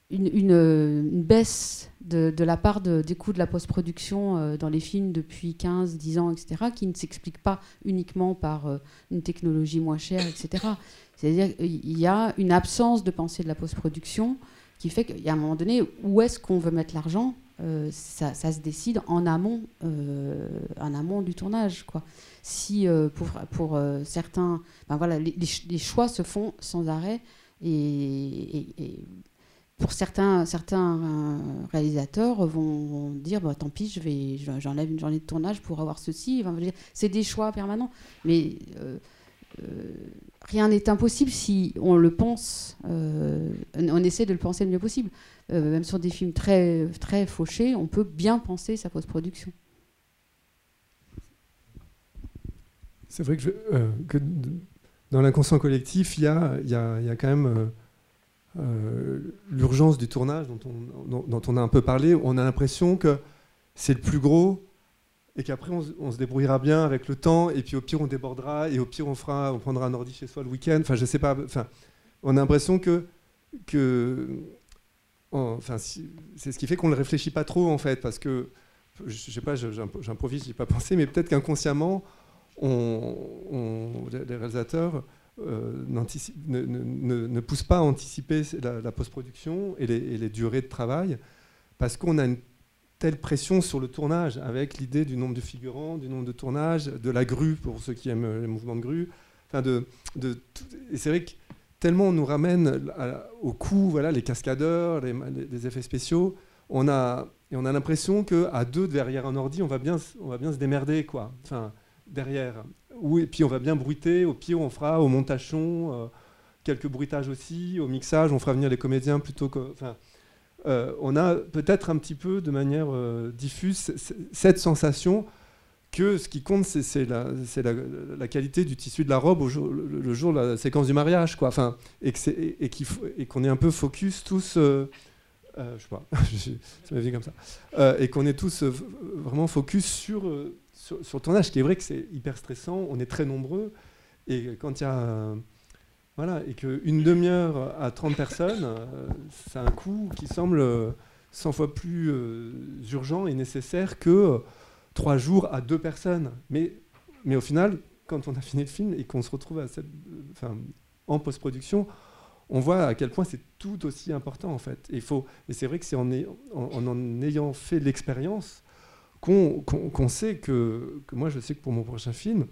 une, baisse de, la part de- des coûts de la post-production euh, dans les films depuis 15, 10 ans, etc., qui ne s'explique pas uniquement par une technologie moins chère, etc. C'est-à-dire qu'il y a une absence de pensée de la post-production qui fait qu'il y a un moment donné, où est-ce qu'on veut mettre l'argent euh, ça, se décide en amont, euh, en amont du tournage. Quoi. Si euh, pour, pour certains, ben voilà, les, les ch- les choix se font sans arrêt et, pour certains, certains réalisateurs vont, dire bah, tant pis, je vais, je- j'enlève une journée de tournage pour avoir ceci. C'est des choix permanents. Mais rien n'est impossible si on le pense, on essaie de le penser le mieux possible. Euh, même sur des films très, très fauchés, on peut bien penser sa post-production. C'est vrai que, euh, dans l'inconscient collectif, il y a, y a- y a quand même euh, l'urgence du tournage dont on, dont- on a un peu parlé, on a l'impression que c'est le plus gros et qu'après on, on se débrouillera bien avec le temps et puis au pire on débordera et au pire on fera, on prendra un ordi chez soi le week-end. Enfin, je sais pas. Enfin, on a l'impression que que enfin, c'est ce qui fait qu'on ne le réfléchit pas trop en fait, parce que je, je sais pas, je- j'imp- j'improvise, j'y ai pas pensé, mais peut-être qu'inconsciemment, on, on- les réalisateurs euh, ne, ne- ne- ne poussent pas à anticiper la, post-production et les, durées de travail, parce qu'on a une telle pression sur le tournage, avec l'idée du nombre de figurants, du nombre de tournages, de la grue, pour ceux qui aiment les mouvements de grue. Enfin et c'est vrai que tellement on nous ramène au coût, voilà, les cascadeurs, les, effets spéciaux, on a, et on a l'impression qu'à deux derrière un ordi, on va bien, on va bien se démerder, quoi. Enfin, derrière. Ou, et puis on va bien bruiter, au pire on fera au montage son, euh, quelques bruitages aussi, au mixage, on fera venir les comédiens plutôt que... Enfin, euh, on a peut-être un petit peu de manière euh, diffuse cette sensation que ce qui compte, c'est la, qualité du tissu de la robe au jour, le, jour de la séquence du mariage, quoi. Enfin, et c'est- et- qu'on est un peu focus tous, euh, euh, je sais pas, ça venu comme ça, Euh, et qu'on est tous euh, vraiment focus sur, euh, sur, sur le tournage. Qui est vrai que c'est hyper stressant, on est très nombreux, et quand il y a voilà, et qu'une demi-heure à 30 personnes, c'est un coût qui semble euh, 100 fois plus urgent et nécessaire que trois jours à deux personnes. Mais, mais au final, quand on a fini le film et qu'on se retrouve en post-production, on voit à quel point c'est tout aussi important en fait. Et, faut, et c'est vrai que c'est en, en, en ayant fait l'expérience qu'on qu'on- qu'on sait que, que moi je sais que pour mon prochain film,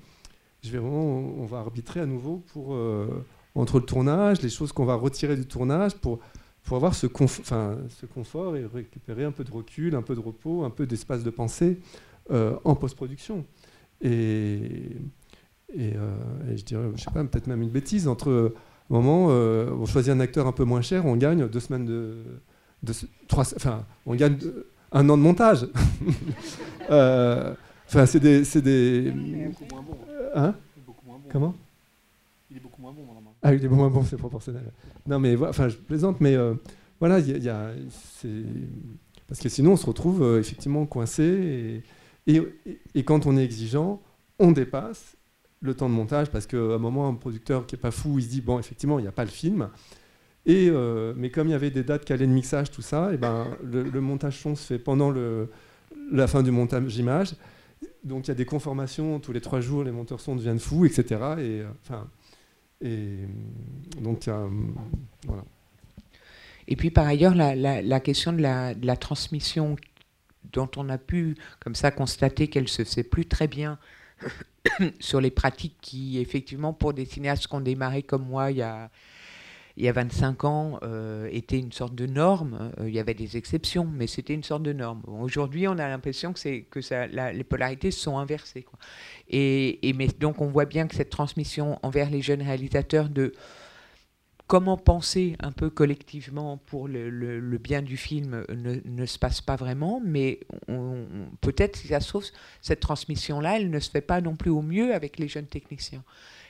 je vais vraiment, on va arbitrer à nouveau pour, euh, entre le tournage, les choses qu'on va retirer du tournage pour, pour avoir ce, conf- ce confort et récupérer un peu de recul, un peu de repos, un peu d'espace de pensée en post-production. Et, et, euh, et je dirais, je sais pas, peut-être même une bêtise, entre euh, un moment, euh, on choisit un acteur un peu moins cher, on gagne deux semaines de... de trois, enfin, on gagne un an de montage. Euh, Enfin, c'est des... c'est des beaucoup moins bon. Hein Il est beaucoup moins bon. Comment? Il est beaucoup moins bon, vraiment. ah, il est moins bon, c'est proportionnel. Non, mais enfin, je plaisante, mais euh, voilà, il y a, y a- parce que sinon on se retrouve euh, effectivement coincé et, et, quand on est exigeant, on dépasse le temps de montage parce qu'à un moment, un producteur qui est pas fou, il se dit bon, effectivement, il n'y a pas le film. Et euh, mais comme il y avait des dates calées de mixage, tout ça, et ben le, montage son se fait pendant la fin du montage image. Donc il y a des conformations tous les trois jours, les monteurs son deviennent fous, etc. Et euh, enfin. Et donc, euh, voilà. Et puis par ailleurs, la, question de la transmission dont on a pu comme ça constater qu'elle se fait plus très bien sur les pratiques qui, effectivement, pour des cinéastes qui ont démarré comme moi il y a, il y a 25 ans, euh, étaient une sorte de norme. Euh, il y avait des exceptions, mais c'était une sorte de norme. Aujourd'hui, on a l'impression que, que ça, les polarités se sont inversées. quoi. Et, et mais donc, on voit bien que cette transmission envers les jeunes réalisateurs de comment penser un peu collectivement pour le, bien du film ne, se passe pas vraiment, mais peut-être, si ça se trouve, cette transmission-là, elle ne se fait pas non plus au mieux avec les jeunes techniciens.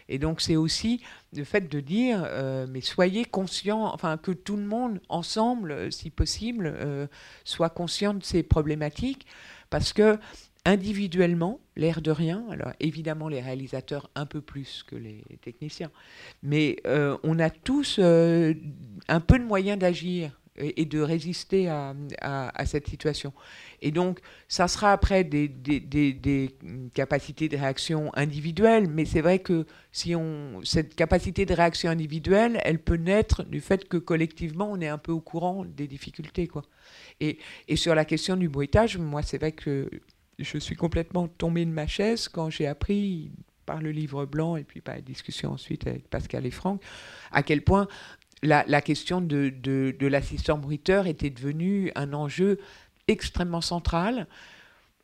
Et donc c'est aussi le fait de dire, euh, mais soyez conscients, enfin que tout le monde, ensemble, euh, si possible, euh, soit conscient de ces problématiques, parce que individuellement, l'air de rien, alors évidemment les réalisateurs un peu plus que les techniciens, mais euh, on a tous euh, un peu de moyens d'agir et, de résister à, à- cette situation. Et donc, ça sera après des, des- des- des, capacités de réaction individuelles, mais c'est vrai que si on, cette capacité de réaction individuelle, elle peut naître du fait que collectivement, on est un peu au courant des difficultés. Quoi. Et, et sur la question du bruitage, moi, c'est vrai que je suis complètement tombée de ma chaise quand j'ai appris par le livre blanc et puis par la discussion ensuite avec Pascal et Franck, à quel point la, question de, l'assistant bruiteur était devenue un enjeu extrêmement central.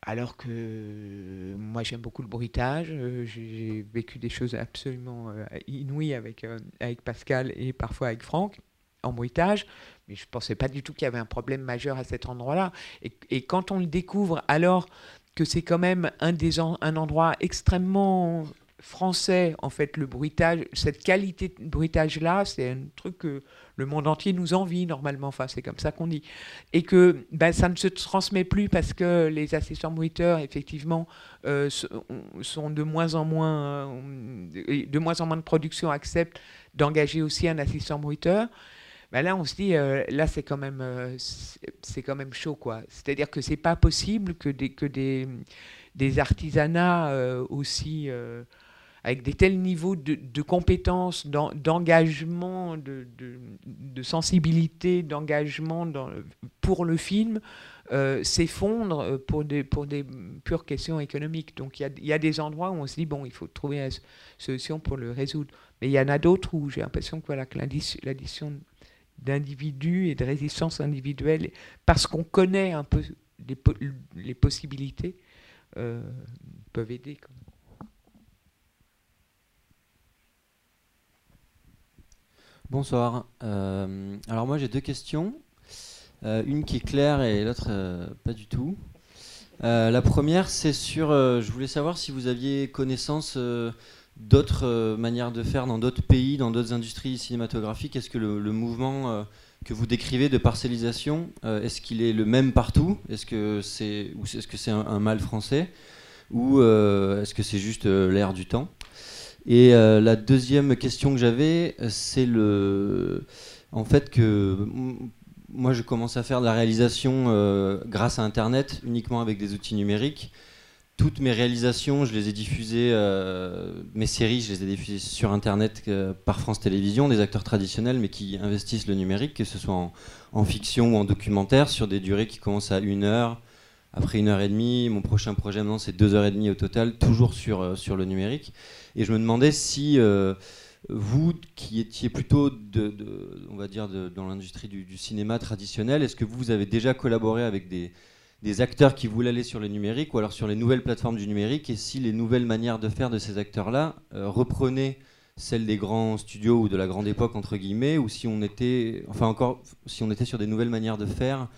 Alors que moi j'aime beaucoup le bruitage, euh, j'ai vécu des choses absolument euh, inouïes avec, euh, avec Pascal et parfois avec Franck en bruitage, mais je ne pensais pas du tout qu'il y avait un problème majeur à cet endroit-là. Et quand on le découvre alors que c'est quand même un, des un endroit extrêmement français, en fait, le bruitage, cette qualité de bruitage-là, c'est un truc que le monde entier nous envie normalement, enfin c'est comme ça qu'on dit. Et que ben, ça ne se transmet plus parce que les assistants bruiteurs, effectivement, euh, sont de moins en moins, euh, de moins en moins de production acceptent d'engager aussi un assistant bruiteur. Là, on se dit, euh, là, c'est quand même, c'est quand même chaud, quoi. C'est-à-dire que c'est pas possible que des, que des, des artisanats aussi avec des tels niveaux de, compétences, d'engagement, de, sensibilité, d'engagement pour le film, euh, s'effondrent pour des, pour des pures questions économiques. Donc il y, a, des endroits où on se dit, bon, il faut trouver une solution pour le résoudre. Mais il y en a d'autres où j'ai l'impression que l'addition d'individus et de résistance individuelle, parce qu'on connaît un peu les, possibilités, euh, peuvent aider. Bonsoir. Euh, alors moi j'ai deux questions. Euh, une qui est claire et l'autre pas du tout. la première c'est sur, je voulais savoir si vous aviez connaissance d'autres manières de faire dans d'autres pays, dans d'autres industries cinématographiques? Est-ce que le, mouvement que vous décrivez de parcellisation, est-ce qu'il est le même partout? Est-ce que c'est est-ce que un, mal français? Ou est-ce que c'est juste l'air du temps? Et euh, la deuxième question que j'avais, c'est le, en fait que moi je commence à faire de la réalisation euh, grâce à Internet, uniquement avec des outils numériques. Toutes mes réalisations, je les ai diffusées, euh, mes séries, je les ai diffusées sur Internet par France Télévisions, des acteurs traditionnels, mais qui investissent le numérique, que ce soit en, fiction ou en documentaire, sur des durées qui commencent à une heure, après une heure et demie. Mon prochain projet maintenant, c'est deux heures et demie au total, toujours sur, sur le numérique. Et je me demandais si euh, vous, qui étiez plutôt, dans l'industrie du, cinéma traditionnel, est-ce que vous avez déjà collaboré avec des, acteurs qui voulaient aller sur le numérique ou alors sur les nouvelles plateformes du numérique et si les nouvelles manières de faire de ces acteurs-là euh, reprenaient celles des grands studios ou de la grande époque entre guillemets ou si on était enfin encore si on était sur des nouvelles manières de faire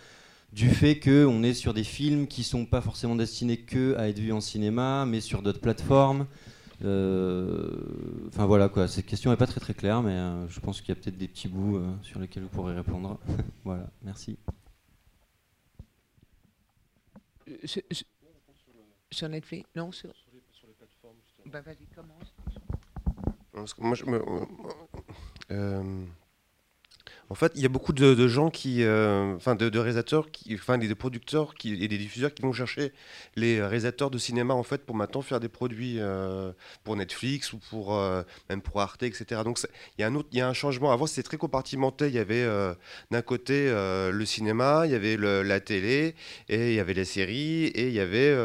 du fait qu'on est sur des films qui sont pas forcément destinés que à être vus en cinéma mais sur d'autres plateformes euh, enfin voilà quoi, cette question n'est pas très très claire, mais euh, je pense qu'il y a peut-être des petits bouts sur lesquels vous pourrez répondre. voilà, merci. Sur Netflix? Non, sur, sur, les, plateformes. Bah, vas-y, commence. moi, je me, en fait, il y a beaucoup de, gens qui, euh, enfin, de, réalisateurs, enfin, des, producteurs et des diffuseurs qui vont chercher les réalisateurs de cinéma en fait pour maintenant faire des produits euh, pour Netflix ou pour euh, même pour Arte, etc. Donc il y a un autre, il un changement. Avant, c'était très compartimenté. Il y avait d'un côté le cinéma, il y avait la télé et il y avait les séries et il y avait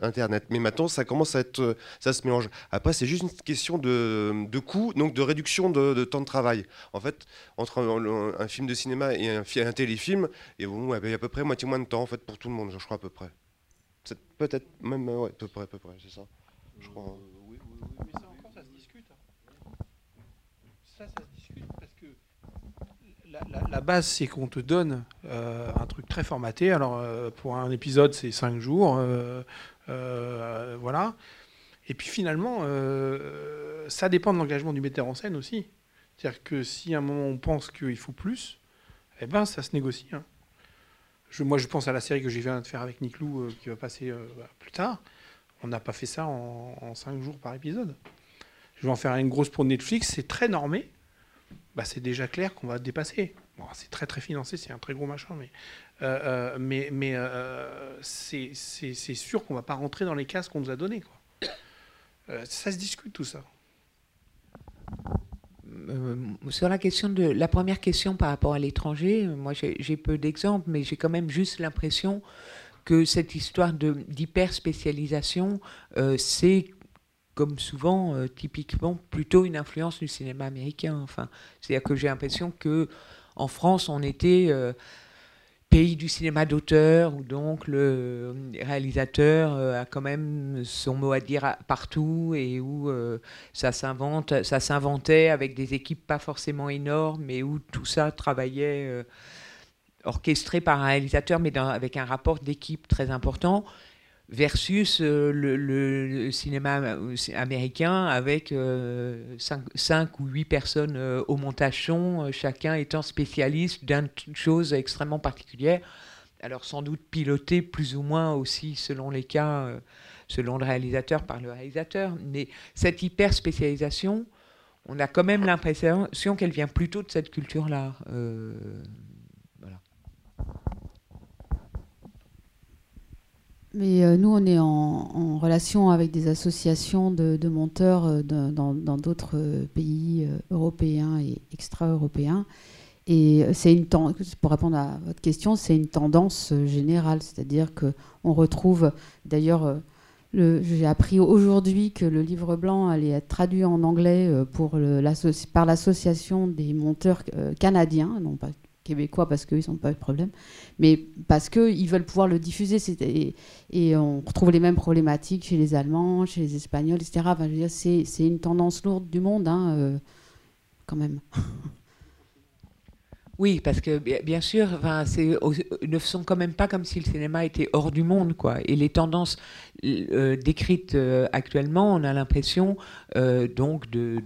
Internet. Mais maintenant, ça commence à être, ça se mélange. Après, c'est juste une question de, de coût, donc de réduction de, de temps de travail. En fait, entre un, film de cinéma et un, téléfilm, et il y a à peu près moitié moins de temps en fait pour tout le monde, je crois à peu près. Peut-être même, ouais, à peu près, à peu près, c'est ça. Je crois. Euh, mais ça encore, ça se discute. Ça, ça se discute parce que la, base, c'est qu'on te donne euh, un truc très formaté. Alors, euh, pour un épisode, c'est 5 jours. voilà. Et puis finalement, ça dépend de l'engagement du metteur en scène aussi. C'est-à-dire que si à un moment on pense qu'il faut plus, eh ben ça se négocie. Hein. Moi, je pense à la série que j'ai viens de faire avec Nick Lou, euh, qui va passer euh, bah, plus tard. On n'a pas fait ça en, cinq jours par épisode. Je vais en faire une grosse pour Netflix, c'est très normé. Bah, c'est déjà clair qu'on va dépasser. c'est très très financé, c'est un très gros machin, mais, euh, c'est sûr qu'on va pas rentrer dans les cases qu'on nous a données. ça se discute tout ça. Euh, sur la question de la première question par rapport à l'étranger, moi j'ai peu d'exemples, mais j'ai quand même juste l'impression que cette histoire d'hyper spécialisation, euh, c'est comme souvent, euh, typiquement, plutôt une influence du cinéma américain. Enfin, c'est-à-dire que j'ai l'impression que en France, on était pays du cinéma d'auteur, où donc le réalisateur euh, a quand même son mot à dire partout et où euh, ça s'invente, ça s'inventait avec des équipes pas forcément énormes, mais où tout ça travaillait euh, orchestré par un réalisateur, mais avec un rapport d'équipe très important. Versus euh, le, cinéma américain avec 5 ou 8 personnes au montage chacun étant spécialiste d'une chose extrêmement particulière. Alors sans doute piloté plus ou moins aussi selon les cas, selon le réalisateur par le réalisateur. Mais cette hyper spécialisation, on a quand même l'impression qu'elle vient plutôt de cette culture-là. Mais euh, nous, on est en, relation avec des associations de, monteurs euh, dans d'autres euh, pays européens et extra-européens. Et c'est une pour répondre à votre question, c'est une tendance générale, c'est-à-dire que on retrouve, d'ailleurs, j'ai appris aujourd'hui que le livre blanc allait être traduit en anglais pour le, par l'association des monteurs canadiens, non pas québécois parce qu'ils n'ont pas de problème, mais parce qu'ils veulent pouvoir le diffuser. Et, on retrouve les mêmes problématiques chez les Allemands, chez les Espagnols, etc. C'est, une tendance lourde du monde, hein, euh, quand même. Oui, parce que bien sûr, enfin, ne sont quand même pas comme si le cinéma était hors du monde, quoi. Et les tendances euh, décrites euh, actuellement, on a l'impression donc de,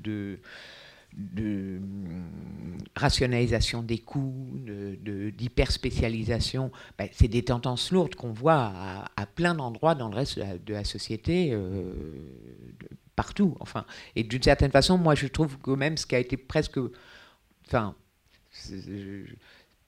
rationalisation des coûts, d'hyperspécialisation, de, ben, c'est des tendances lourdes qu'on voit à, plein d'endroits dans le reste de la, société, euh, partout. Enfin, et d'une certaine façon, moi, je trouve que même ce qui a été presque, enfin,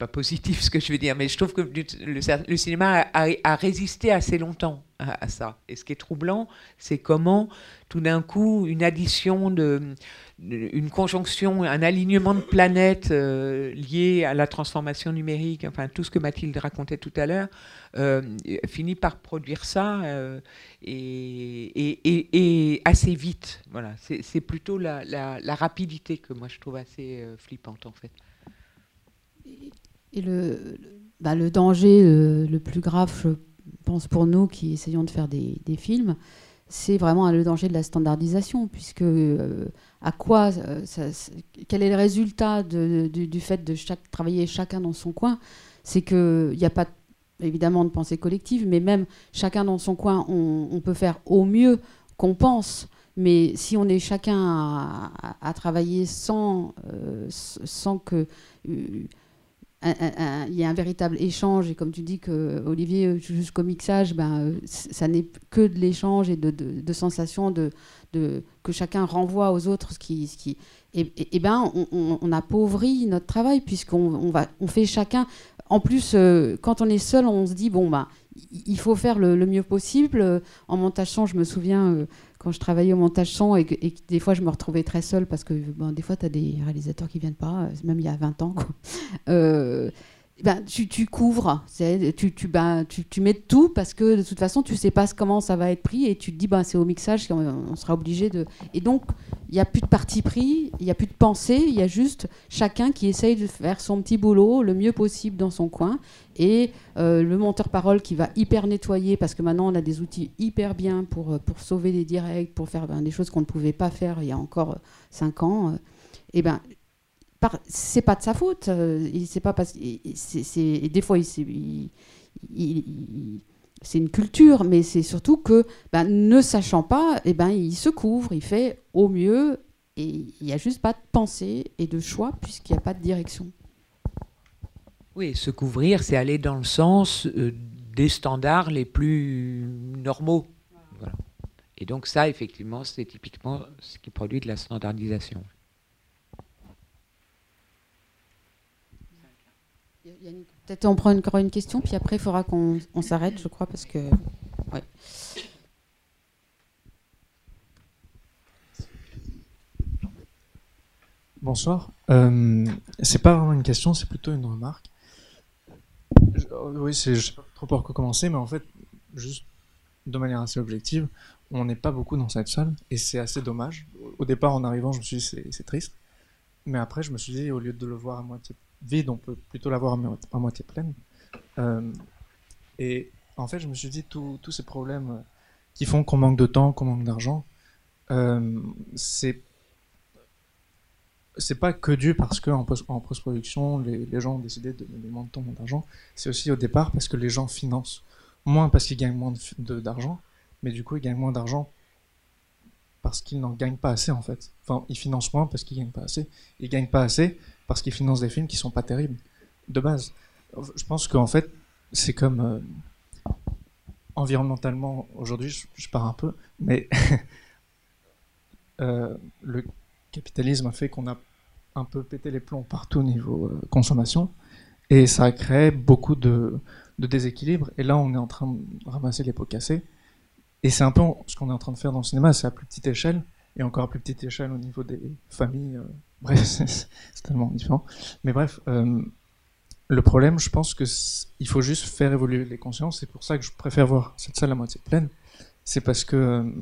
pas positif ce que je veux dire, mais je trouve que le, cinéma a, résisté assez longtemps à, ça. Et ce qui est troublant, c'est comment tout d'un coup une addition de, une conjonction, un alignement de planètes euh, lié à la transformation numérique, enfin tout ce que Mathilde racontait tout à l'heure, euh, finit par produire ça euh, et, assez vite. Voilà, c'est plutôt la, rapidité que moi je trouve assez flippante en fait. Et le, bah, danger le, plus grave, je pense pour nous qui essayons de faire des, films, c'est vraiment le danger de la standardisation, puisque euh, à quoi, euh, quel est le résultat du, fait de travailler chacun dans son coin? C'est qu'il n'y a pas évidemment de pensée collective, mais même chacun dans son coin, on, peut faire au mieux qu'on pense. Mais si on est chacun à, travailler sans, euh, sans que il y a un véritable échange et comme tu dis que Olivier euh, jusqu'au mixage ben, euh, ça n'est que de l'échange et de, de, sensations de, de, que chacun renvoie aux autres ce qui, ce qui et, ben on, on, appauvrit notre travail puisqu'on on va on fait chacun. En plus euh, quand on est seul on se dit bon ben il faut faire le, mieux possible. En montage son je me souviens quand je travaillais au montage son et que, des fois je me retrouvais très seule parce que ben, des fois tu as des réalisateurs qui viennent pas, euh, même il y a 20 ans. Quoi. Euh, ben, tu, tu, couvres, tu, tu, ben, tu, tu, mets tout parce que de toute façon, tu sais pas comment ça va être pris et tu te dis, ben, c'est au mixage qu'on on sera obligé de. Et donc, il n'y a plus de parti pris, il n'y a plus de pensée, il y a juste chacun qui essaye de faire son petit boulot le mieux possible dans son coin. Et euh, le monteur-parole qui va hyper nettoyer parce que maintenant, on a des outils hyper bien pour, euh, pour sauver des directs, pour faire ben, des choses qu'on ne pouvait pas faire il y a encore 5 ans. et ben c'est pas de sa faute. Euh, c'est pas parce c'est des fois c'est une culture, mais c'est surtout que ben, ne sachant pas, eh ben il se couvre, il fait au mieux et il n'y a juste pas de pensée et de choix puisqu'il n'y a pas de direction. Oui, se couvrir, c'est aller dans le sens euh, des standards les plus normaux. Et donc ça, effectivement, c'est typiquement ce qui produit de la standardisation. Peut-être on prend encore une question, puis après il faudra qu'on s'arrête, je crois, parce que. Bonsoir. Euh, c'est pas vraiment une question, c'est plutôt une remarque. oui, c'est, je sais pas trop par quoi commencer, mais en fait, juste de manière assez objective, on n'est pas beaucoup dans cette salle et c'est assez dommage. Au départ, en arrivant, je me suis dit c'est triste, mais après, je me suis dit au lieu de le voir à moitié vide, on peut plutôt l'avoir à moitié pleine. Euh, et en fait, je me suis dit, tous ces problèmes qui font qu'on manque de temps, qu'on manque d'argent, euh, c'est pas que dû parce qu'en en post-production, les, gens ont décidé de donner moins de temps, moins d'argent. C'est aussi au départ parce que les gens financent moins parce qu'ils gagnent moins d'argent, mais du coup, ils gagnent moins d'argent parce qu'ils n'en gagnent pas assez, en fait. Enfin, ils financent moins parce qu'ils gagnent pas assez. Ils gagnent pas assez parce qu'ils financent des films qui sont pas terribles, de base. Je pense qu'en fait, c'est comme... euh, environnementalement, aujourd'hui, je, je pars un peu, mais euh, le capitalisme a fait qu'on a un peu pété les plombs partout au niveau euh, consommation, et ça a créé beaucoup de, de déséquilibre, et là on est en train de ramasser les pots cassés, et c'est un peu ce qu'on est en train de faire dans le cinéma, c'est à plus petite échelle, et encore à plus petite échelle au niveau des familles, euh, bref, c'est tellement différent. Mais bref, euh, le problème, je pense que il faut juste faire évoluer les consciences. C'est pour ça que je préfère voir cette salle à moitié pleine. C'est parce que euh,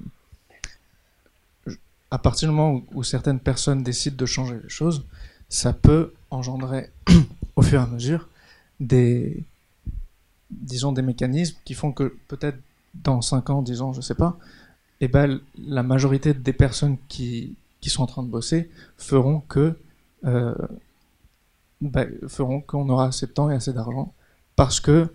à partir du moment où, certaines personnes décident de changer les choses, ça peut engendrer au fur et à mesure des disons des mécanismes qui font que peut-être dans 5 ans, 10 ans, je sais pas, eh ben, la majorité des personnes qui, qui sont en train de bosser feront que euh, bah, feront qu'on aura assez de temps et assez d'argent parce que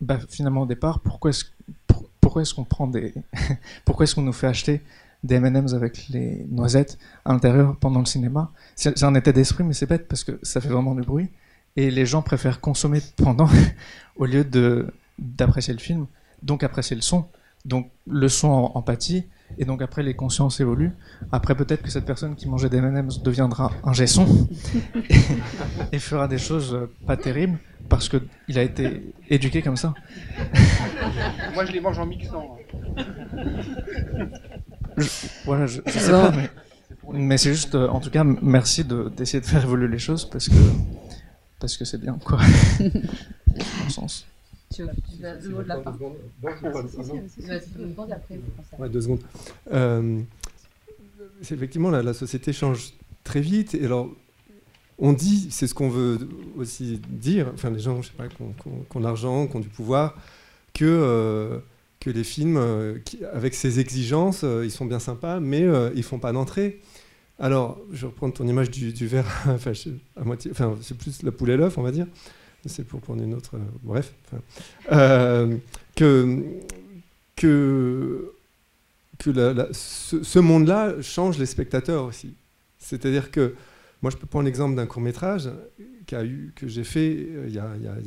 bah, finalement au départ pourquoi est-ce pour- pourquoi est-ce qu'on prend des pourquoi est-ce qu'on nous fait acheter des M&M's avec les noisettes à l'intérieur pendant le cinéma? C'est un état d'esprit mais c'est bête parce que ça fait vraiment du bruit et les gens préfèrent consommer pendant au lieu de d'apprécier le film donc apprécier le son donc le son en empathie et donc après les consciences évoluent. Après peut-être que cette personne qui mangeait des M&M's deviendra un gesson et, et fera des choses euh, pas terribles parce que il a été éduqué comme ça. Moi, je les mange en mixant. Je- voilà je, je sais pas mais, mais c'est juste euh, en tout cas merci de- d'essayer de faire évoluer les choses parce que parce que c'est bien quoi. Dans le sens Tu veux le mot de la fin Ouais, deux secondes. Euh, effectivement, la, la société change très vite. Et alors, on dit, c'est ce qu'on veut aussi dire, enfin, les gens, je sais pas, qui ont, de l'argent, qui ont du pouvoir, que, euh, que les films, euh, qui- avec ces exigences, euh, ils sont bien sympas, mais ils font pas d'entrée. Alors, je reprends ton image du, du verre, enfin, je- à moitié, enfin, c'est plus la poule et l'œuf, on va dire. C'est pour prendre une autre. euh, bref. euh, que ce, monde-là change les spectateurs aussi. C'est-à-dire que moi, je peux prendre l'exemple d'un court métrage qu'a eu, que j'ai fait euh, il y,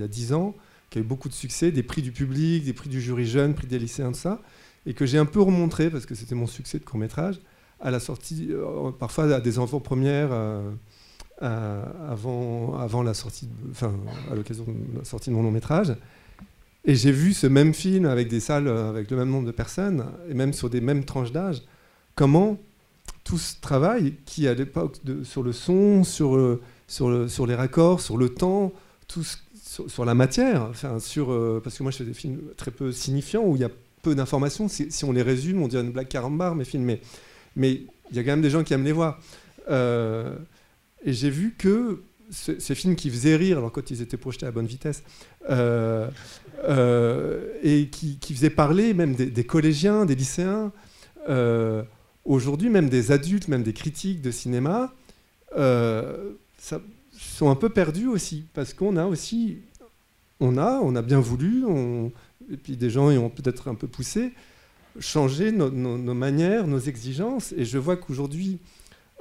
a, 10 ans, qui a eu beaucoup de succès, des prix du public, des prix du jury jeune, prix des lycéens, tout ça, et que j'ai un peu remontré, parce que c'était mon succès de court métrage, à la sortie, parfois à des avant-premières. euh, à- avant, avant la sortie, enfin, à l'occasion de la sortie de mon long métrage. Et j'ai vu ce même film avec des salles euh, avec le même nombre de personnes, et même sur des mêmes tranches d'âge, comment tout ce travail qui, à l'époque, sur le son, sur, euh, sur, le- sur les raccords, sur le temps, tout sur, la matière, enfin, sur, euh, parce que moi je fais des films très peu signifiants, où il y a peu d'informations, si, on les résume, on dirait une blague carambar, mes films, mais mais il y a quand même des gens qui aiment les voir. Et j'ai vu que ce- ces films qui faisaient rire, alors quand ils étaient projetés à bonne vitesse, euh, euh, et qui, faisaient parler même des, collégiens, des lycéens, euh, aujourd'hui même des adultes, même des critiques de cinéma, sont un peu perdus aussi, parce qu'on a aussi, on a, on a bien voulu, et puis des gens y ont peut-être un peu poussé, changer nos, nos- manières, nos exigences, et je vois qu'aujourd'hui,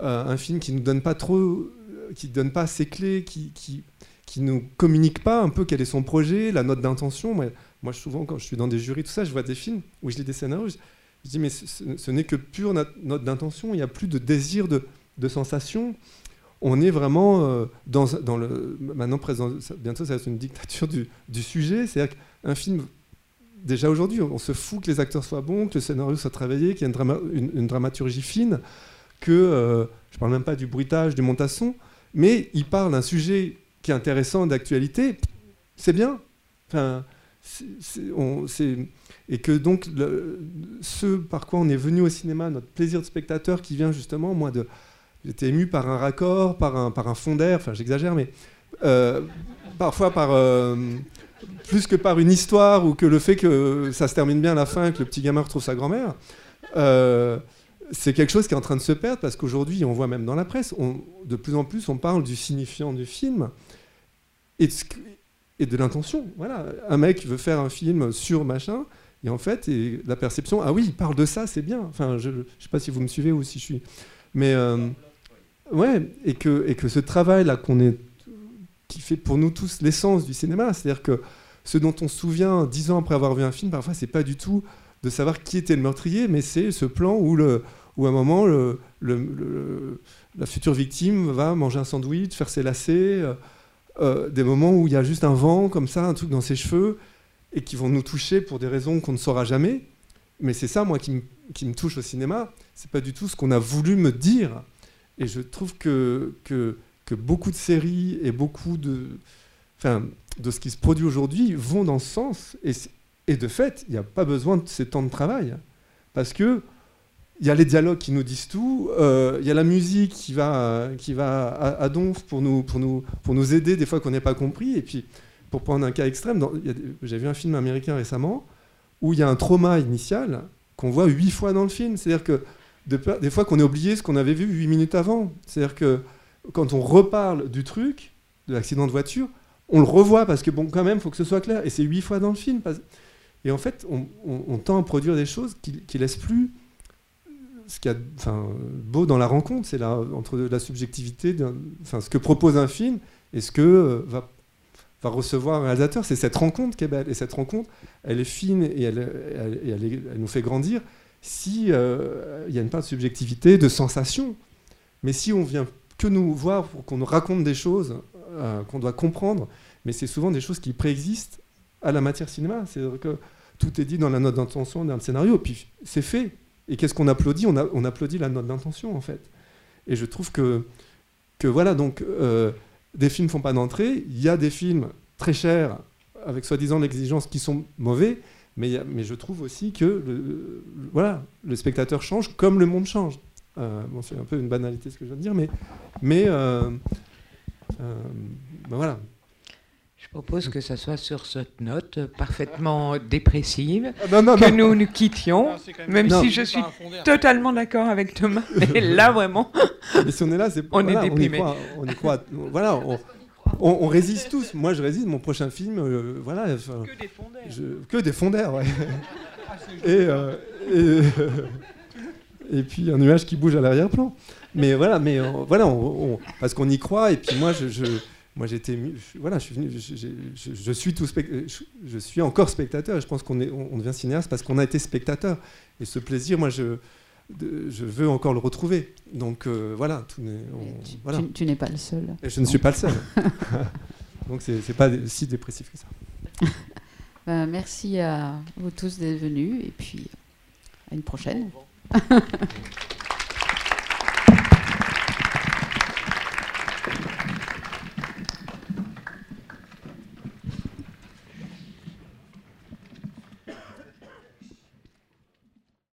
un film qui nous donne pas trop, euh, qui donne pas ses clés, qui, qui, qui nous communique pas un peu quel est son projet, la note d'intention. Moi, moi, souvent, quand je suis dans des jurys, tout ça, je vois des films où je lis des scénarios, je, je dis, mais ce, n'est que pure note d'intention, il n'y a plus de désir de, de sensation. On est vraiment euh, dans, dans le. Maintenant, présent, bientôt, ça va être une dictature du, du sujet. C'est-à-dire qu'un film déjà aujourd'hui, on se fout que les acteurs soient bons, que le scénario soit travaillé, qu'il y ait une dramaturgie fine, que euh, je parle même pas du bruitage, du montasson, mais il parle d'un sujet qui est intéressant, d'actualité, c'est bien. Enfin, c'est- et que donc ce par quoi on est venu au cinéma, notre plaisir de spectateur qui vient justement, moi, de, j'étais ému par un raccord, par un, par un fond d'air, enfin j'exagère, mais euh, parfois par euh, plus que par une histoire ou que le fait que ça se termine bien à la fin, que le petit gamin retrouve sa grand-mère. euh, c'est quelque chose qui est en train de se perdre parce qu'aujourd'hui, on voit même dans la presse, de plus en plus, on parle du signifiant du film et, de l'intention. Voilà, un mec veut faire un film sur machin, et en fait, et la perception, ah oui, il parle de ça, c'est bien. Enfin, je ne sais pas si vous me suivez ou si je suis. Mais euh, ouais, et que, et que ce travail-là qu'on qui fait pour nous tous l'essence du cinéma, c'est-à-dire que ce dont on se souvient dix ans après avoir vu un film, parfois, c'est pas du tout de savoir qui était le meurtrier, mais c'est ce plan où, le, où à un moment, la future victime va manger un sandwich, faire ses lacets, euh, euh, des moments où il y a juste un vent comme ça, un truc dans ses cheveux, et qui vont nous toucher pour des raisons qu'on ne saura jamais. Mais c'est ça, moi, qui me, touche au cinéma. C'est pas du tout ce qu'on a voulu me dire. Et je trouve que, que, que beaucoup de séries et beaucoup de, enfin, de ce qui se produit aujourd'hui vont dans ce sens. Et, et de fait, il n'y a pas besoin de ces temps de travail. Parce que il y a les dialogues qui nous disent tout, euh, il y a la musique qui va, qui va à, à donf pour nous, pour, nous, pour nous aider des fois qu'on n'ait pas compris. Et puis, pour prendre un cas extrême, j'ai vu un film américain récemment où il y a un trauma initial qu'on voit huit fois dans le film. C'est-à-dire que des fois qu'on est oublié ce qu'on avait vu huit minutes avant. C'est-à-dire que quand on reparle du truc, de l'accident de voiture, on le revoit parce que bon, quand même, il faut que ce soit clair. Et c'est huit fois dans le film. Et en fait, on, tend à produire des choses qui, qui laissent plus ce qui a enfin, beau dans la rencontre, c'est entre la subjectivité, enfin, ce que propose un film et ce que euh, va va recevoir un réalisateur. C'est cette rencontre qui est belle. Et cette rencontre, elle est fine et elle, elle, nous fait grandir si euh, y a une part de subjectivité, de sensation. Mais si on vient que nous voir pour qu'on nous raconte des choses euh, qu'on doit comprendre, mais c'est souvent des choses qui préexistent à la matière cinéma. C'est que tout est dit dans la note d'intention d'un scénario, puis c'est fait. Et qu'est-ce qu'on applaudit? On, applaudit la note d'intention, en fait. Et je trouve que, que voilà, donc... Euh, des films font pas d'entrée. Il y a des films très chers, avec soi-disant l'exigence, qui sont mauvais. Mais, mais je trouve aussi que le, voilà, le spectateur change comme le monde change. Euh, bon, c'est un peu une banalité ce que je viens de dire, mais, mais euh, ben voilà, propose que ça soit sur cette note parfaitement dépressive ah, que nous nous quittions, même si je suis totalement d'accord avec Thomas. Mais là, vraiment, Mais si on est là, c'est on est déprimé. On y croit. voilà, on, résiste tous. Moi, je résiste. Mon prochain film, euh, voilà. que des fondaires. que des fondaires, ouais. et, euh, et, et, puis un nuage qui bouge à l'arrière-plan. Mais voilà, mais euh, voilà, parce qu'on y croit. Et puis moi, je moi j'étais voilà je suis venu je, suis tout je, suis encore spectateur et je pense qu'on est on devient cinéaste parce qu'on a été spectateur. Et ce plaisir moi je je veux encore le retrouver. Donc euh, voilà, tout tu, voilà. tu, n'es pas le seul. Et je ne suis pas le seul. Donc c'est pas si dépressif que ça. Ben, merci à vous tous d'être venus et puis à une prochaine